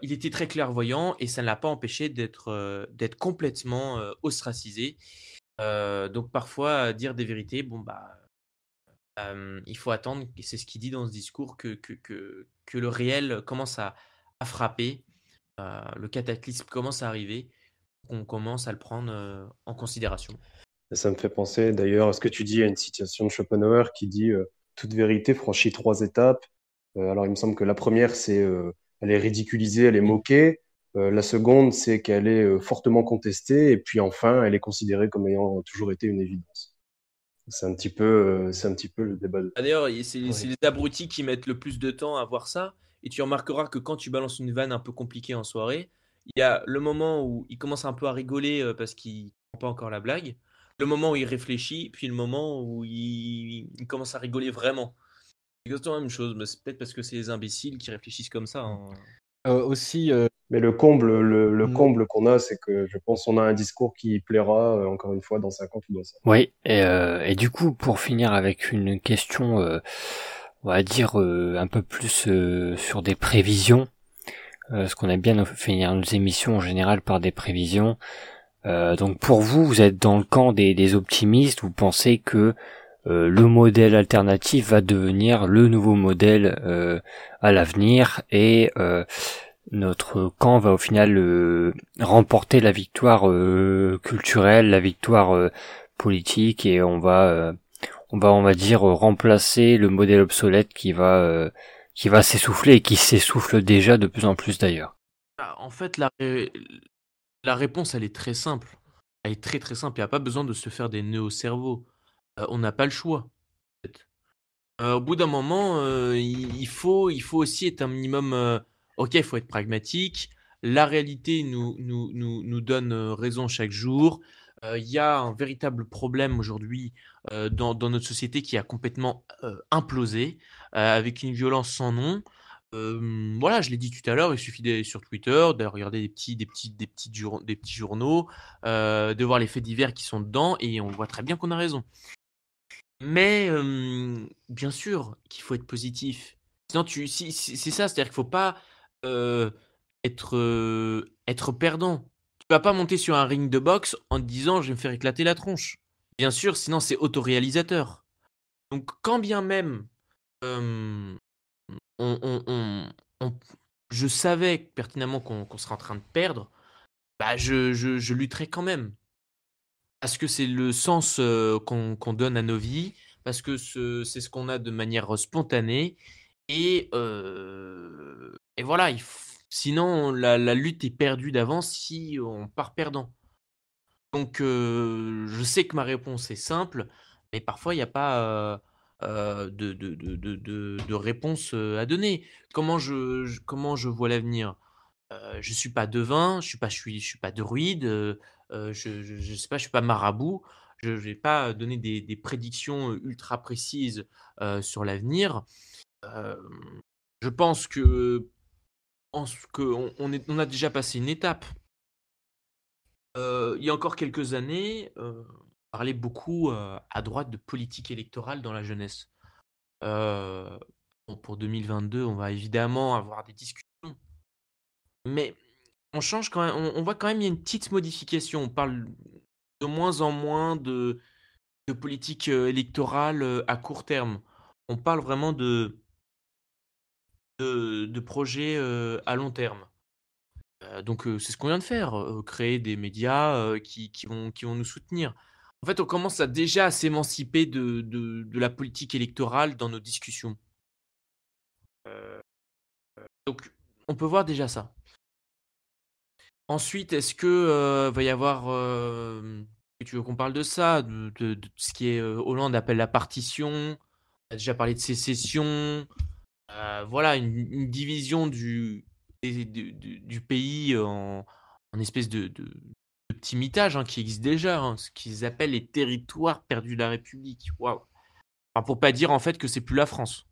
il était très clairvoyant et ça ne l'a pas empêché d'être complètement ostracisé. Donc parfois, dire des vérités, bon bah, il faut attendre, c'est ce qu'il dit dans ce discours, que, que, que, que le réel commence à, à frapper, le cataclysme commence à arriver, qu'on commence à le prendre en considération. Ça me fait penser d'ailleurs à ce que tu dis à une citation de Schopenhauer qui dit toute vérité franchit trois étapes. Euh, alors, il me semble que la première, c'est euh, elle est ridiculisée, elle est moquée. Euh, la seconde, c'est qu'elle est fortement contestée. Et puis enfin, elle est considérée comme ayant toujours été une évidence. C'est un petit peu, c'est un petit peu le débat. Ah, d'ailleurs, c'est les abrutis qui mettent le plus de temps à voir ça. Et tu remarqueras que quand tu balances une vanne un peu compliquée en soirée, il y a le moment où il commence un peu à rigoler parce qu'il comprend pas encore la blague le moment où il réfléchit, puis le moment où il, commence à rigoler vraiment. C'est exactement la même chose, mais c'est peut-être parce que c'est les imbéciles qui réfléchissent comme ça. Hein. Euh, aussi. Euh, mais le comble, le, mm. comble qu'on a, c'est que je pense qu'on a un discours qui plaira euh, encore une fois dans 50 ou dans 100. Oui, et, et du coup, pour finir avec une question, on va dire un peu plus sur des prévisions, ce qu'on aime bien finir nos émissions en général par des prévisions. Euh, donc pour vous, vous êtes dans le camp des, optimistes, vous pensez que euh, le modèle alternatif va devenir le nouveau modèle euh, à l'avenir et notre camp va au final remporter la victoire culturelle, la victoire politique et on va on va on va dire remplacer le modèle obsolète qui va qui va s'essouffler et qui s'essouffle déjà de plus en plus d'ailleurs. En fait, la, la réponse, elle est très simple. Elle est très très simple. Il n'y a pas besoin de se faire des nœuds au cerveau. Euh, on n'a pas le choix. Euh, au bout d'un moment, euh, il, faut, aussi être un minimum. ok, il faut être pragmatique. La réalité nous, donne raison chaque jour. Il y a un véritable problème aujourd'hui dans, notre société qui a complètement implosé, avec une violence sans nom voilà, je l'ai dit tout à l'heure, il suffit d'aller sur Twitter, de regarder des petits, des petits, des petits, des petits journaux, de voir les faits divers qui sont dedans, et on voit très bien qu'on a raison. Mais bien sûr qu'il faut être positif. Sinon, tu, c'est ça, c'est-à-dire qu'il faut pas être, être perdant. Tu vas pas monter sur un ring de boxe en te disant je vais me faire éclater la tronche. Bien sûr, sinon c'est autoréalisateur. Donc quand bien même je savais pertinemment qu'on serait en train de perdre, bah je, je, lutterai quand même. Parce que c'est le sens euh, qu'on donne à nos vies, parce que c'est ce qu'on a de manière spontanée. Et, euh, voilà, sinon la, lutte est perdue d'avance si on part perdant. Donc euh, je sais que ma réponse est simple, mais parfois il n'y a pas euh, de, euh, à donner. Comment je, vois l'avenir? Euh, Je ne suis pas devin, je suis, pas, je suis pas druide, je ne sais pas, je suis pas marabout. Je ne vais pas donner des, prédictions ultra précises sur l'avenir. je pense que on, on, on a déjà passé une étape. il y a encore quelques années, parlait beaucoup à droite de politique électorale dans la jeunesse. pour 2022, on va évidemment avoir des discussions. Mais on change quand même, on, voit quand même il y a une petite modification. On parle de moins en moins de, politique électorale à court terme. On parle vraiment de, projets à long terme. donc c'est ce qu'on vient de faire, créer des médias qui, vont, nous soutenir. En fait, on commence déjà à s'émanciper de, de, la politique électorale dans nos discussions. donc on peut voir déjà ça. Ensuite, est-ce que va y avoir tu veux qu'on parle de ça, de, ce qui est Hollande appelle la partition? On a déjà parlé de sécession. voilà, une, division du, du, pays en, en espèce de, de, petit mitage hein, qui existe déjà, hein, ce qu'ils appellent les territoires perdus de la République. Waouh! Enfin, pour pas dire en fait que c'est plus la France.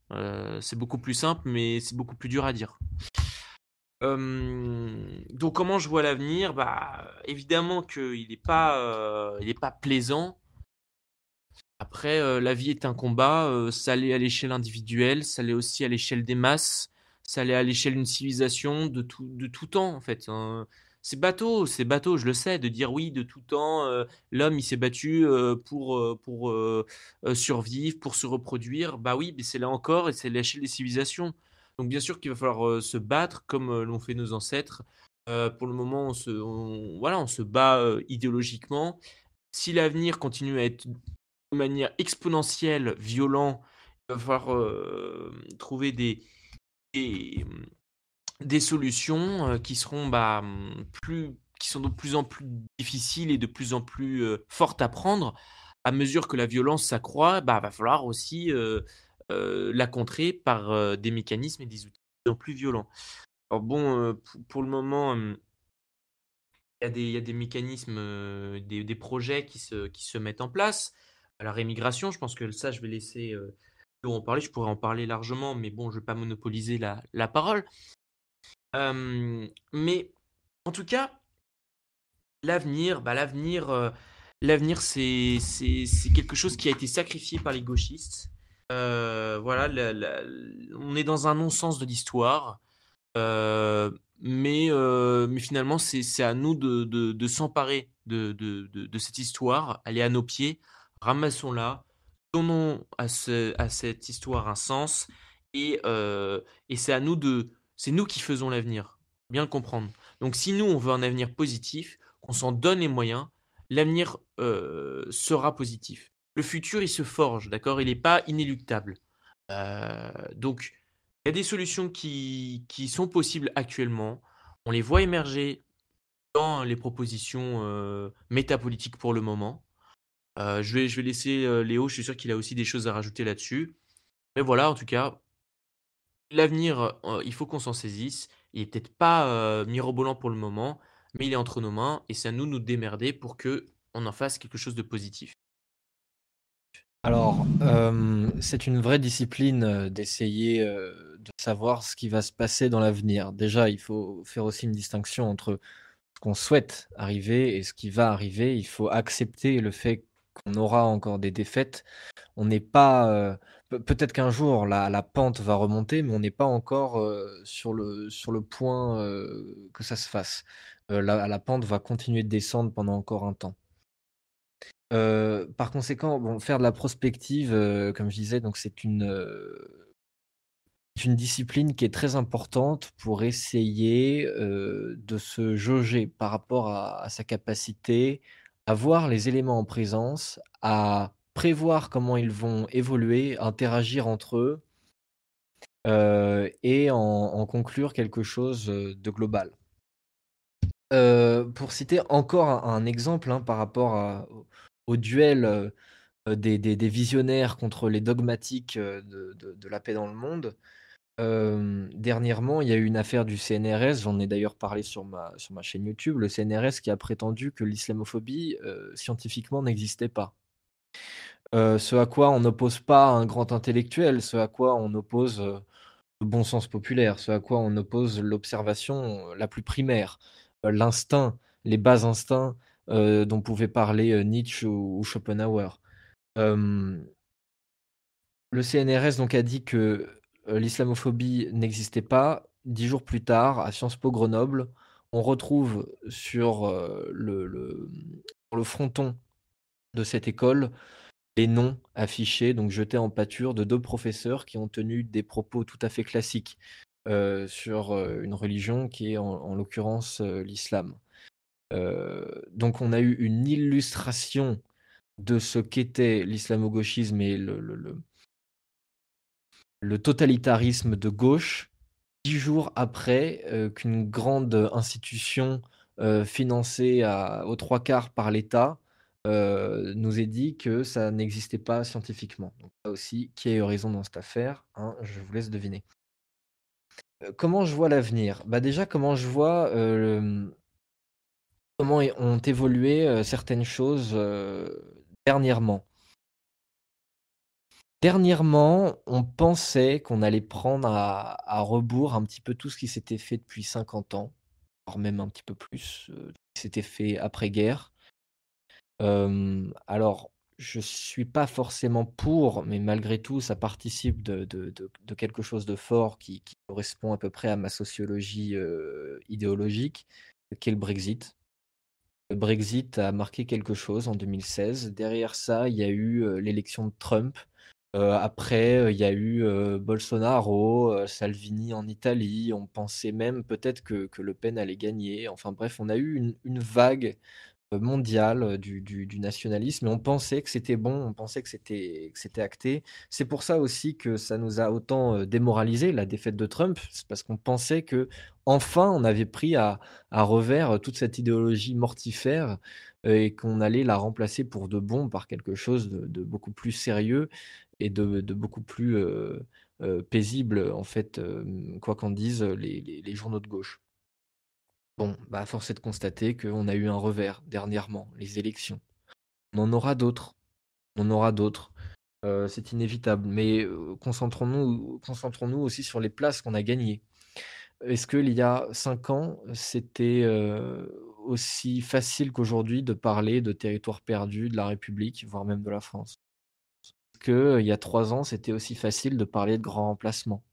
c'est beaucoup plus simple, mais c'est beaucoup plus dur à dire donc comment je vois l'avenir? Bah évidemment qu'il n'est pas, il est pas plaisant. Après, la vie est un combat. ça l'est à l'échelle individuelle, ça l'est aussi à l'échelle des masses, ça l'est à l'échelle d'une civilisation de tout, de tout temps en fait. Hein. C'est bateau, c'est bateau, je le sais, de dire oui, de tout temps, l'homme il s'est battu pour, pour survivre, pour se reproduire. Bah oui, mais c'est là encore et c'est l'échelle des civilisations. Donc bien sûr qu'il va falloir se battre comme l'ont fait nos ancêtres. pour le moment, on se, voilà, on se bat idéologiquement. Si l'avenir continue à être de manière exponentielle, violent, il va falloir trouver des, des, solutions qui seront bah, plus qui sont de plus en plus difficiles et de plus en plus fortes à prendre. À mesure que la violence s'accroît, bah, va falloir aussi la contrer par euh, des mécanismes et des outils plus violents. Alors bon, euh, pour, le moment, il y, a des, mécanismes, des, projets qui se, mettent en place. la rémigration, je pense que ça, je vais laisser en parler. Je pourrais en parler largement, mais bon, je ne vais pas monopoliser la, la parole. mais en tout cas, l'avenir, bah, l'avenir, l'avenir, c'est quelque chose qui a été sacrifié par les gauchistes. Euh, voilà, on est dans un non-sens de l'histoire. Euh, mais, euh, mais finalement, c'est à nous de, s'emparer de, cette histoire. Elle est à nos pieds. Ramassons-la. Donnons à, cette histoire un sens. Et, c'est à nous de. C'est nous qui faisons l'avenir. Bien comprendre. Donc, si nous, on veut un avenir positif, qu'on s'en donne les moyens, l'avenir sera positif le futur, il se forge, d'accord? Il n'est pas inéluctable. Euh, donc, il y a des solutions qui, qui, sont possibles actuellement. On les voit émerger dans les propositions euh, métapolitiques pour le moment. Euh, je, vais, je vais laisser Léo, je suis sûr qu'il a aussi des choses à rajouter là-dessus. Mais voilà, en tout cas, l'avenir, il faut qu'on s'en saisisse. Il n'est peut-être pas mirobolant pour le moment, mais il est entre nos mains et c'est à nous de nous démerder pour que on en fasse quelque chose de positif. Alors, c'est une vraie discipline, d'essayer, de savoir ce qui va se passer dans l'avenir. Déjà, il faut faire aussi une distinction entre ce qu'on souhaite arriver et ce qui va arriver. Il faut accepter le fait qu'on aura encore des défaites. On n'est pas, peut-être qu'un jour la pente va remonter, mais on n'est pas encore, sur le point, que ça se fasse. la pente va continuer de descendre pendant encore un temps. Euh, par conséquent, faire de la prospective, euh, comme je disais, donc c'est une, euh, une discipline qui est très importante pour essayer de se jauger par rapport à, sa capacité à voir les éléments en présence, à prévoir comment ils vont évoluer, interagir entre eux et en, conclure quelque chose de global. pour citer encore un, exemple hein, par rapport à, au duel des, visionnaires contre les dogmatiques de, la paix dans le monde. dernièrement, il y a eu une affaire du CNRS, j'en ai d'ailleurs parlé sur ma, sur ma chaîne YouTube, le CNRS qui a prétendu que l'islamophobie scientifiquement n'existait pas. ce à quoi on n'oppose pas un grand intellectuel, ce à quoi on oppose le bon sens populaire, ce à quoi on oppose l'observation la plus primaire, l'instinct, les bas instincts euh, dont pouvait parler euh, Nietzsche ou, Schopenhauer. le CNRS donc a dit que euh, l'islamophobie n'existait pas. Dix jours plus tard, à Sciences Po Grenoble, on retrouve sur le, le, fronton de cette école les noms affichés, donc jetés en pâture, de deux professeurs qui ont tenu des propos tout à fait classiques. sur une religion qui est en, l'occurrence l'islam. Donc on a eu une illustration de ce qu'était l'islamo-gauchisme et le, totalitarisme de gauche dix jours après qu'une grande institution financée à, aux trois quarts par l'État nous ait dit que ça n'existait pas scientifiquement. Donc là aussi, qui a eu raison dans cette affaire hein, Je vous laisse deviner. comment je vois l'avenir? Bah Déjà, comment je vois comment ont évolué certaines choses dernièrement. Dernièrement, on pensait qu'on allait prendre à, rebours un petit peu tout ce qui s'était fait depuis 50 ans, voire même un petit peu plus, euh, qui s'était fait après-guerre. alors, je ne suis pas forcément pour, mais malgré tout, ça participe de, quelque chose de fort qui, correspond à peu près à ma sociologie euh, idéologique, qui est le Brexit. Brexit a marqué quelque chose en 2016. Derrière ça, il y a eu euh, l'élection de Trump. Euh, après, euh, il y a eu Bolsonaro, Salvini en Italie. On pensait même peut-être que, Le Pen allait gagner. Enfin bref, on a eu une vague mondial du, du, nationalisme et on pensait que c'était bon, on pensait que c'était, acté. C'est pour ça aussi que ça nous a autant démoralisé la défaite de Trump, c'est parce qu'on pensait que enfin on avait pris à, revers toute cette idéologie mortifère et qu'on allait la remplacer pour de bon par quelque chose de, beaucoup plus sérieux et de, beaucoup plus paisible en fait, quoi qu'en disent les journaux de gauche. Bon, bah, force est de constater qu'on a eu un revers dernièrement, les élections. On en aura d'autres. On aura d'autres. Euh, c'est inévitable. Mais euh, concentrons-nous aussi sur les places qu'on a gagnées. Est-ce qu'il y a cinq ans, c'était euh, aussi facile qu'aujourd'hui de parler de territoire perdu de la République, voire même de la France? Est-ce qu'il y a trois ans, c'était aussi facile de parler de grands remplacements?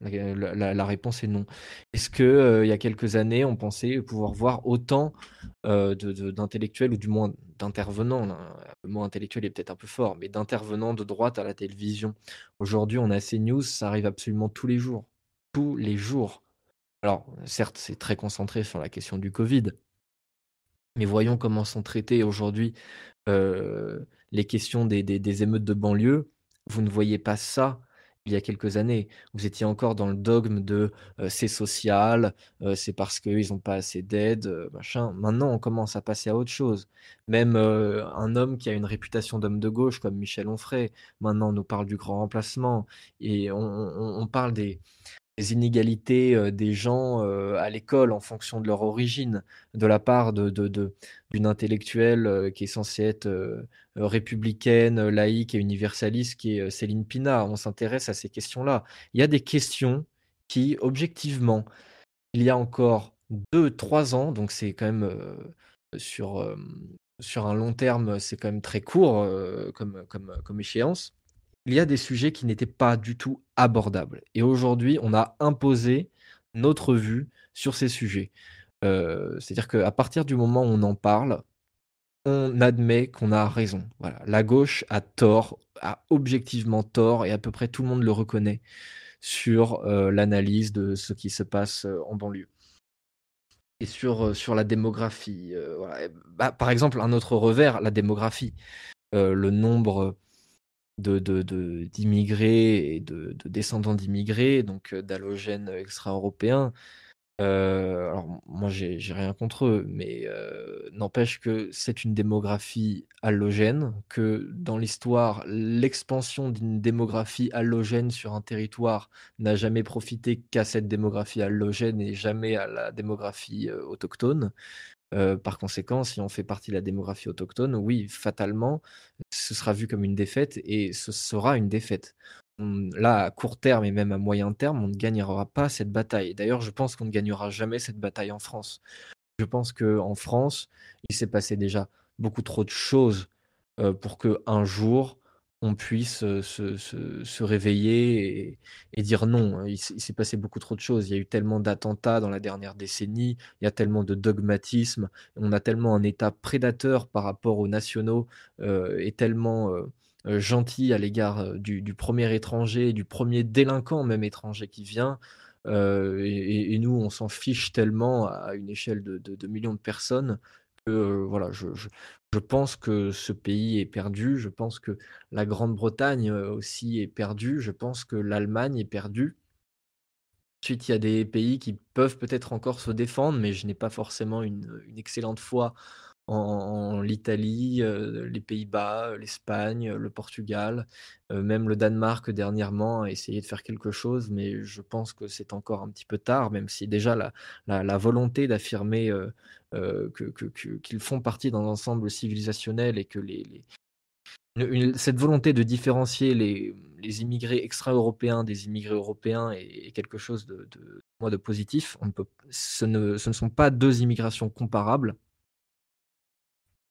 La, réponse est non. Est-ce que euh, il y a quelques années, on pensait pouvoir voir autant euh, d'intellectuels ou du moins d'intervenants, le mot intellectuel est peut-être un peu fort, mais d'intervenants de droite à la télévision? Aujourd'hui, on a ces news, ça arrive absolument tous les jours, tous les jours. Alors, certes, c'est très concentré sur la question du Covid, mais voyons comment sont traitées aujourd'hui euh, les questions des émeutes de banlieue. Vous ne voyez pas ça il y a quelques années. Vous étiez encore dans le dogme de c'est social, c'est parce qu'ils n'ont pas assez d'aide, machin. Maintenant, on commence à passer à autre chose. Même un homme qui a une réputation d'homme de gauche comme Michel Onfray, maintenant on nous parle du grand remplacement et on parle des, les inégalités des gens à l'école en fonction de leur origine, de la part d'une intellectuelle qui est censée être républicaine, laïque et universaliste, qui est Céline Pina. On s'intéresse à ces questions-là. Il y a des questions qui, objectivement, il y a encore deux, trois ans, donc c'est quand même sur, un long terme, c'est quand même très court comme échéance il y a des sujets qui n'étaient pas du tout abordables. Et aujourd'hui, on a imposé notre vue sur ces sujets. Euh, c'est-à-dire qu'à partir du moment où on en parle, on admet qu'on a raison. La gauche a tort, a objectivement tort, et à peu près tout le monde le reconnaît sur euh, l'analyse de ce qui se passe euh, en banlieue. Et sur, sur la démographie. Bah, par exemple, un autre revers, la démographie. le nombre de, d'immigrés et de, descendants d'immigrés, donc euh, d'allogènes extra-européens. Euh, alors moi j'ai, rien contre eux, mais euh, n'empêche que c'est une démographie allogène, que dans l'histoire, l'expansion d'une démographie allogène sur un territoire n'a jamais profité qu'à cette démographie allogène et jamais à la démographie autochtone. Par conséquent, si on fait partie de la démographie autochtone, oui, fatalement, ce sera vu comme une défaite et ce sera une défaite. là, à court terme et même à moyen terme, on ne gagnera pas cette bataille. D'ailleurs, je pense qu'on ne gagnera jamais cette bataille en France. Je pense qu'en France, il s'est passé déjà beaucoup trop de choses pour que un jour, on puisse se, réveiller et, dire non. Hein. Il, s'est passé beaucoup trop de choses. Il y a eu tellement d'attentats dans la dernière décennie, il y a tellement de dogmatisme, on a tellement un État prédateur par rapport aux nationaux et tellement gentil à l'égard du, premier étranger, du premier délinquant même étranger qui vient. Et, nous, on s'en fiche tellement à une échelle de, millions de personnes que voilà, je, je pense que ce pays est perdu, je pense que la Grande-Bretagne aussi est perdue, je pense que l'Allemagne est perdue. Ensuite, il y a des pays qui peuvent peut-être encore se défendre, mais je n'ai pas forcément une, excellente foi en, l'Italie, les Pays-Bas, l'Espagne, le Portugal, même le Danemark dernièrement a essayé de faire quelque chose, mais je pense que c'est encore un petit peu tard, même si déjà la volonté d'affirmer euh, qu'ils font partie d'un ensemble civilisationnel et que les, cette volonté de différencier les, les immigrés extra-européens des immigrés européens est, quelque chose de, de, de positif. On peut, ce, ne, ce ne sont pas deux immigrations comparables.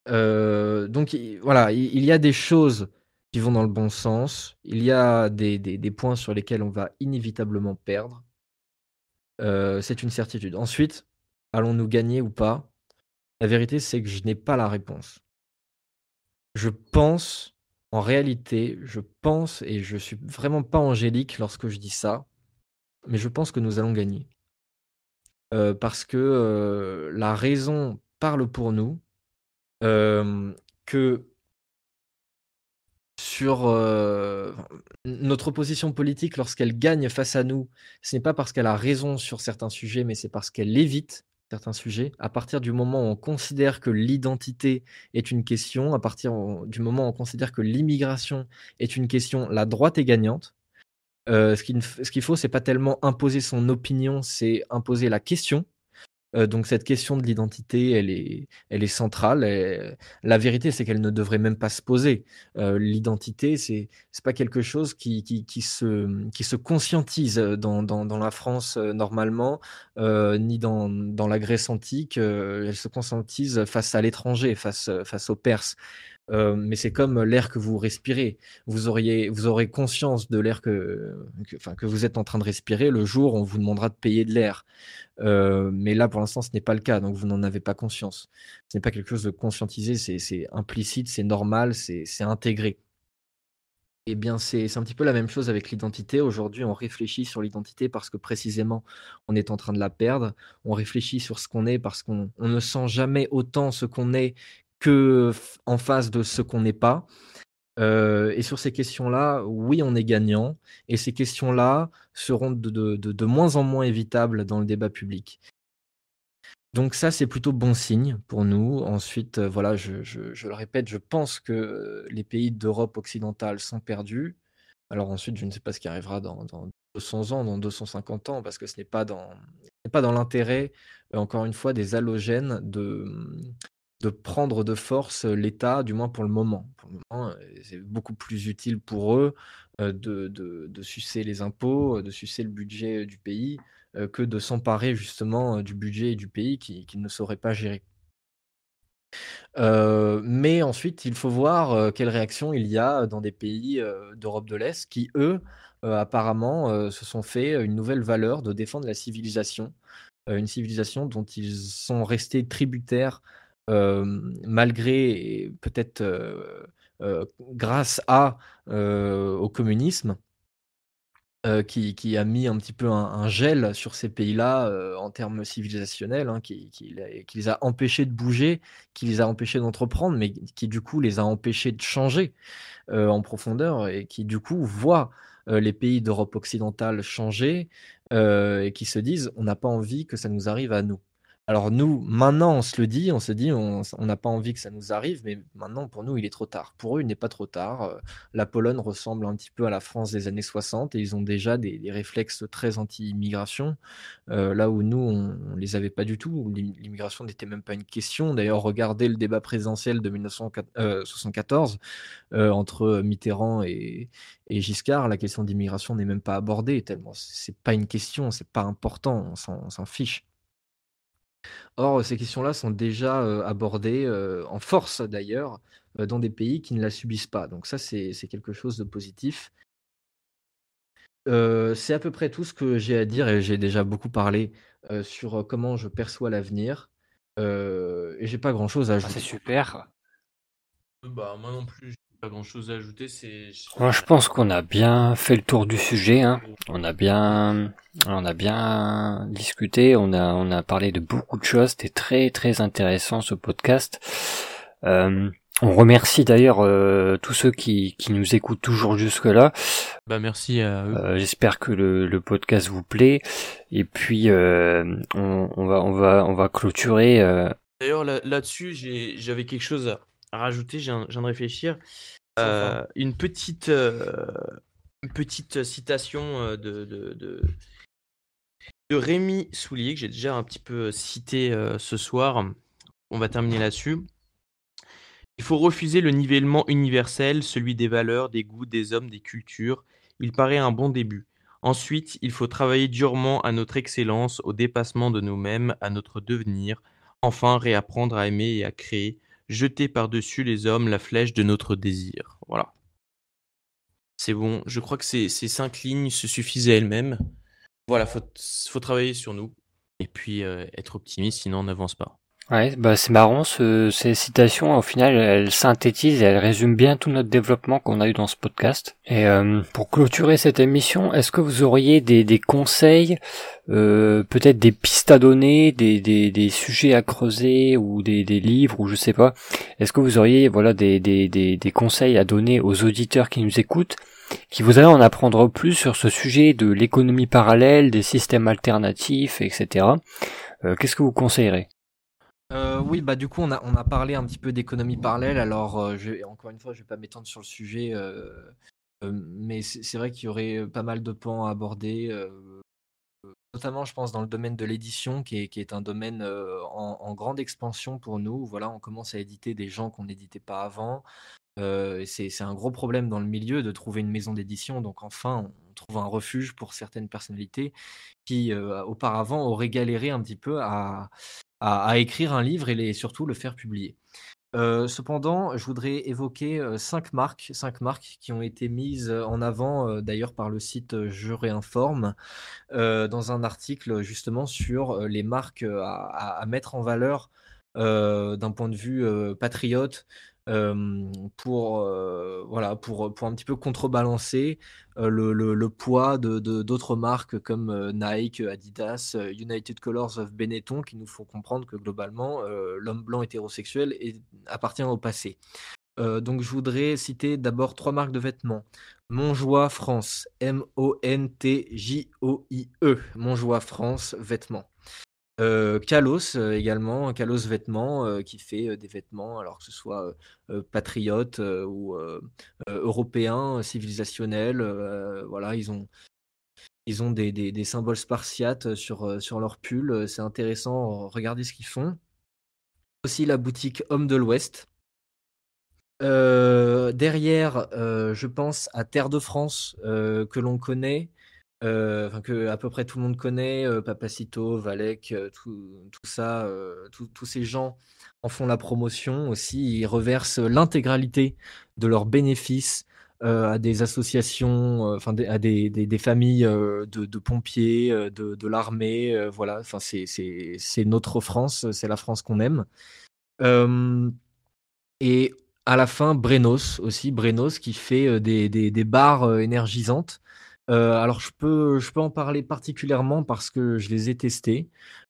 Euh, donc voilà, il, y a des choses qui vont dans le bon sens. Il y a des, points sur lesquels on va inévitablement perdre. Euh, c'est une certitude. Ensuite, allons-nous gagner ou pas? La vérité, c'est que je n'ai pas la réponse. Je pense, en réalité, je pense, et je suis vraiment pas angélique lorsque je dis ça, mais je pense que nous allons gagner. Euh, parce que la raison parle pour nous, euh, que sur notre position politique lorsqu'elle gagne face à nous, ce n'est pas parce qu'elle a raison sur certains sujets, mais c'est parce qu'elle évite certains sujets. À partir du moment où on considère que l'identité est une question, à partir du moment où on considère que l'immigration est une question, la droite est gagnante. Euh, ce qu'il ce qu'il faut, c'est pas tellement imposer son opinion, c'est imposer la question. Donc cette question de l'identité, elle est, elle est centrale. la vérité, c'est qu'elle ne devrait même pas se poser. L'identité, c'est c'est pas quelque chose qui, qui, se, qui se conscientise dans, dans, la France normalement, ni dans, dans la Grèce antique. elle se conscientise face à l'étranger, face, face aux Perses. Mais c'est comme l'air que vous respirez. Vous, auriez, vous aurez conscience de l'air que, que vous êtes en train de respirer le jour où on vous demandera de payer de l'air. Euh, mais là, pour l'instant, ce n'est pas le cas, donc vous n'en avez pas conscience. Ce n'est pas quelque chose de conscientisé, c'est implicite, c'est normal, c'est intégré. Eh bien, c'est un petit peu la même chose avec l'identité. Aujourd'hui, on réfléchit sur l'identité parce que précisément, on est en train de la perdre. On réfléchit sur ce qu'on est parce qu'on ne sent jamais autant ce qu'on est que en face de ce qu'on n'est pas. Euh, et sur ces questions-là, oui, on est gagnant. Et ces questions-là seront de, moins en moins évitables dans le débat public. Donc ça, c'est plutôt bon signe pour nous. Ensuite, euh, voilà, je, le répète, je pense que les pays d'Europe occidentale sont perdus. Alors ensuite, je ne sais pas ce qui arrivera dans, 200 ans, dans 250 ans, parce que ce n'est pas dans, pas dans l'intérêt, euh, encore une fois, des halogènes de, de prendre de force l'État, du moins pour le moment. Pour le moment, c'est beaucoup plus utile pour eux de, de, sucer les impôts, de sucer le budget du pays, que de s'emparer justement du budget du pays qu'ils ne sauraient pas gérer. mais ensuite, il faut voir quelle réaction il y a dans des pays d'Europe de l'Est qui, eux, apparemment, se sont fait une nouvelle valeur de défendre la civilisation, une civilisation dont ils sont restés tributaires malgré peut-être grâce au communisme, qui, a mis un petit peu un, gel sur ces pays-là en termes civilisationnels, hein, qui, les a empêchés de bouger, qui les a empêchés d'entreprendre, mais qui du coup les a empêchés de changer en profondeur et qui du coup voient les pays d'Europe occidentale changer et qui se disent on n'a pas envie que ça nous arrive à nous. Alors nous, maintenant, on se le dit, on se dit, on n'a pas envie que ça nous arrive, mais maintenant, pour nous, il est trop tard. Pour eux, il n'est pas trop tard. Euh, la Pologne ressemble un petit peu à la France des années 60 et ils ont déjà des, réflexes très anti-immigration, euh, là où nous, on ne les avait pas du tout. L'immigration n'était même pas une question. D'ailleurs, regardez le débat présidentiel de 1974 euh, entre Mitterrand et, Giscard, la question d'immigration n'est même pas abordée, tellement c'est pas une question, c'est pas important, on s'en fiche. Or, ces questions-là sont déjà, abordées, en force d'ailleurs, dans des pays qui ne la subissent pas. Donc ça, c'est quelque chose de positif. c'est à peu près tout ce que j'ai à dire et j'ai déjà beaucoup parlé, sur, comment je perçois l'avenir, et j'ai pas grand chose à ah, c'est super. Bah, moi non plus, Pas grand chose à ajouter, c'est. Moi, je pense qu'on a bien fait le tour du sujet. Hein. On a bien, on a bien discuté. On a, on a parlé de beaucoup de choses. C'était très, très intéressant ce podcast. Euh, on remercie d'ailleurs euh, tous ceux qui, qui nous écoutent toujours jusque là. Bah merci à eux. Euh, J'espère que le, le podcast vous plaît. Et puis euh, on, on va, on va, on va clôturer. euh, D'ailleurs, là- là-dessus, j'ai- j'avais quelque chose à rajouter, j'ai un- je viens de réfléchir. Euh, une, petite, euh, une petite citation euh, de, de, de, de Rémi Soulier, que j'ai déjà un petit peu cité ce soir. On va terminer là-dessus. Il faut refuser le nivellement universel, celui des valeurs, des goûts, des hommes, des cultures. Il paraît un bon début. Ensuite, il faut travailler durement à notre excellence, au dépassement de nous-mêmes, à notre devenir. Enfin, réapprendre à aimer et à créer, jeter par-dessus les hommes la flèche de notre désir. Voilà. C'est bon, je crois que ces, cinq lignes se suffisent à elles-mêmes. Voilà, faut, faut travailler sur nous. Et puis euh, être optimiste, sinon on n'avance pas. Ouais, bah c'est marrant, ce, ces citations, au final, elles synthétisent et elles résument bien tout notre développement qu'on a eu dans ce podcast. Et euh, pour clôturer cette émission, est-ce que vous auriez des, des conseils, euh, peut-être des pistes à donner, des, des, des sujets à creuser ou des, des livres ou je sais pas? Est-ce que vous auriez voilà des, des, des, des conseils à donner aux auditeurs qui nous écoutent qui voudraient en apprendre plus sur ce sujet de l'économie parallèle, des systèmes alternatifs, etc. Euh, Qu'est-ce que vous conseillerez? Euh, oui, bah du coup, on a, on a parlé un petit peu d'économie parallèle. Alors, euh, encore une fois, je vais pas m'étendre sur le sujet, euh, mais c'est vrai qu'il y aurait pas mal de pans à aborder, notamment, je pense, dans le domaine de l'édition, qui est, un domaine en, grande expansion pour nous. Voilà, on commence à éditer des gens qu'on n'éditait pas avant. C'est un gros problème dans le milieu de trouver une maison d'édition. Donc, enfin, trouve un refuge pour certaines personnalités qui, euh, auparavant, auraient galéré un petit peu à à, écrire un livre et les, surtout le faire publier. Euh, cependant, je voudrais évoquer euh, cinq marques, cinq marques qui ont été mises en avant d'ailleurs par le site Je réinforme dans un article justement sur les marques à, à- mettre en valeur d'un point de vue patriote pour, voilà, pour, pour un petit peu contrebalancer le, le- poids de, d'autres marques comme Nike, Adidas, United Colors of Benetton qui nous font comprendre que globalement l'homme blanc hétérosexuel appartient au passé. Donc je voudrais citer d'abord trois marques de vêtements. Montjoie France, M-O-N-T-J-O-I-E, Montjoie France, vêtements. Euh, Kalos euh, également, Kalos Vêtements euh, qui fait euh, des vêtements, alors que ce soit patriotes ou européens, civilisationnels. voilà, ils ont, ils ont des, des- symboles spartiates sur, sur leur pull. C'est intéressant, regardez ce qu'ils font. Aussi la boutique Homme de l'Ouest. Derrière, je pense à Terre de France que l'on connaît, que à peu près tout le monde connaît, Papacito, Valek, tout, ça, tous ces gens en font la promotion aussi. Ils reversent l'intégralité de leurs bénéfices à des associations, enfin à des, familles de, pompiers, de, l'armée, voilà. Enfin c'est notre France, c'est la France qu'on aime. Et à la fin, Brenos aussi, Brenos qui fait des, des, barres énergisantes. Euh, alors je peux, je peux en parler particulièrement parce que je les ai testés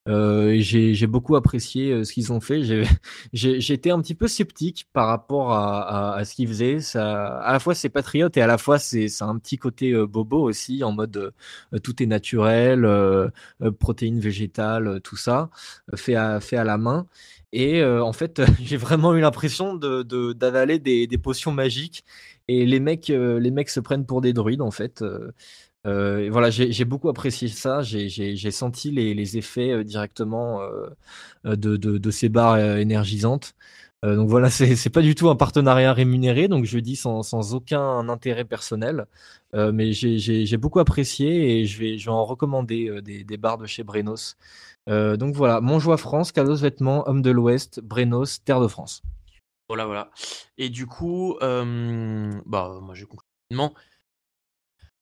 euh, j'ai beaucoup apprécié euh, ce qu'ils ont fait. J'ai- j'ai- J'étais un petit peu sceptique par rapport à, à, à ce qu'ils faisaient. Ça, à la fois c'est patriote et à la fois c'est c'est un petit côté euh, bobo aussi en mode euh, tout est naturel, protéines végétales, tout ça fait à, fait à la main. Et euh, en fait, j'ai vraiment eu l'impression de, de- d'avaler des, des potions magiques. Et les mecs, euh, les mecs se prennent pour des druides, en fait. Euh, euh, voilà, j'ai beaucoup apprécié ça. J'ai senti les, effets directement de, ces barres énergisantes. Donc voilà, c'est pas du tout un partenariat rémunéré, donc je dis sans, aucun intérêt personnel. Mais j'ai beaucoup apprécié et je vais, en recommander des, des barres de chez Brenos. Donc voilà, Montjoie France, Cados Vêtements, Homme de l'Ouest, Brenos, Terre de France. Voilà, voilà. Et du coup, bah, moi, rapidement.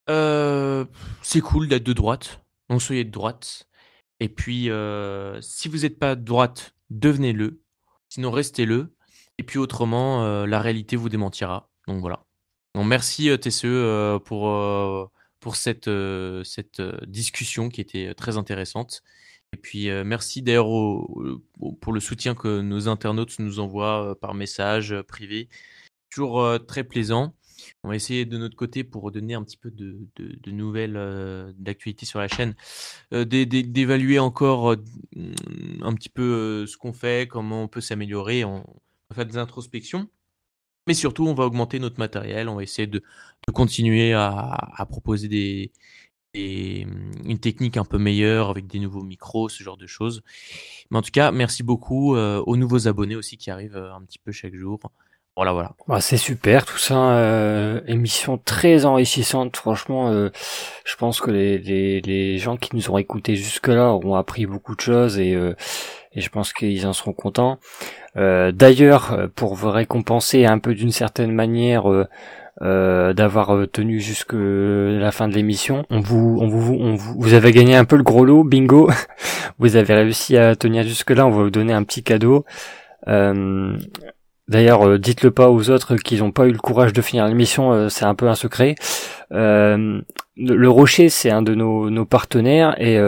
Euh, c'est cool d'être de droite, donc soyez de droite. Et puis, si vous n'êtes pas de droite, devenez-le. Sinon, restez-le. Et puis, autrement, la réalité vous démentira. Donc voilà. Donc merci TCE pour, pour cette, cette discussion qui était très intéressante. Et puis merci d'ailleurs pour le soutien que nos internautes nous envoient par message privé. Toujours très plaisant. On va essayer de notre côté pour donner un petit peu de, nouvelles euh, d'actualité sur la chaîne, euh, d'évaluer encore euh, un petit peu ce qu'on fait, comment on peut s'améliorer. On va faire des introspections. Mais surtout, on va augmenter notre matériel. On va essayer de, continuer à, proposer des, une technique un peu meilleure avec des nouveaux micros, ce genre de choses. Mais en tout cas, merci beaucoup aux nouveaux abonnés aussi qui arrivent un petit peu chaque jour. Voilà, voilà. Bah, c'est super tout ça. Euh, émission très enrichissante. Franchement, euh, je pense que les, les, les, gens qui nous ont écoutés jusque-là auront appris beaucoup de choses et, euh, et je pense qu'ils en seront contents. Euh, d'ailleurs, pour vous récompenser un peu d'une certaine manière d'avoir tenu jusque la fin de l'émission, on vous, on vous, on vous, vous avez gagné un peu le gros lot, bingo. vous avez réussi à tenir jusque-là. On va vous donner un petit cadeau. Euh, D'ailleurs, euh, dites-le pas aux autres qui n'ont pas eu le courage de finir l'émission, euh, c'est un peu un secret. Euh, le Rocher, c'est un de nos, partenaires et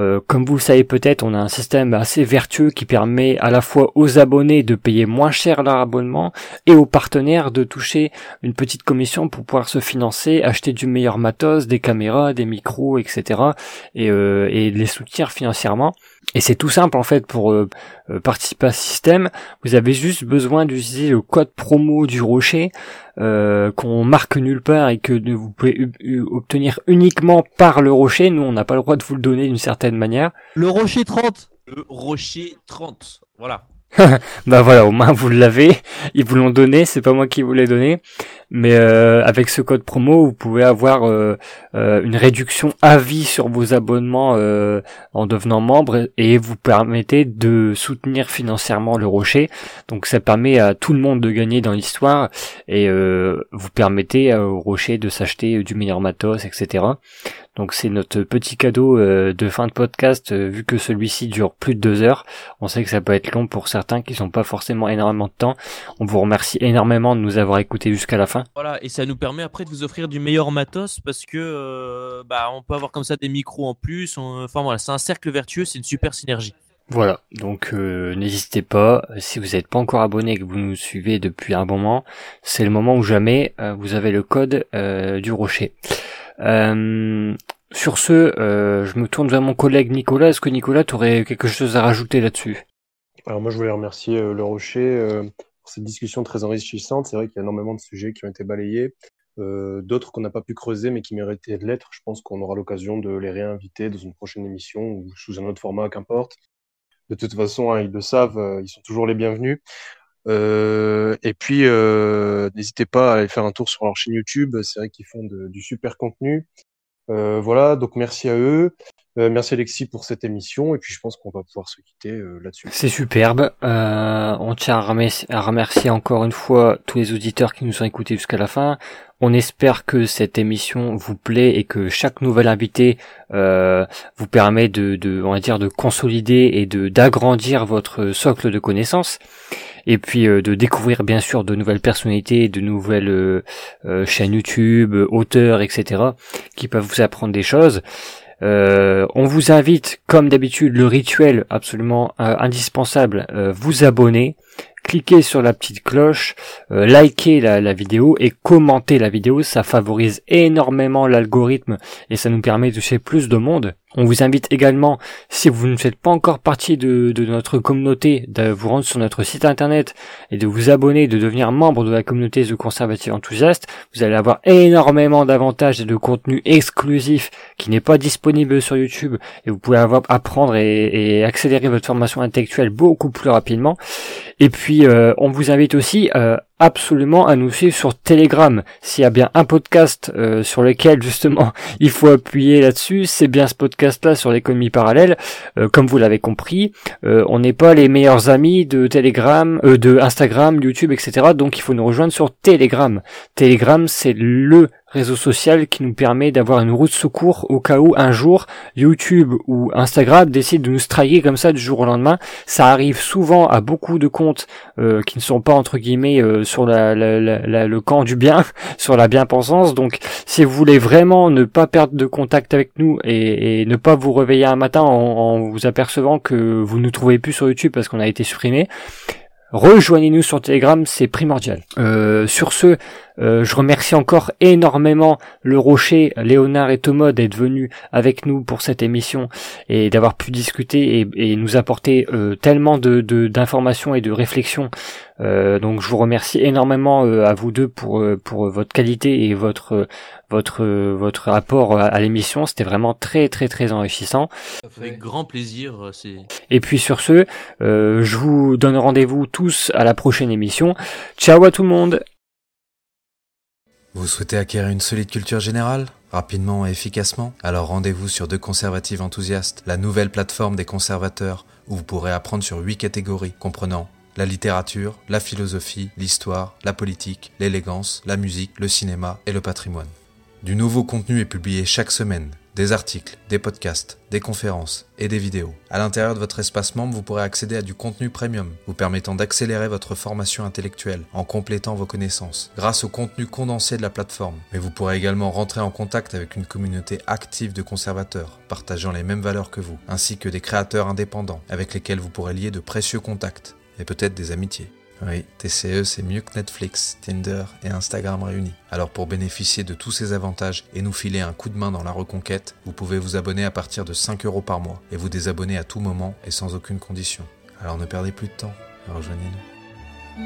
euh, comme vous le savez peut-être, on a un système assez vertueux qui permet à la fois aux abonnés de payer moins cher leur abonnement et aux partenaires de toucher une petite commission pour pouvoir se financer, acheter du meilleur matos, des caméras, des micros, etc. et, euh, les soutenir financièrement. Et c'est tout simple en fait pour euh, participer à ce système. Vous avez juste besoin d'utiliser le code promo du rocher euh, qu'on marque nulle part et que vous pouvez obtenir uniquement par le rocher. Nous, on n'a pas le droit de vous le donner d'une certaine manière. Le rocher 30 Le rocher 30, voilà. bah voilà, au moins vous l'avez, ils vous l'ont donné, c'est pas moi qui vous l'ai donné, mais euh, avec ce code promo, vous pouvez avoir euh, euh, une réduction à vie sur vos abonnements en devenant membre et vous permettez de soutenir financièrement le Rocher. Donc ça permet à tout le monde de gagner dans l'histoire et vous permettez au Rocher de s'acheter du meilleur matos, etc. Donc c'est notre petit cadeau euh, de fin de podcast, euh, vu que celui-ci dure plus de deux heures. On sait que ça peut être long pour certains qui n'ont pas forcément énormément de temps. On vous remercie énormément de nous avoir écoutés jusqu'à la fin. Voilà, et ça nous permet après de vous offrir du meilleur matos parce que euh, bah on peut avoir comme ça des micros en plus. Enfin voilà, c'est un cercle vertueux, c'est une super synergie. Voilà, donc n'hésitez pas, si vous n'êtes pas encore abonné et que vous nous suivez depuis un moment, c'est le moment où jamais vous avez le code du rocher. Euh, sur ce, euh, je me tourne vers mon collègue Nicolas. Est-ce que Nicolas, tu aurais quelque chose à rajouter là-dessus? Alors moi, je voulais remercier euh, Le Rocher pour cette discussion très enrichissante. C'est vrai qu'il y a énormément de sujets qui ont été balayés, d'autres qu'on n'a pas pu creuser mais qui méritaient de l'être. Je pense qu'on aura l'occasion de les réinviter dans une prochaine émission ou sous un autre format, qu'importe. De toute façon, hein, ils le savent, ils sont toujours les bienvenus. Euh, et puis, euh, n'hésitez pas à aller faire un tour sur leur chaîne YouTube. C'est vrai qu'ils font du super contenu. Euh, voilà, donc merci à eux. Merci Alexis pour cette émission. Et puis, je pense qu'on va pouvoir se quitter là-dessus. C'est superbe. on tient à remercier, encore une fois tous les auditeurs qui nous ont écoutés jusqu'à la fin. On espère que cette émission vous plaît et que chaque nouvel invité vous permet de, on va dire, de consolider et de d'agrandir votre socle de connaissances et puis euh, de découvrir bien sûr de nouvelles personnalités, de nouvelles euh, euh, chaînes YouTube, auteurs, etc. qui peuvent vous apprendre des choses. On vous invite, comme d'habitude, le rituel absolument indispensable, vous abonner, cliquez sur la petite cloche, likez la, la, vidéo et commentez la vidéo, ça favorise énormément l'algorithme et ça nous permet de toucher plus de monde. On vous invite également, si vous ne faites pas encore partie de, notre communauté, de vous rendre sur notre site internet et de vous abonner, de devenir membre de la communauté The Conservative Enthousiaste. Vous allez avoir énormément d'avantages et de contenu exclusif qui n'est pas disponible sur YouTube et vous pouvez avoir, apprendre et, accélérer votre formation intellectuelle beaucoup plus rapidement. Et puis, euh, on vous invite aussi euh, absolument à nous suivre sur Telegram. S'il y a bien un podcast euh, sur lequel justement il faut appuyer là-dessus, c'est bien ce podcast-là sur l'économie parallèle. Comme vous l'avez compris, on n'est pas les meilleurs amis de Telegram, de Instagram, YouTube, etc. Donc il faut nous rejoindre sur Telegram. Telegram, c'est le réseau social qui nous permet d'avoir une route de secours au cas où un jour YouTube ou Instagram décident de nous striker comme ça du jour au lendemain. Ça arrive souvent à beaucoup de comptes euh, qui ne sont pas entre guillemets euh, sur la, le camp du bien, sur la bien-pensance. Donc si vous voulez vraiment ne pas perdre de contact avec nous et, ne pas vous réveiller un matin en, en vous apercevant que vous ne nous trouvez plus sur YouTube parce qu'on a été supprimé, Rejoignez-nous sur Telegram, c'est primordial. Euh, sur ce, euh, je remercie encore énormément le Rocher, Léonard et Thomas d'être venus avec nous pour cette émission et d'avoir pu discuter et, nous apporter euh, tellement de d'informations et de réflexions. Donc je vous remercie énormément à vous deux pour pour votre qualité et votre votre votre apport à, l'émission. C'était vraiment très très très enrichissant. Avec grand plaisir. Et puis sur ce, je vous donne rendez-vous tous à la prochaine émission. Ciao à tout le monde. Vous souhaitez acquérir une solide culture générale rapidement et efficacement? Alors rendez-vous sur Deux Conservatives Enthousiastes, la nouvelle plateforme des conservateurs où vous pourrez apprendre sur huit catégories comprenant la littérature, la philosophie, l'histoire, la politique, l'élégance, la musique, le cinéma et le patrimoine. Du nouveau contenu est publié chaque semaine des articles, des podcasts, des conférences et des vidéos. À l'intérieur de votre espace membre, vous pourrez accéder à du contenu premium, vous permettant d'accélérer votre formation intellectuelle en complétant vos connaissances grâce au contenu condensé de la plateforme. Mais vous pourrez également rentrer en contact avec une communauté active de conservateurs partageant les mêmes valeurs que vous, ainsi que des créateurs indépendants avec lesquels vous pourrez lier de précieux contacts et peut-être des amitiés. Oui, TCE, c'est mieux que Netflix, Tinder et Instagram réunis. Alors pour bénéficier de tous ces avantages et nous filer un coup de main dans la reconquête, vous pouvez vous abonner à partir de 5 euros par mois et vous désabonner à tout moment et sans aucune condition. Alors ne perdez plus de temps, rejoignez-nous.